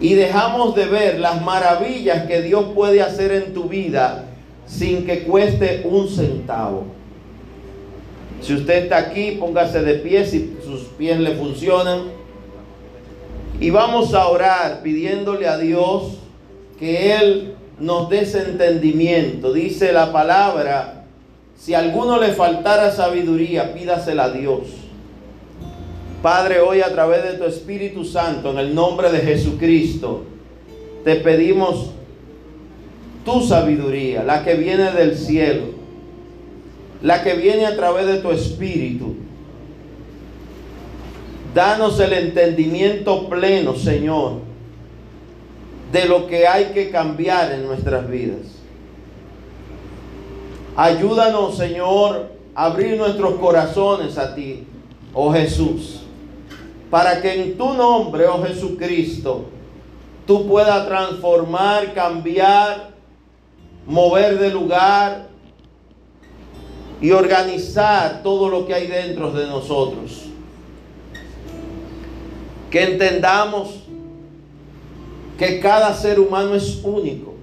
y dejamos de ver las maravillas que Dios puede hacer en tu vida sin que cueste un centavo. Si usted está aquí, póngase de pie si sus pies le funcionan. Y vamos a orar pidiéndole a Dios que Él nos dé ese entendimiento. Dice la palabra si a alguno le faltara sabiduría, pídasela a Dios. Padre, hoy a través de tu Espíritu Santo, en el nombre de Jesucristo, te pedimos tu sabiduría, la que viene del cielo, la que viene a través de tu Espíritu. Danos el entendimiento pleno, Señor, de lo que hay que cambiar en nuestras vidas. Ayúdanos, Señor, a abrir nuestros corazones a ti, oh Jesús, para que en tu nombre, oh Jesucristo, tú puedas transformar, cambiar, mover de lugar y organizar todo lo que hay dentro de nosotros. Que entendamos que cada ser humano es único.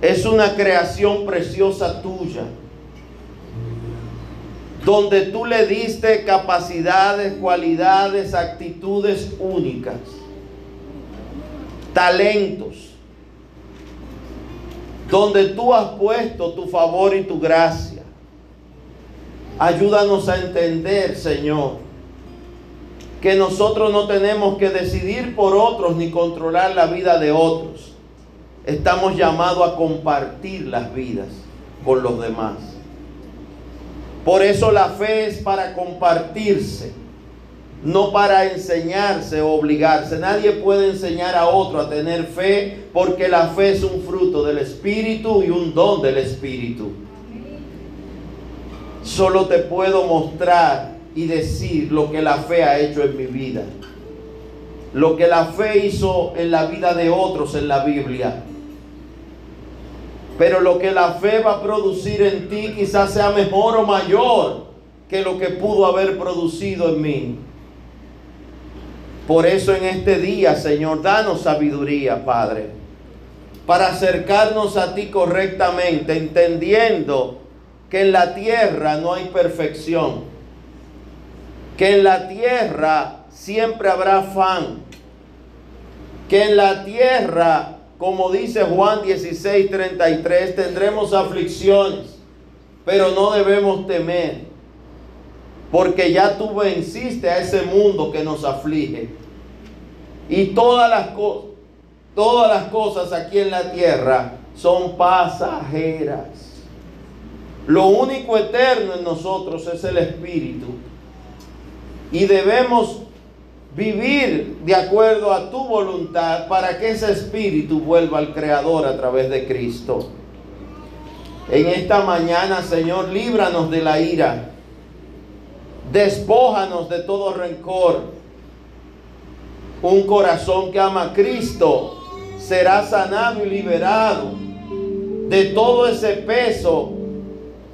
Es una creación preciosa tuya. Donde tú le diste capacidades, cualidades, actitudes únicas. Talentos. Donde tú has puesto tu favor y tu gracia. Ayúdanos a entender, Señor, que nosotros no tenemos que decidir por otros ni controlar la vida de otros. Estamos llamados a compartir las vidas con los demás. Por eso la fe es para compartirse, no para enseñarse o obligarse. Nadie puede enseñar a otro a tener fe porque la fe es un fruto del Espíritu y un don del Espíritu. Solo te puedo mostrar y decir lo que la fe ha hecho en mi vida. Lo que la fe hizo en la vida de otros en la Biblia. Pero lo que la fe va a producir en ti quizás sea mejor o mayor que lo que pudo haber producido en mí. Por eso en este día, Señor, danos sabiduría, Padre, para acercarnos a ti correctamente, entendiendo que en la tierra no hay perfección que en la tierra siempre habrá afán, que en la tierra, como dice Juan 16, 33, tendremos aflicciones, pero no debemos temer, porque ya tú venciste a ese mundo que nos aflige. Y todas las, todas las cosas aquí en la tierra son pasajeras. Lo único eterno en nosotros es el Espíritu y debemos vivir de acuerdo a tu voluntad para que ese espíritu vuelva al Creador a través de Cristo. En esta mañana, Señor, líbranos de la ira. Despójanos de todo rencor. Un corazón que ama a Cristo será sanado y liberado de todo ese peso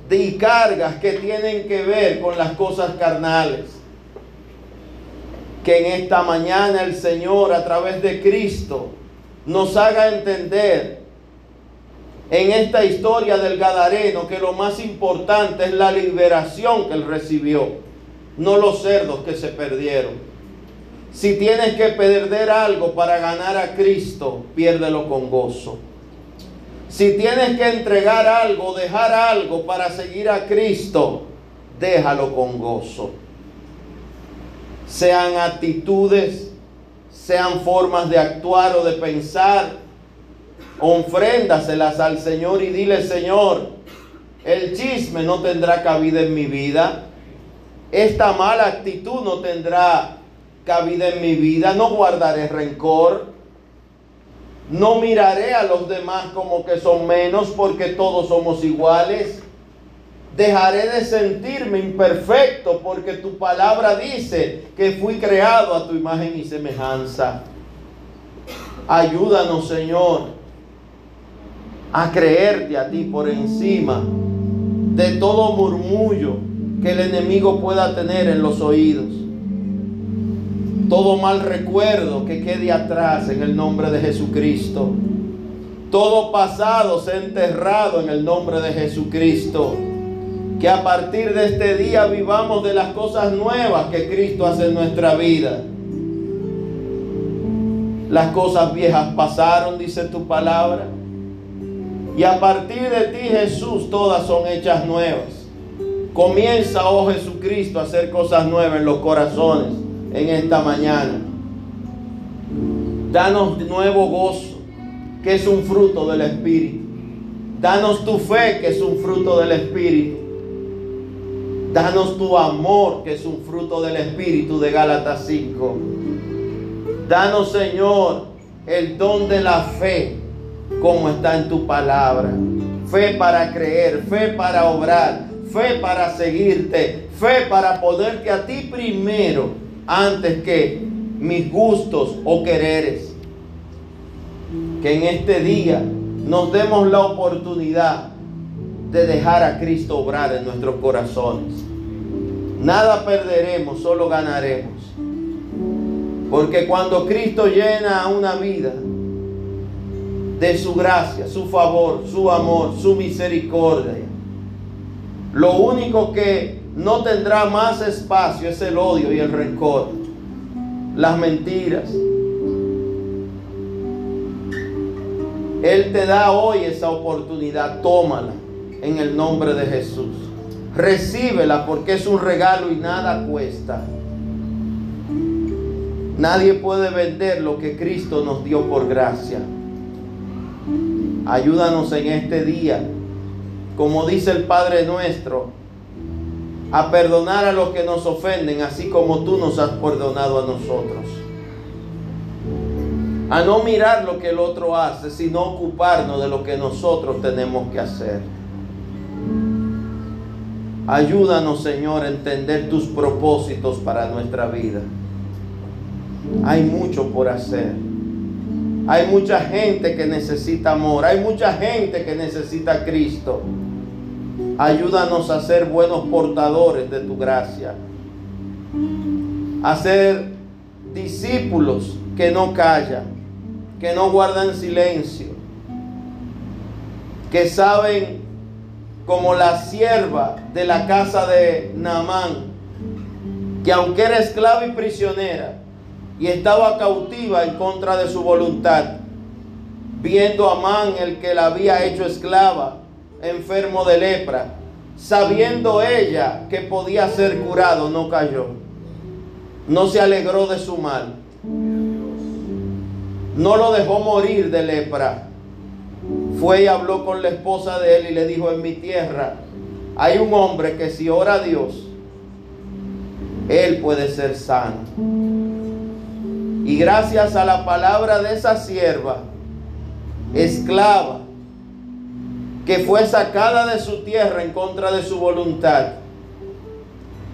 y cargas que tienen que ver con las cosas carnales que en esta mañana el Señor a través de Cristo nos haga entender en esta historia del Gadareno que lo más importante es la liberación que él recibió, no los cerdos que se perdieron. Si tienes que perder algo para ganar a Cristo, piérdelo con gozo. Si tienes que entregar algo, dejar algo para seguir a Cristo, déjalo con gozo sean actitudes, sean formas de actuar o de pensar, ofréndaselas al Señor y dile, Señor, el chisme no tendrá cabida en mi vida, esta mala actitud no tendrá cabida en mi vida, no guardaré rencor, no miraré a los demás como que son menos porque todos somos iguales. Dejaré de sentirme imperfecto porque tu palabra dice que fui creado a tu imagen y semejanza. Ayúdanos, Señor, a creerte a ti por encima de todo murmullo que el enemigo pueda tener en los oídos. Todo mal recuerdo que quede atrás en el nombre de Jesucristo. Todo pasado se enterrado en el nombre de Jesucristo que a partir de este día vivamos de las cosas nuevas que Cristo hace en nuestra vida. Las cosas viejas pasaron, dice tu palabra. Y a partir de ti, Jesús, todas son hechas nuevas. Comienza, oh Jesucristo, a hacer cosas nuevas en los corazones en esta mañana. Danos nuevo gozo, que es un fruto del Espíritu. Danos tu fe, que es un fruto del Espíritu. Danos tu amor, que es un fruto del Espíritu de Gálatas 5. Danos, Señor, el don de la fe, como está en tu palabra. Fe para creer, fe para obrar, fe para seguirte, fe para ponerte a ti primero, antes que mis gustos o quereres. Que en este día nos demos la oportunidad de dejar a Cristo obrar en nuestros corazones. Nada perderemos, solo ganaremos. Porque cuando Cristo llena una vida de su gracia, su favor, su amor, su misericordia, lo único que no tendrá más espacio es el odio y el rencor, las mentiras. Él te da hoy esa oportunidad, tómala en el nombre de Jesús. Recíbela porque es un regalo y nada cuesta. Nadie puede vender lo que Cristo nos dio por gracia. Ayúdanos en este día, como dice el Padre nuestro, a perdonar a los que nos ofenden, así como tú nos has perdonado a nosotros. A no mirar lo que el otro hace, sino ocuparnos de lo que nosotros tenemos que hacer. Ayúdanos, Señor, a entender tus propósitos para nuestra vida. Hay mucho por hacer. Hay mucha gente que necesita amor. Hay mucha gente que necesita Cristo. Ayúdanos a ser buenos portadores de tu gracia. A ser discípulos que no callan, que no guardan silencio, que saben como la sierva de la casa de Naamán, que aunque era esclava y prisionera, y estaba cautiva en contra de su voluntad, viendo a Amán el que la había hecho esclava, enfermo de lepra, sabiendo ella que podía ser curado, no cayó, no se alegró de su mal, no lo dejó morir de lepra. Fue y habló con la esposa de él y le dijo, en mi tierra hay un hombre que si ora a Dios, él puede ser sano. Y gracias a la palabra de esa sierva, esclava, que fue sacada de su tierra en contra de su voluntad,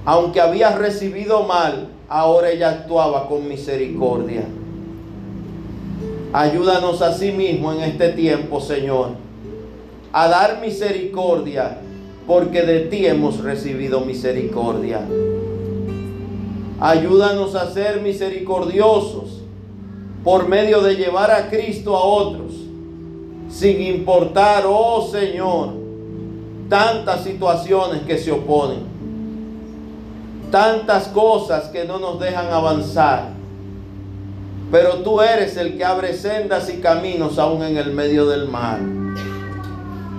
aunque había recibido mal, ahora ella actuaba con misericordia. Ayúdanos a sí mismo en este tiempo, Señor, a dar misericordia, porque de ti hemos recibido misericordia. Ayúdanos a ser misericordiosos por medio de llevar a Cristo a otros, sin importar, oh Señor, tantas situaciones que se oponen, tantas cosas que no nos dejan avanzar. Pero tú eres el que abre sendas y caminos aún en el medio del mar.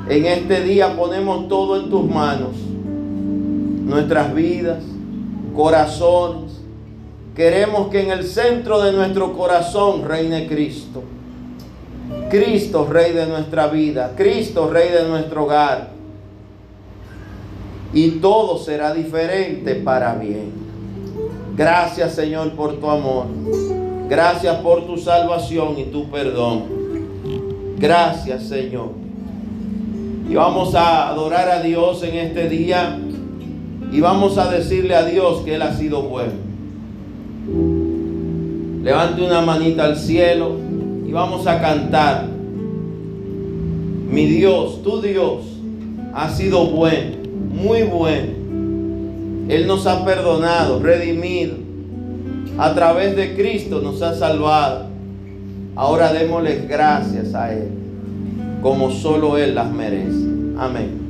En este día ponemos todo en tus manos, nuestras vidas, corazones Queremos que en el centro de nuestro corazón reine Cristo. Cristo, Rey de nuestra vida. Cristo, Rey de nuestro hogar. Y todo será diferente para bien. Gracias Señor por tu amor. Gracias por tu salvación y tu perdón. Gracias Señor. Y vamos a adorar a Dios en este día. Y vamos a decirle a Dios que Él ha sido bueno. Levante una manita al cielo y vamos a cantar. Mi Dios, tu Dios, ha sido bueno, muy bueno. Él nos ha perdonado, redimido. A través de Cristo nos ha salvado. Ahora démosle gracias a Él, como solo Él las merece. Amén.